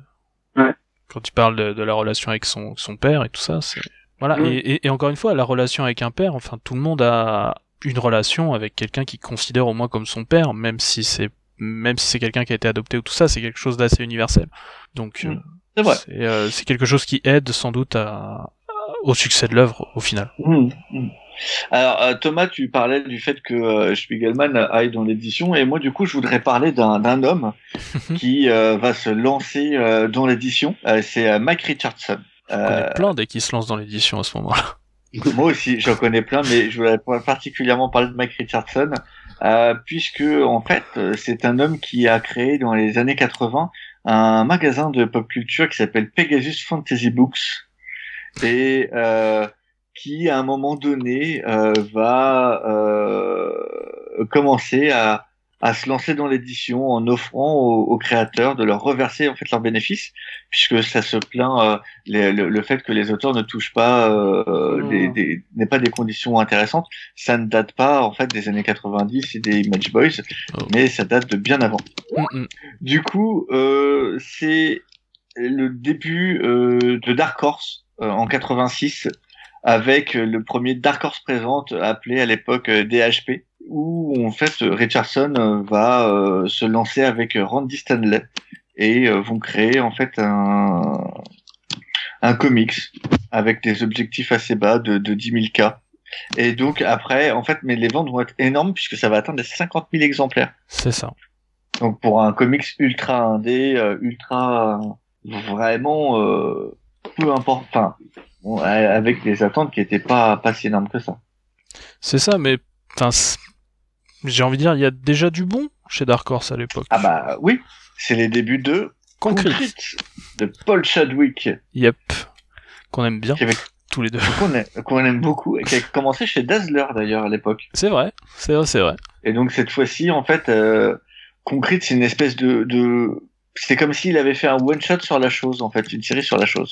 C: Ouais.
B: Quand tu parles de, de, la relation avec son, son père et tout ça, c'est voilà.
C: Mm.
B: Et, et, et, encore une fois, la relation avec un père, enfin, tout le monde a une relation avec quelqu'un qui considère au moins comme son père, même si c'est même si c'est quelqu'un qui a été adopté ou tout ça, c'est quelque chose d'assez universel. Donc,
A: Mm. C'est vrai.
B: c'est euh, c'est quelque chose qui aide sans doute à, au succès de l'œuvre au final.
A: Mmh, mmh. Alors euh, Thomas, tu parlais du fait que euh, Spiegelman aille dans l'édition, et moi du coup je voudrais parler d'un homme qui euh, va se lancer euh, dans l'édition. Euh, c'est Mike Richardson.
B: On connaît plein dès qu'il se lance dans l'édition à ce moment-là.
A: Moi aussi, j'en connais plein, mais je voudrais particulièrement parler de Mike Richardson, puisque en fait, c'est un homme qui a créé dans les années 80 un magasin de pop culture qui s'appelle Pegasus Fantasy Books et euh, qui, à un moment donné, euh, va euh, commencer à, à se lancer dans l'édition en offrant aux, aux, créateurs de leur reverser en fait leurs bénéfices, puisque ça se plaint euh, les, le, le, fait que les auteurs ne touchent pas euh, des, des n'est pas des conditions intéressantes. Ça ne date pas en fait des années 90 et des Image Boys, oh. mais ça date de bien avant.
B: Mm -hmm.
A: Du coup, euh, c'est le début euh, de Dark Horse en 86 avec le premier Dark Horse présente appelé à l'époque euh, DHP où en fait Richardson euh, va euh, se lancer avec Randy Stanley et euh, vont créer en fait un un comics avec des objectifs assez bas de, de 10 000 k. Et donc après, en fait, mais les ventes vont être énormes puisque ça va atteindre les 50 000 exemplaires.
B: C'est ça.
A: Donc pour un comics ultra indé, ultra vraiment euh, peu importe, enfin bon, avec des attentes qui étaient pas pas si énormes que ça.
B: C'est ça, mais j'ai envie de dire, il y a déjà du bon chez Dark Horse à l'époque.
A: Ah bah oui, c'est les débuts de
B: Concrete,
A: Concrete de Paul Chadwick.
B: Yep, qu'on aime bien.
A: Avec...
B: Tous les deux.
A: Qu'on aime, qu aime, beaucoup, et qui a commencé chez Dazzler d'ailleurs à l'époque.
B: C'est vrai, c'est vrai, c'est vrai.
A: Et donc cette fois-ci, en fait, euh, Concrete, c'est une espèce de, de... c'est comme s'il avait fait un one shot sur la chose, en fait, une série sur la chose.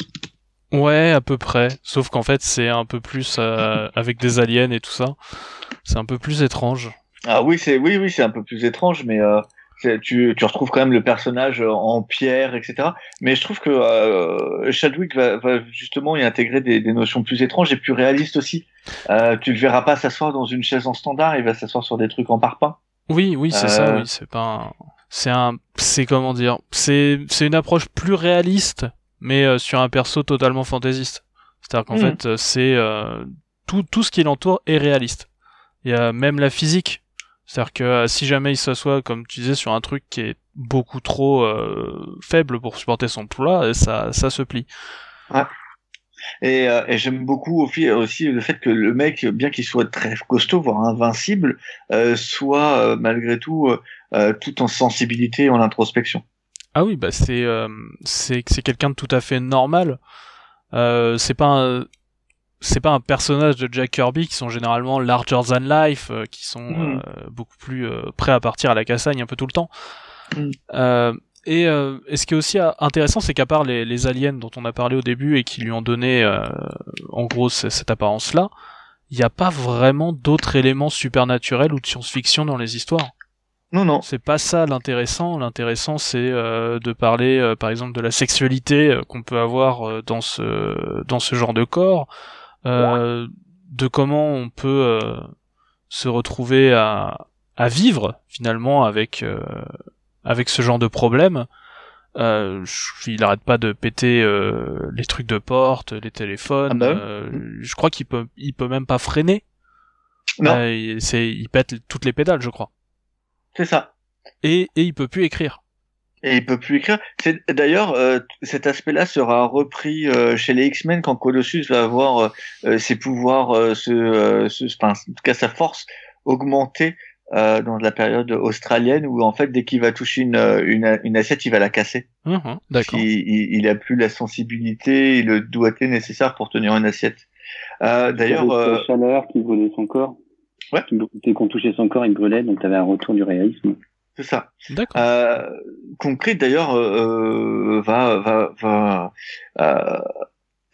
B: Ouais, à peu près. Sauf qu'en fait, c'est un peu plus euh, avec des aliens et tout ça. C'est un peu plus étrange.
A: Ah oui, c'est oui, oui, c'est un peu plus étrange, mais euh, tu, tu retrouves quand même le personnage en pierre, etc. Mais je trouve que euh, Chadwick va, va, justement y intégrer des, des, notions plus étranges et plus réalistes aussi. Euh, tu le verras pas s'asseoir dans une chaise en standard, il va s'asseoir sur des trucs en parpaing.
B: Oui, oui, c'est ça. Oui, c'est pas. Un... C'est un. C'est comment dire. C'est c'est une approche plus réaliste mais euh, sur un perso totalement fantaisiste. C'est-à-dire qu'en mmh. fait, c'est euh, tout, tout ce qui l'entoure est réaliste. Il y a même la physique. C'est-à-dire que euh, si jamais il s'assoit, comme tu disais, sur un truc qui est beaucoup trop euh, faible pour supporter son poids, ça, ça se plie.
A: Ouais. Et, euh, et j'aime beaucoup aussi le fait que le mec, bien qu'il soit très costaud, voire invincible, soit malgré tout tout en sensibilité et en introspection.
B: Ah oui, bah c'est euh, c'est quelqu'un de tout à fait normal. Euh, c'est pas un, c'est pas un personnage de Jack Kirby qui sont généralement larger than life, euh, qui sont
A: mm.
B: beaucoup plus prêts à partir à la cassagne un peu tout le temps.
A: Mm.
B: Et, et ce qui est aussi intéressant, c'est qu'à part les, les aliens dont on a parlé au début et qui lui ont donné en gros cette apparence-là, il n'y a pas vraiment d'autres éléments supernaturels ou de science-fiction dans les histoires.
A: Non, non.
B: C'est pas ça l'intéressant. L'intéressant, c'est euh, de parler, euh, par exemple, de la sexualité euh, qu'on peut avoir dans ce dans ce genre de corps, ouais. de comment on peut se retrouver à à vivre finalement avec avec ce genre de problème. il arrête pas de péter les trucs de porte, les téléphones.
A: Ah bah.
B: je crois qu'il peut il peut même pas freiner.
A: Non.
B: c'est il pète toutes les pédales, je crois.
A: C'est ça.
B: Et, et il peut plus écrire.
A: Et il peut plus écrire. C'est d'ailleurs euh, cet aspect-là sera repris euh, chez les X-Men quand Colossus va avoir euh, ses pouvoirs, enfin, en tout cas sa force augmenter dans la période australienne où en fait dès qu'il va toucher une, une, une, assiette, il va la casser.
B: Mmh, D'accord.
A: Il, il, il, a plus la sensibilité et le doigté nécessaire pour tenir une assiette. d'ailleurs,
C: la chaleur qui brûlait son corps.
A: Ouais.
C: Dès qu'on touchait son corps, il brûlait, donc tu avais un retour du réalisme.
A: C'est ça.
B: D'accord.
A: Euh, Concrete d'ailleurs euh, va va va euh,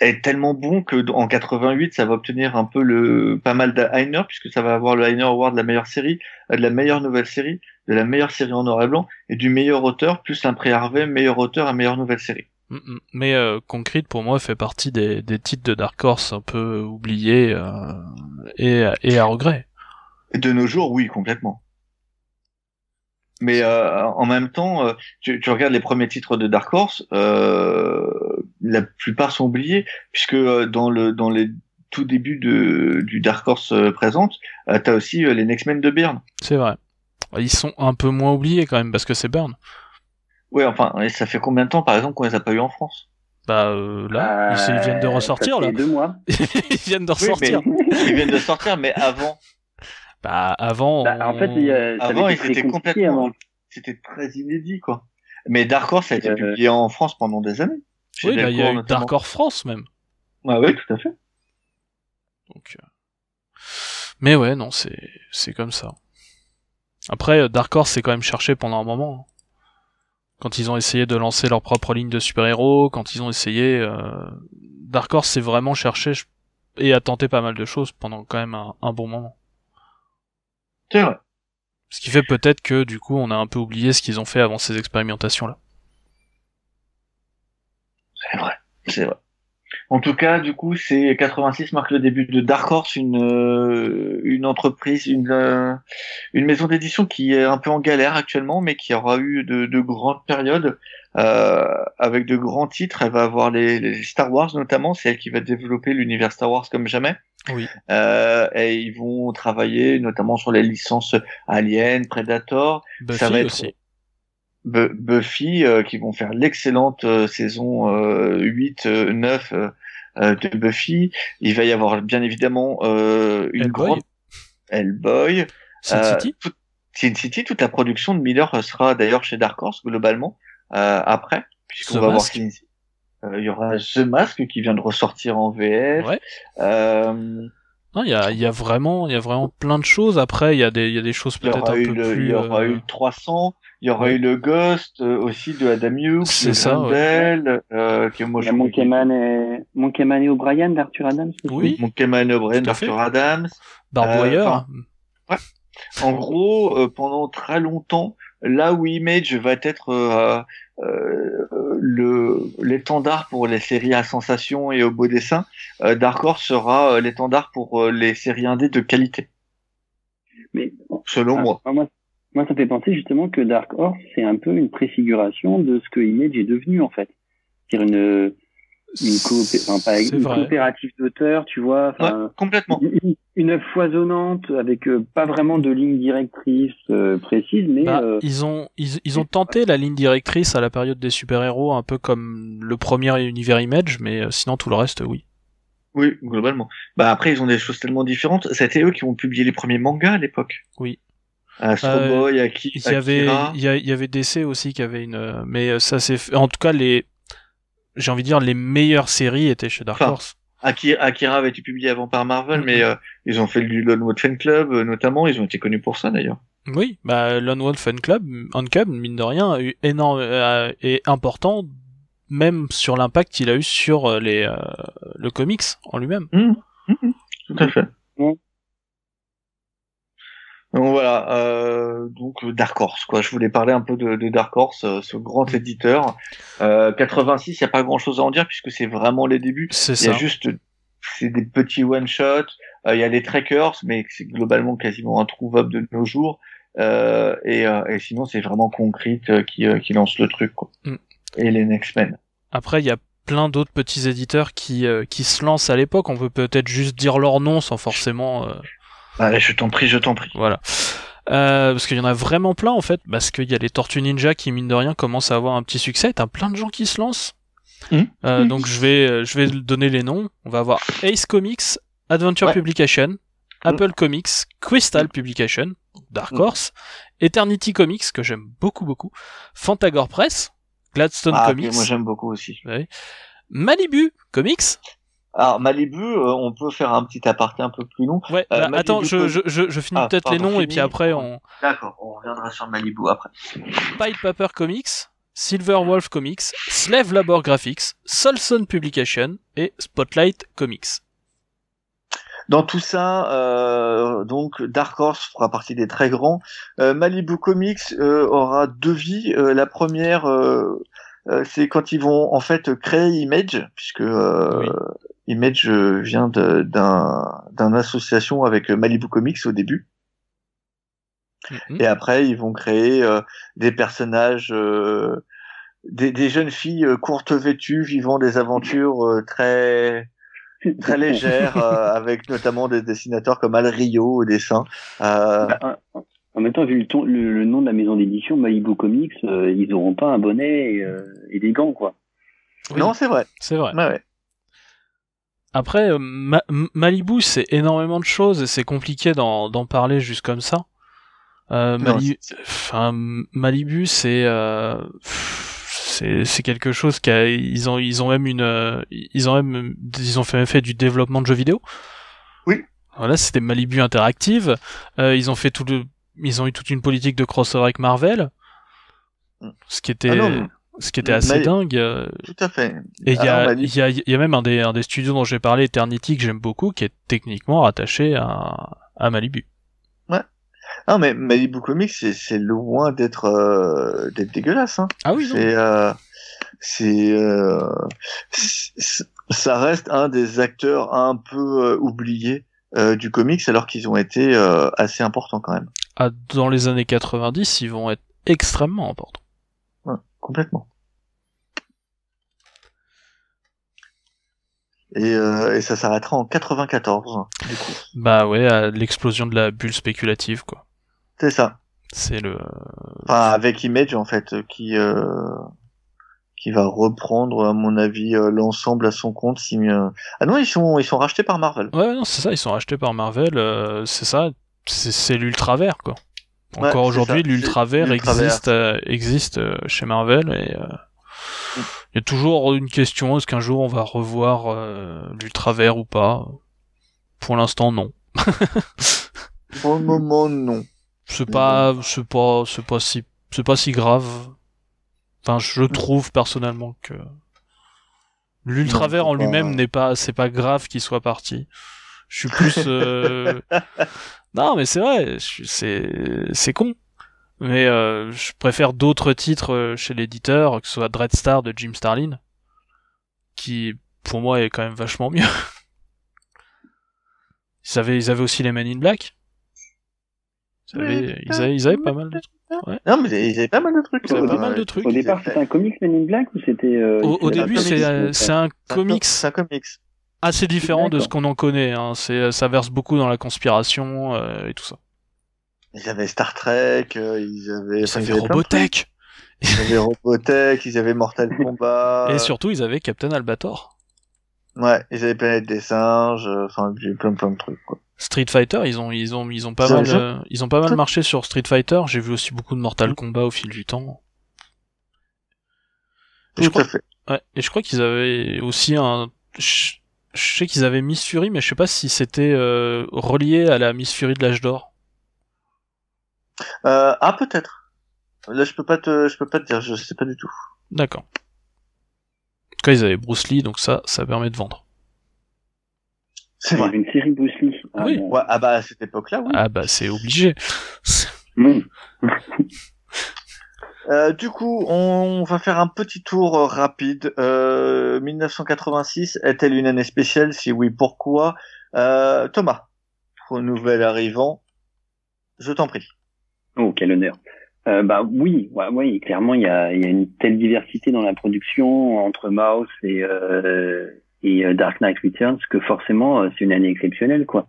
A: est tellement bon que en 88 ça va obtenir un peu le pas mal d'Heiner puisque ça va avoir le Heiner Award de la meilleure série, de la meilleure nouvelle série, de la meilleure série en noir et blanc et du meilleur auteur plus un prix Harvey meilleur auteur et meilleure nouvelle série.
B: Mm, mm. Mais euh, Concrete pour moi fait partie des, des titres de Dark Horse un peu oubliés euh, et, et à regret.
A: De nos jours, oui, complètement. Mais euh, en même temps, euh, tu, tu, regardes les premiers titres de Dark Horse, euh, la plupart sont oubliés puisque euh, dans le dans les tout débuts de du Dark Horse euh, présente, euh, t'as aussi les Next Men de Byrne.
B: C'est vrai. Ils sont un peu moins oubliés quand même parce que c'est Byrne.
A: Oui, enfin, et ça fait combien de temps, par exemple, qu'on les a pas eu en France?
B: Bah là, ils, viennent de ressortir là.
C: Deux mois.
B: ils viennent de ressortir.
A: ils viennent de sortir, mais avant.
B: Bah avant.
C: Bah, en fait, il y a...
A: avant ils étaient complètement. C'était très inédit quoi. Mais Dark Horse a été euh... publié en France pendant des années.
B: Oui, bah, il y a eu Dark Horse France même.
A: Ouais, oui, tout à fait.
B: Donc. Euh... Mais ouais, non, c'est c'est comme ça. Après, euh, Dark Horse s'est quand même cherché pendant un moment. Hein. Quand ils ont essayé de lancer leur propre ligne de super-héros, quand ils ont essayé, euh... Dark Horse s'est vraiment cherché et a tenté pas mal de choses pendant quand même un, un bon moment.
A: C'est vrai.
B: Ce qui fait peut-être que du coup on a un peu oublié ce qu'ils ont fait avant ces expérimentations-là.
A: C'est vrai. En tout cas, du coup, c'est 86 marque le début de Dark Horse, une euh, une entreprise, une euh, une maison d'édition qui est un peu en galère actuellement, mais qui aura eu de, de grandes périodes euh, avec de grands titres. Elle va avoir les, les Star Wars notamment, c'est elle qui va développer l'univers Star Wars comme jamais.
B: Oui.
A: Euh, et ils vont travailler notamment sur les licences Alien, Predator.
B: Buffy
A: ça va être
B: aussi.
A: Bu- Buffy euh, qui vont faire l'excellente euh, saison euh, 8, euh, 9 euh, euh, de Buffy. Il va y avoir bien évidemment euh, une
B: Hellboy.
A: grande Hellboy.
B: Sin City
A: tout- Sin City, toute la production de Miller sera d'ailleurs chez Dark Horse globalement euh, après, puisqu'on va voir
B: Mask.
A: Sin City. Euh, Il y aura The Mask qui vient de ressortir en VF.
B: Ouais.
A: Euh,
B: Non, il y a, y a vraiment, il y a vraiment plein de choses. Après, il y a des, il y a des choses peut-être un
A: eu
B: peu
A: le,
B: plus.
A: il y aura eu le 300, il y aura
B: ouais.
A: eu le Ghost euh, aussi de Adam Hughes,
B: C'est
A: le
B: ça, ouais.
A: Grendel, euh, que moi
C: Il y
A: je
C: a Monkey Man et, Monkey Man et O'Brien d'Arthur Adams.
B: Oui.
A: Mon Kemal O'Brien,
B: Tout à fait.
A: Arthur Adams.
B: Barbwire.
A: enfin, En gros, euh, pendant très longtemps, là où Image va être euh, euh, le l'étendard pour les séries à sensation et au beau dessin, euh, Dark Horse sera euh, l'étendard pour euh, les séries indées de qualité,
C: Mais
A: selon
C: Ah,
A: moi.
C: moi, moi, ça fait penser justement que Dark Horse, c'est un peu une préfiguration de ce que Image est devenu, en fait. C'est-à-dire une, une, coopé- enfin, pas
B: C'est
C: une coopérative d'auteurs, tu vois.
A: Ouais, complètement.
C: une, une œuvre foisonnante avec euh, pas vraiment de ligne directrice euh, précise, mais
B: Bah,
C: euh,
B: ils ont ils, ils ont tenté la ligne directrice à la période des super-héros, un peu comme le premier univers Image, mais euh, sinon tout le reste, oui.
A: Oui, globalement. Bah après, ils ont des choses tellement différentes. C'était eux qui ont publié les premiers mangas à l'époque.
B: Oui.
A: Astro
B: Euh, Il y avait
A: Akira.
B: il y, a- il y avait DC aussi qui avait une, euh, mais euh, ça c'est en tout cas les, j'ai envie de dire les meilleures séries étaient chez Dark Horse.
A: Aki- Akira avait été publié avant par Marvel,
B: Mhm.
A: mais euh, ils ont fait du Lone Wolf Fan Club, notamment. Ils ont été connus pour ça, d'ailleurs.
B: Oui, bah Lone Wolf Fan Club, Uncub, mine de rien, a eu énorme euh, et important, même sur l'impact qu'il a eu sur les euh, le comics en lui-même.
A: Tout à fait. Donc voilà, euh, donc euh, Dark Horse, quoi. Je voulais parler un peu de, de Dark Horse, euh, ce grand éditeur. Euh, 86, il n'y a pas grand-chose à en dire puisque c'est vraiment les débuts.
B: C'est
A: Il y a
B: ça.
A: juste, c'est des petits one-shots. Il y a les trackers, mais c'est globalement quasiment introuvable de nos jours. Et, et sinon, c'est vraiment Concrete qui, qui lance le truc, quoi.
B: Mm.
A: Et les Next Men.
B: Après, il y a plein d'autres petits éditeurs qui qui se lancent à l'époque. On peut peut-être juste dire leur nom sans forcément.
A: Allez, je t'en prie, je t'en prie.
B: Voilà. Euh, parce qu'il y en a vraiment plein en fait, parce qu'il y a les Tortues Ninja qui mine de rien commencent à avoir un petit succès. T'as plein de gens qui se lancent.
A: Mhm.
B: Euh,
C: Mhm.
B: Donc je vais euh, je vais donner les noms. On va avoir Ace Comics, Adventure
A: Ouais.
B: Publication, Apple Comics, Crystal Publication, Dark. Horse, Eternity Comics que j'aime beaucoup beaucoup, Fantagore Press, Gladstone
A: Ah,
B: Comics,
A: moi j'aime beaucoup aussi.
B: Malibu Comics.
A: Alors Malibu, euh, on peut faire un petit aparté un peu plus long.
B: Ouais.
A: Euh,
B: bah,
A: Malibu
B: attends, je, je, je, je finis
A: Ah,
B: peut-être les noms et puis après on
A: D'accord, on reviendra sur Malibu après.
B: Pied Paper Comics, Silver Wolf Comics, Slave Labor Graphics, Solson Publication et Spotlight Comics.
A: dans tout ça, euh, donc Dark Horse fera partie des très grands. Euh, Malibu Comics euh, aura deux vies. Euh, la première, euh, c'est quand ils vont en fait créer Image, puisque Image vient d'un d'un association avec Malibu Comics au début. Mm-hmm. Et après, ils vont créer des personnages des, des, jeunes filles courtes vêtues vivant des aventures très très légère, euh, avec notamment des dessinateurs comme Al Rio au dessin. Euh...
C: Bah, en même temps, vu le, ton, le, nom de la maison d'édition, Malibu Comics, euh, ils n'auront pas un bonnet et, euh, et des gants, quoi.
A: Non, c'est vrai.
B: C'est vrai.
A: Ouais, ouais.
B: Après, Malibu, c'est énormément de choses et c'est compliqué d'en parler juste comme ça. Euh, Mali... enfin, Malibu, c'est euh c'est quelque chose qui ils ont ils ont même une euh, ils ont même ils ont fait, fait du développement de jeux vidéo.
A: Oui.
B: Voilà, c'était Malibu Interactive. Euh, ils ont fait tout le ils ont eu toute une politique de crossover avec Marvel. Mm. Ce qui était ah ce qui était assez dingue. Euh.
A: Tout à fait.
B: Et il y a, il y, a, y a même un des, un des studios dont j'ai parlé, Eternity, que j'aime beaucoup, qui est techniquement rattaché à, à Malibu.
A: Non, mais Malibu Comics, c'est loin d'être euh, d'être dégueulasse. Hein.
B: Ah oui,
A: c'est euh, c'est euh, ça reste un des acteurs un peu euh, oubliés euh, du comics, alors qu'ils ont été euh, assez importants quand même.
B: Ah, dans les années 90, ils vont être extrêmement importants.
A: Complètement. Et, et, ça s'arrêtera en 94 du coup.
B: Bah ouais, l'explosion de la bulle spéculative quoi.
A: C'est ça.
B: C'est le.
A: Enfin, avec Image en fait, qui euh, qui va reprendre à mon avis euh, l'ensemble à son compte. Si euh, ah non, ils sont ils sont rachetés par Marvel.
B: Ouais, non, c'est ça, ils sont rachetés par Marvel. c'est ça, c'est l'ultra vert quoi. Encore aujourd'hui, l'ultra vert existe existe chez Marvel et mm. il y a toujours une question est-ce qu'un jour on va revoir l'ultra vert ou pas? Pour l'instant, non.
A: Pour le moment, non.
B: C'est pas c'est pas c'est pas si c'est pas si grave. Enfin je trouve personnellement que l'ultra vert en lui-même n'est pas c'est pas grave qu'il soit parti je suis plus euh... non mais c'est vrai c'est c'est con mais euh, je préfère d'autres titres euh, chez l'éditeur que ce soit Dreadstar de Jim Starlin qui pour moi est quand même vachement mieux ils avaient ils avaient aussi les Men in Black ils avaient, ils, avaient, pas mal de trucs. Ouais.
A: Non, mais ils avaient pas mal de trucs.
B: Ils avaient pas mal de trucs.
C: Au départ, c'était un comics Men in Black ou c'était. Euh,
B: au, au début, c'est un comics.
A: C'est un comics.
B: Assez différent de ce qu'on en connaît. Hein. C'est, ça verse beaucoup dans la conspiration euh, et tout ça.
A: Ils avaient Star Trek, euh, ils avaient.
B: Ils avaient Robotech.
A: Ils avaient Robotech, ils avaient Mortal Kombat.
B: Et surtout, ils avaient Captain Albator.
A: Ouais, ils avaient Planète des singes. Euh, enfin, plein plein de trucs quoi.
B: Street Fighter, ils ont ils ont ils ont pas mal euh, ils ont pas mal marché sur Street Fighter. J'ai vu aussi beaucoup de Mortal. Kombat au fil du temps.
A: Et je crois, fait.
B: Ouais, et je crois qu'ils avaient aussi un. Je, sais qu'ils avaient Miss Fury, mais je sais pas si c'était euh, relié à la Miss Fury de l'âge d'or.
A: Euh, ah peut-être. Là je peux pas te je peux pas te dire, je sais pas du tout.
B: D'accord. En tout cas ils avaient Bruce Lee, donc ça ça permet de vendre.
C: C'est une série Bruce Lee.
B: Ah, oui.
A: Ouais, ah bah à cette époque-là, oui.
B: Ah bah c'est obligé.
A: euh, du coup, on va faire un petit tour euh, rapide. Euh, 1986 est-elle une année spéciale? Si oui, pourquoi? Euh, Thomas, pour nouvel arrivant, je t'en prie.
C: Oh, quel honneur. Euh, bah oui, ouais, clairement, il y a, y a, une telle diversité dans la production entre Mouse et, et Dark Knight Returns que forcément, c'est une année exceptionnelle, quoi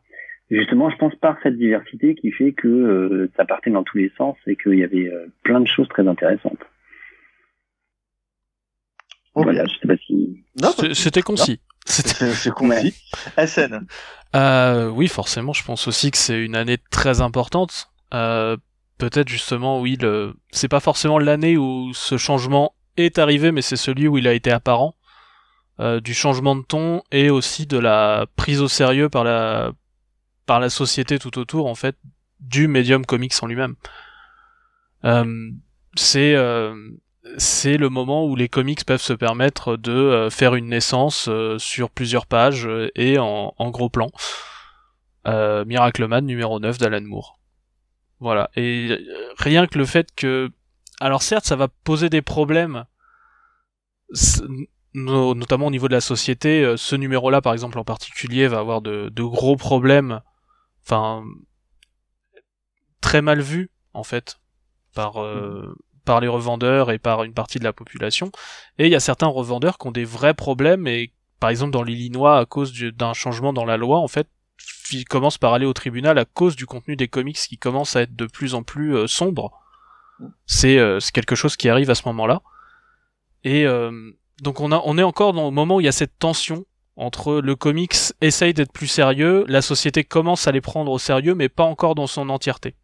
C: justement, je pense par cette diversité qui fait que euh, ça partait dans tous les sens et qu'il y avait euh, plein de choses très intéressantes. Voilà, je sais pas si.
B: C'était concis.
A: C'est concis. SN.
B: Euh, oui, forcément, je pense aussi que c'est une année très importante. Euh, Peut-être justement, oui, le... c'est pas forcément l'année où ce changement est arrivé, mais c'est celui où il a été apparent. Euh, du changement de ton et aussi de la prise au sérieux par la par la société tout autour en fait du médium comics en lui-même. Euh, c'est euh, c'est le moment où les comics peuvent se permettre de euh, faire une naissance sur plusieurs pages et en, gros plan. Miracleman numéro 9 d'Alan Moore. Voilà. Et rien que le fait que... Alors certes, ça va poser des problèmes, notamment au niveau de la société. Ce numéro-là, par exemple, en particulier, va avoir de gros problèmes. Enfin, très mal vu, en fait, par... Euh, par les revendeurs et par une partie de la population. Et il y a certains revendeurs qui ont des vrais problèmes et par exemple dans l'Illinois à cause d'un changement dans la loi en fait commence par aller au tribunal à cause du contenu des comics qui commence à être de plus en plus euh, sombre. C'est euh, quelque chose qui arrive à ce moment-là. Et euh, donc on, a, on est encore dans le moment où il y a cette tension entre le comics essaye d'être plus sérieux, la société commence à les prendre au sérieux, mais pas encore dans son entièreté.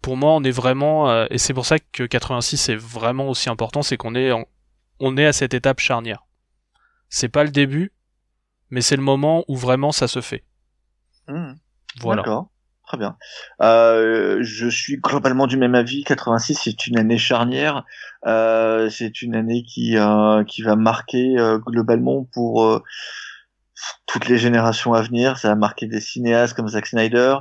B: Pour moi, on est vraiment, euh, et c'est pour ça que 86 est vraiment aussi important, c'est qu'on est, on est à cette étape charnière. C'est pas le début, mais c'est le moment où vraiment ça se fait.
A: Mmh. Voilà. D'accord. Très bien. Euh, je suis globalement du même avis. 86, c'est une année charnière. Euh, c'est une année qui euh, qui va marquer euh, globalement pour euh, toutes les générations à venir. Ça va marquer des cinéastes comme Zack Snyder,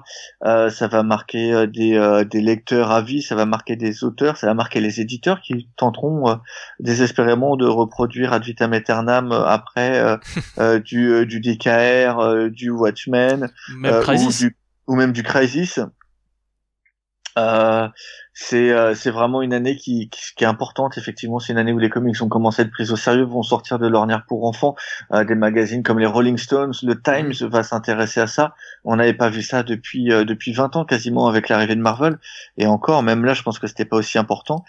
A: euh, ça va marquer euh, des, euh, des lecteurs à vie, ça va marquer des auteurs, ça va marquer les éditeurs qui tenteront euh, désespérément de reproduire Ad vitam aeternam après du, du DKR, du Watchmen,
B: ou,
A: du, ou même du Crisis. Euh, c'est euh, c'est vraiment une année qui, qui, est importante effectivement. C'est une année où les comics ont commencé à être pris au sérieux vont sortir de l'ornière pour enfants. Euh, des magazines comme les Rolling Stones le Times mm. va s'intéresser à ça. On n'avait pas vu ça depuis euh, depuis 20 ans quasiment avec l'arrivée de Marvel. Et encore même là je pense que c'était pas aussi important.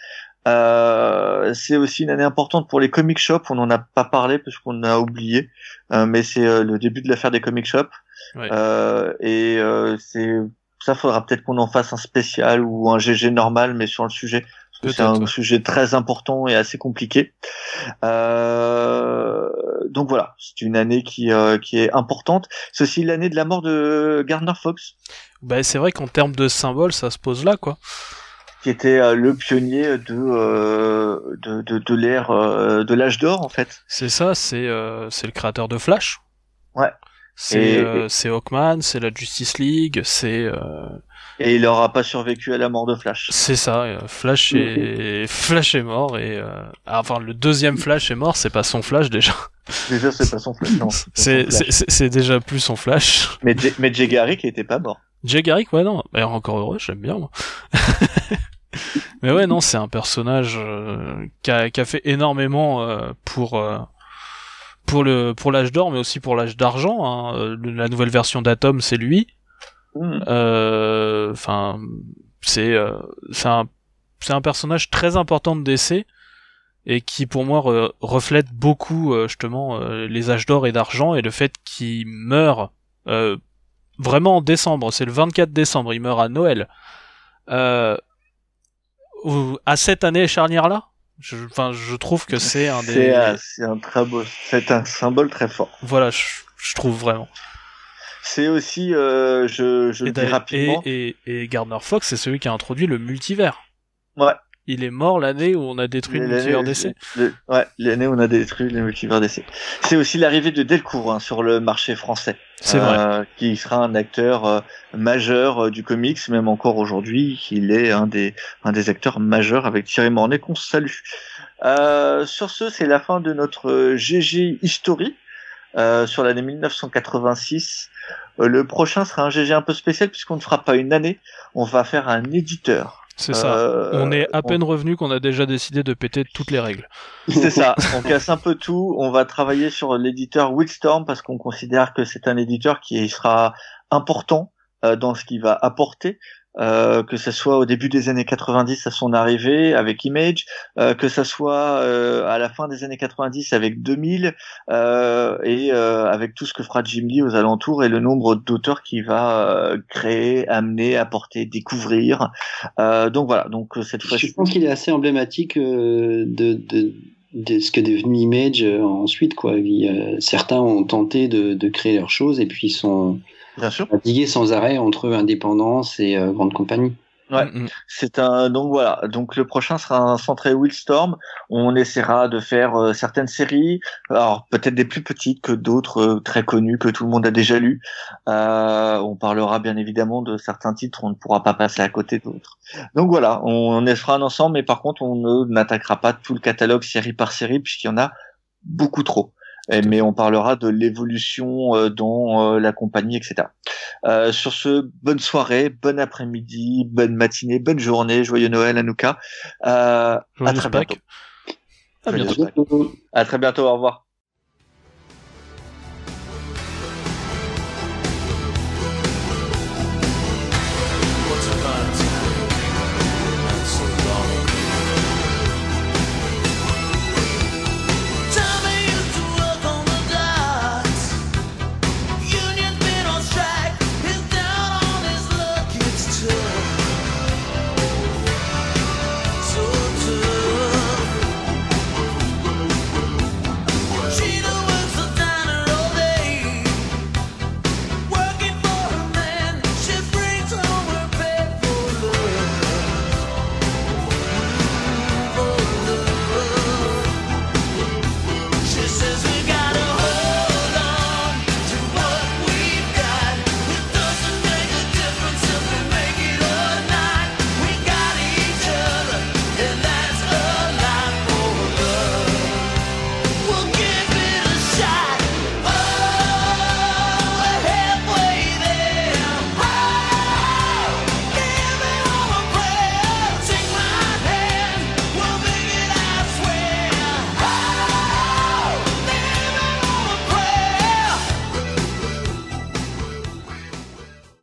A: C'est aussi une année importante pour les comic shops. On n'en a pas parlé parce qu'on a oublié. Mais c'est le début de l'affaire des comic shops et c'est ça faudra peut-être qu'on en fasse un spécial ou un GG normal, mais sur le sujet. C'est un sujet très important et assez compliqué. Euh, donc voilà, c'est une année qui, euh, qui est importante. C'est aussi l'année de la mort de Gardner Fox.
B: Bah, c'est vrai qu'en termes de symbole, ça se pose là, quoi.
A: Qui était euh, le pionnier de, euh, de, de, de l'ère de l'âge d'or, en fait.
B: C'est ça, c'est c'est le créateur de Flash.
A: Ouais.
B: C'est euh, c'est Hawkman, c'est la Justice League, c'est. Euh...
A: Et il n'aura pas survécu à la mort de Flash.
B: C'est ça. Euh, Flash est Flash est mort et euh... Ah, enfin le deuxième Flash est mort. C'est pas son Flash déjà.
A: Déjà c'est pas son Flash. Non.
B: C'est c'est déjà plus son Flash.
A: Mais J mais Jay Garrick était pas mort.
B: Jay Garrick ouais non. Mais encore heureux, j'aime bien moi. mais ouais non c'est un personnage euh, qui a, qui a fait énormément euh, pour pour le pour l'âge d'or, mais aussi pour l'âge d'argent. Hein. Euh, la nouvelle version d'Atom, c'est lui. Hmm. Euh, enfin, c'est euh, c'est un c'est un personnage très important de DC et qui pour moi reflète beaucoup justement les âges d'or et d'argent et le fait qu'il meurt vraiment en décembre. C'est le 24 décembre, il meurt à Noël. à cette année charnière là je, enfin, je trouve que c'est un des.
A: C'est un très beau, c'est un symbole très fort.
B: Voilà, je, je trouve vraiment.
A: C'est aussi, euh, je, je
B: et
A: dis rapidement.
B: Et, et, et Gardner Fox, c'est celui qui a introduit le multivers.
A: Ouais
B: il est mort l'année où on a détruit le multivers d'essai.
A: Ouais, l'année où on a détruit le multivers. C'est aussi l'arrivée de Delcourt hein, sur le marché français.
B: C'est vrai.
A: Euh, qui sera un acteur euh, majeur euh, du comics, même encore aujourd'hui, il est un des, un des acteurs majeurs avec Thierry Mornay qu'on salue. sur ce, c'est la fin de notre GG History sur l'année 1986. le prochain sera un GG un peu spécial puisqu'on ne fera pas une année, on va faire un éditeur.
B: C'est ça. Euh, on est à peine revenu qu'on a déjà décidé de péter toutes les règles.
A: C'est ça. On casse un peu tout. On va travailler sur l'éditeur Wildstorm parce qu'on considère que c'est un éditeur qui sera important euh, dans ce qu'il va apporter. Euh, que ce soit au début des années 90 à son arrivée avec Image, euh, que ce soit euh, à la fin des années 90 avec 2000 euh, et avec tout ce que fera Jim Lee aux alentours et le nombre d'auteurs qu'il va créer, amener, apporter, découvrir. donc voilà. Donc cette fois.
D: Je pense qu'il est assez emblématique de, de de ce que est devenu Image ensuite quoi. certains ont tenté de, de créer leurs choses et puis sont
A: Bien sûr.
D: Naviguer sans arrêt entre indépendance et euh, grande compagnie.
A: Ouais, mm, mm. c'est un donc voilà. Donc le prochain sera un centré Willstorm. On essaiera de faire euh, certaines séries, alors peut-être des plus petites que d'autres euh, très connues que tout le monde a déjà lu. Euh, on parlera bien évidemment de certains titres, on ne pourra pas passer à côté d'autres. Donc voilà, on, on fera un ensemble, mais par contre on ne n'attaquera pas tout le catalogue série par série puisqu'il y en a beaucoup trop mais on parlera de l'évolution euh, dans euh, la compagnie, etc. Euh, sur ce, bonne soirée, bon après-midi, bonne matinée, bonne journée, joyeux Noël, Anouka. Euh, à très bientôt. À bientôt. À très bientôt. Au revoir.